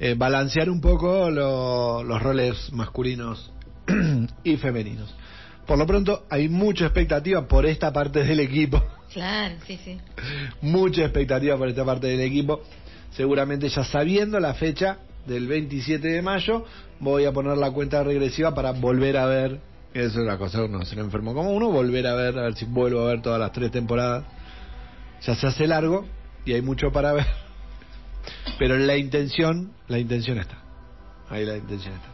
Eh, balancear un poco lo- los roles masculinos y femeninos. Por lo pronto hay mucha expectativa por esta parte del equipo, Claro, sí, sí. mucha expectativa por esta parte del equipo. Seguramente ya sabiendo la fecha del 27 de mayo voy a poner la cuenta regresiva para volver a ver eso es la cosa, uno se le enfermó como uno, volver a ver, a ver si vuelvo a ver todas las tres temporadas. Ya se hace largo y hay mucho para ver. Pero la intención, la intención está. Ahí la intención está.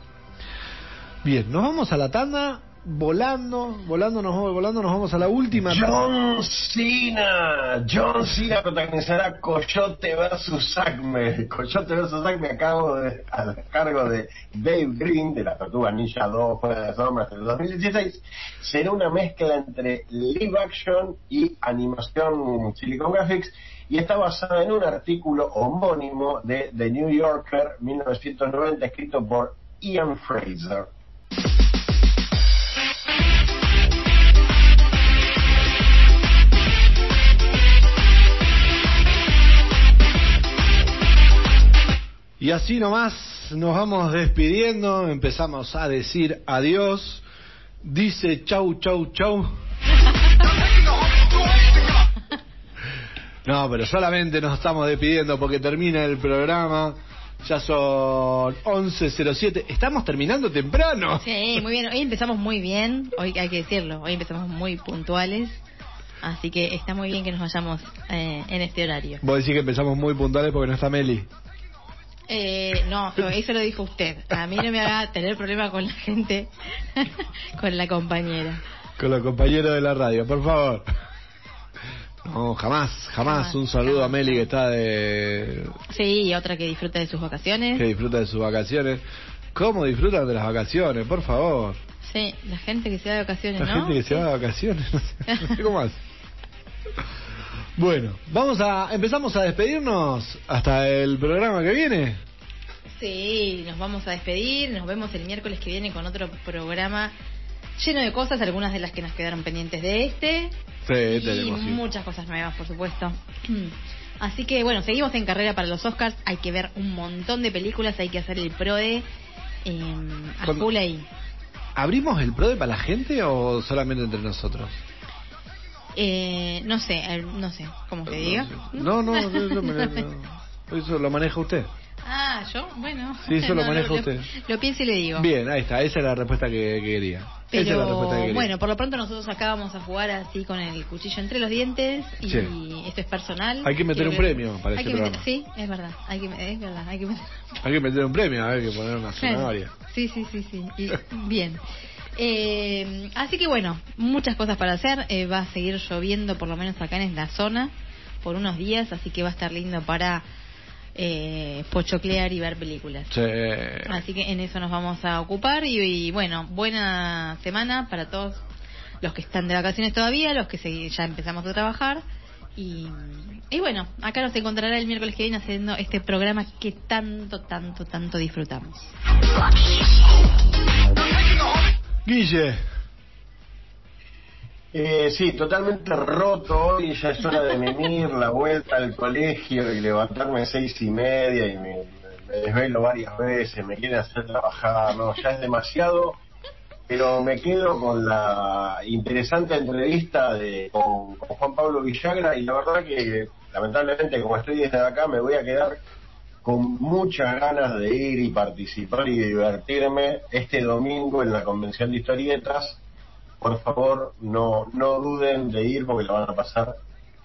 Bien, nos vamos a la tanda, volando, volando, nos volando, nos vamos a la última. John Cena. John Cena protagonizará Coyote vs. Acme. Coyote vs. Acme a cargo de, a cargo de Dave Green de la Tortuga Ninja 2 Fuera de las Sombras del 2016. Será una mezcla entre live action y animación Silicon Graphics y está basada en un artículo homónimo de The New Yorker 1990 escrito por Ian Fraser. Y así nomás nos vamos despidiendo, empezamos a decir adiós. Dice chau, chau, chau. No, pero solamente nos estamos despidiendo porque termina el programa. Ya son 11.07. Estamos terminando temprano. Sí, muy bien. Hoy empezamos muy bien, hoy hay que decirlo, hoy empezamos muy puntuales. Así que está muy bien que nos vayamos eh, en este horario. Vos decís que empezamos muy puntuales porque no está Meli. Eh, no, eso lo dijo usted. A mí no me haga tener problema con la gente, con la compañera. Con los compañeros de la radio, por favor. No, jamás, jamás. Jamás, Un saludo jamás, a Meli que está de. Sí, y otra que disfruta de sus vacaciones. que disfruta de sus vacaciones. ¿Cómo disfrutan de las vacaciones? Por favor. Sí, la gente que se va de vacaciones, La ¿no? gente que se va de vacaciones, cómo hace. Bueno, vamos a empezamos a despedirnos hasta el programa que viene. Sí, nos vamos a despedir. Nos vemos el miércoles que viene con otro programa lleno de cosas, algunas de las que nos quedaron pendientes de este. Sí, y tenemos. sí. muchas cosas nuevas, por supuesto. Así que bueno, seguimos en carrera para los Oscars. Hay que ver un montón de películas, hay que hacer el PRODE eh, a full ahí. ¿Abrimos el PRODE para la gente o solamente entre nosotros? Eh, no sé, eh, no sé, ¿cómo te digo? No, no, eso, me- no, eso lo maneja usted. Ah, yo, bueno. Sí, eso lo No, maneja lo- usted. Lo pienso y le digo. Bien, ahí está, esa es la respuesta que, que quería. esa es la respuesta que Pero quería. bueno, por lo pronto nosotros acá vamos a jugar así con el cuchillo entre los dientes y Sí. esto es personal. Hay que meter Quiero un ver- premio para hay ese que meter-. Sí, es verdad, hay que, es verdad, hay que meter. Hay que meter un premio, hay que poner una Claro. Sí, sí, sí, sí. Y- bien. Eh, así que bueno, muchas cosas para hacer. Eh, va a seguir lloviendo, por lo menos acá en la zona, por unos días, así que va a estar lindo para eh, pochoclear y ver películas. Sí. Así que en eso nos vamos a ocupar y, y, bueno, buena semana para todos los que están de vacaciones todavía, los que se- ya empezamos a trabajar y, y bueno, acá nos encontrará el miércoles que viene haciendo este programa que tanto, tanto, tanto disfrutamos. Guille, Eh, sí, totalmente roto hoy, ya es hora de venir, la vuelta al colegio y levantarme a seis y media y me, desvelo varias veces, me quieren hacer trabajar, no, ya es demasiado, pero me quedo con la interesante entrevista de con Juan Pablo Villagra y la verdad que lamentablemente como estoy desde acá me voy a quedar con muchas ganas de ir y participar y divertirme este domingo en la convención de historietas por favor no no duden de ir porque lo van a pasar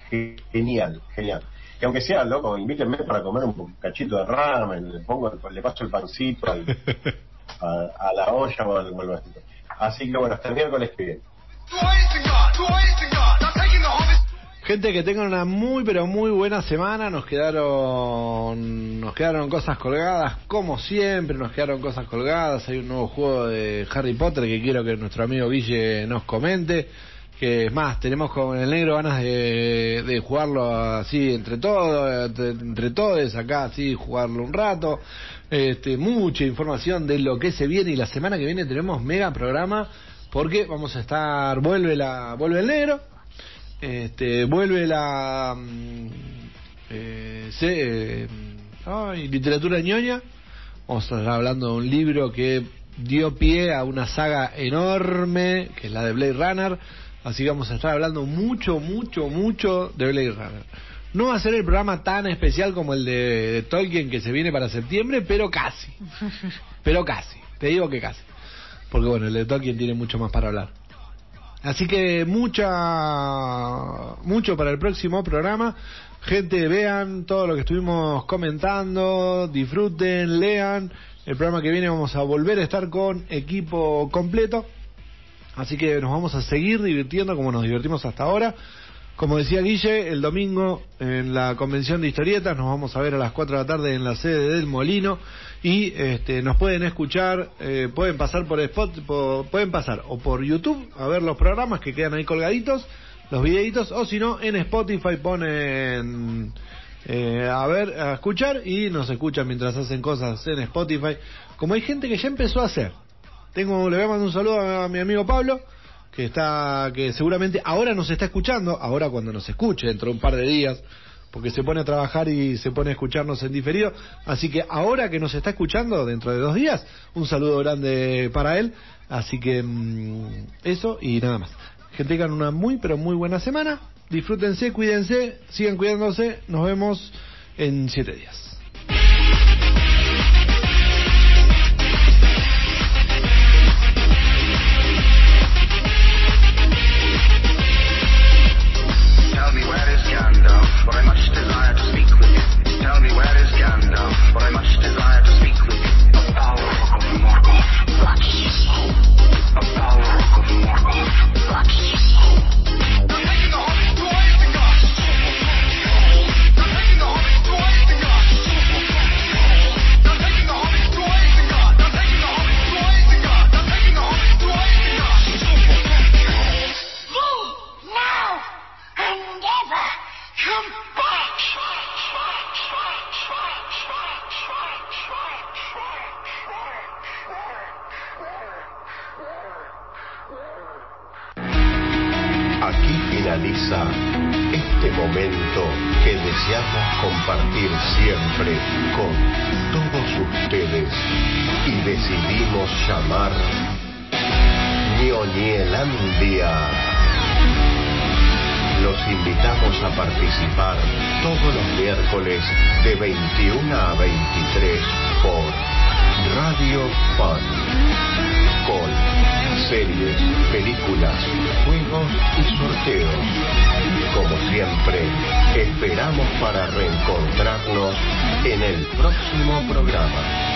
ge- genial, genial. Y aunque sea loco, invítenme para comer un cachito de ramen, le pongo le paso el pancito al- a, a la olla o al, o al vasito. Así que bueno, hasta el miércoles que viene. Gente que tengan una muy pero muy buena semana, nos quedaron nos quedaron cosas colgadas, como siempre, nos quedaron cosas colgadas, hay un nuevo juego de Harry Potter que quiero que nuestro amigo Guille nos comente, que es más, tenemos con el negro ganas de, de jugarlo así entre todos, entre, todos, acá así jugarlo un rato, este, mucha información de lo que se viene y la semana que viene tenemos mega programa porque vamos a estar, vuelve la, vuelve el negro, este, vuelve la mm, eh, se- eh, ay, literatura ñoña. Vamos a estar hablando de un libro que dio pie a una saga enorme, que es la de Blade Runner. Así que vamos a estar hablando mucho, mucho, mucho de Blade Runner. No va a ser el programa tan especial como el de, de Tolkien que se viene para septiembre, pero casi. Pero casi. Te digo que casi. porque bueno, el de Tolkien tiene mucho más para hablar. Así que mucha, mucho para el próximo programa. Gente, vean todo lo que estuvimos comentando, disfruten, lean. El programa que viene vamos a volver a estar con equipo completo. Así que nos vamos a seguir divirtiendo como nos divertimos hasta ahora. Como decía Guille, el domingo en la convención de historietas nos vamos a ver a las 4 de la tarde en la sede del Molino y este, nos pueden escuchar, eh, pueden pasar por Spot, pueden pasar o por YouTube a ver los programas que quedan ahí colgaditos, los videitos, o si no en Spotify ponen eh, a ver, a escuchar y nos escuchan mientras hacen cosas en Spotify, como hay gente que ya empezó a hacer. Tengo, le voy a mandar un saludo a mi amigo Pablo, que está, que seguramente ahora nos está escuchando, ahora cuando nos escuche, dentro de un par de días, porque se pone a trabajar y se pone a escucharnos en diferido. Así que ahora que nos está escuchando, dentro de dos días, un saludo grande para él. Así que mm, eso y nada más. Que tengan una muy, pero muy buena semana. Disfrútense, cuídense, sigan cuidándose. Nos vemos en siete días. Próximo programa.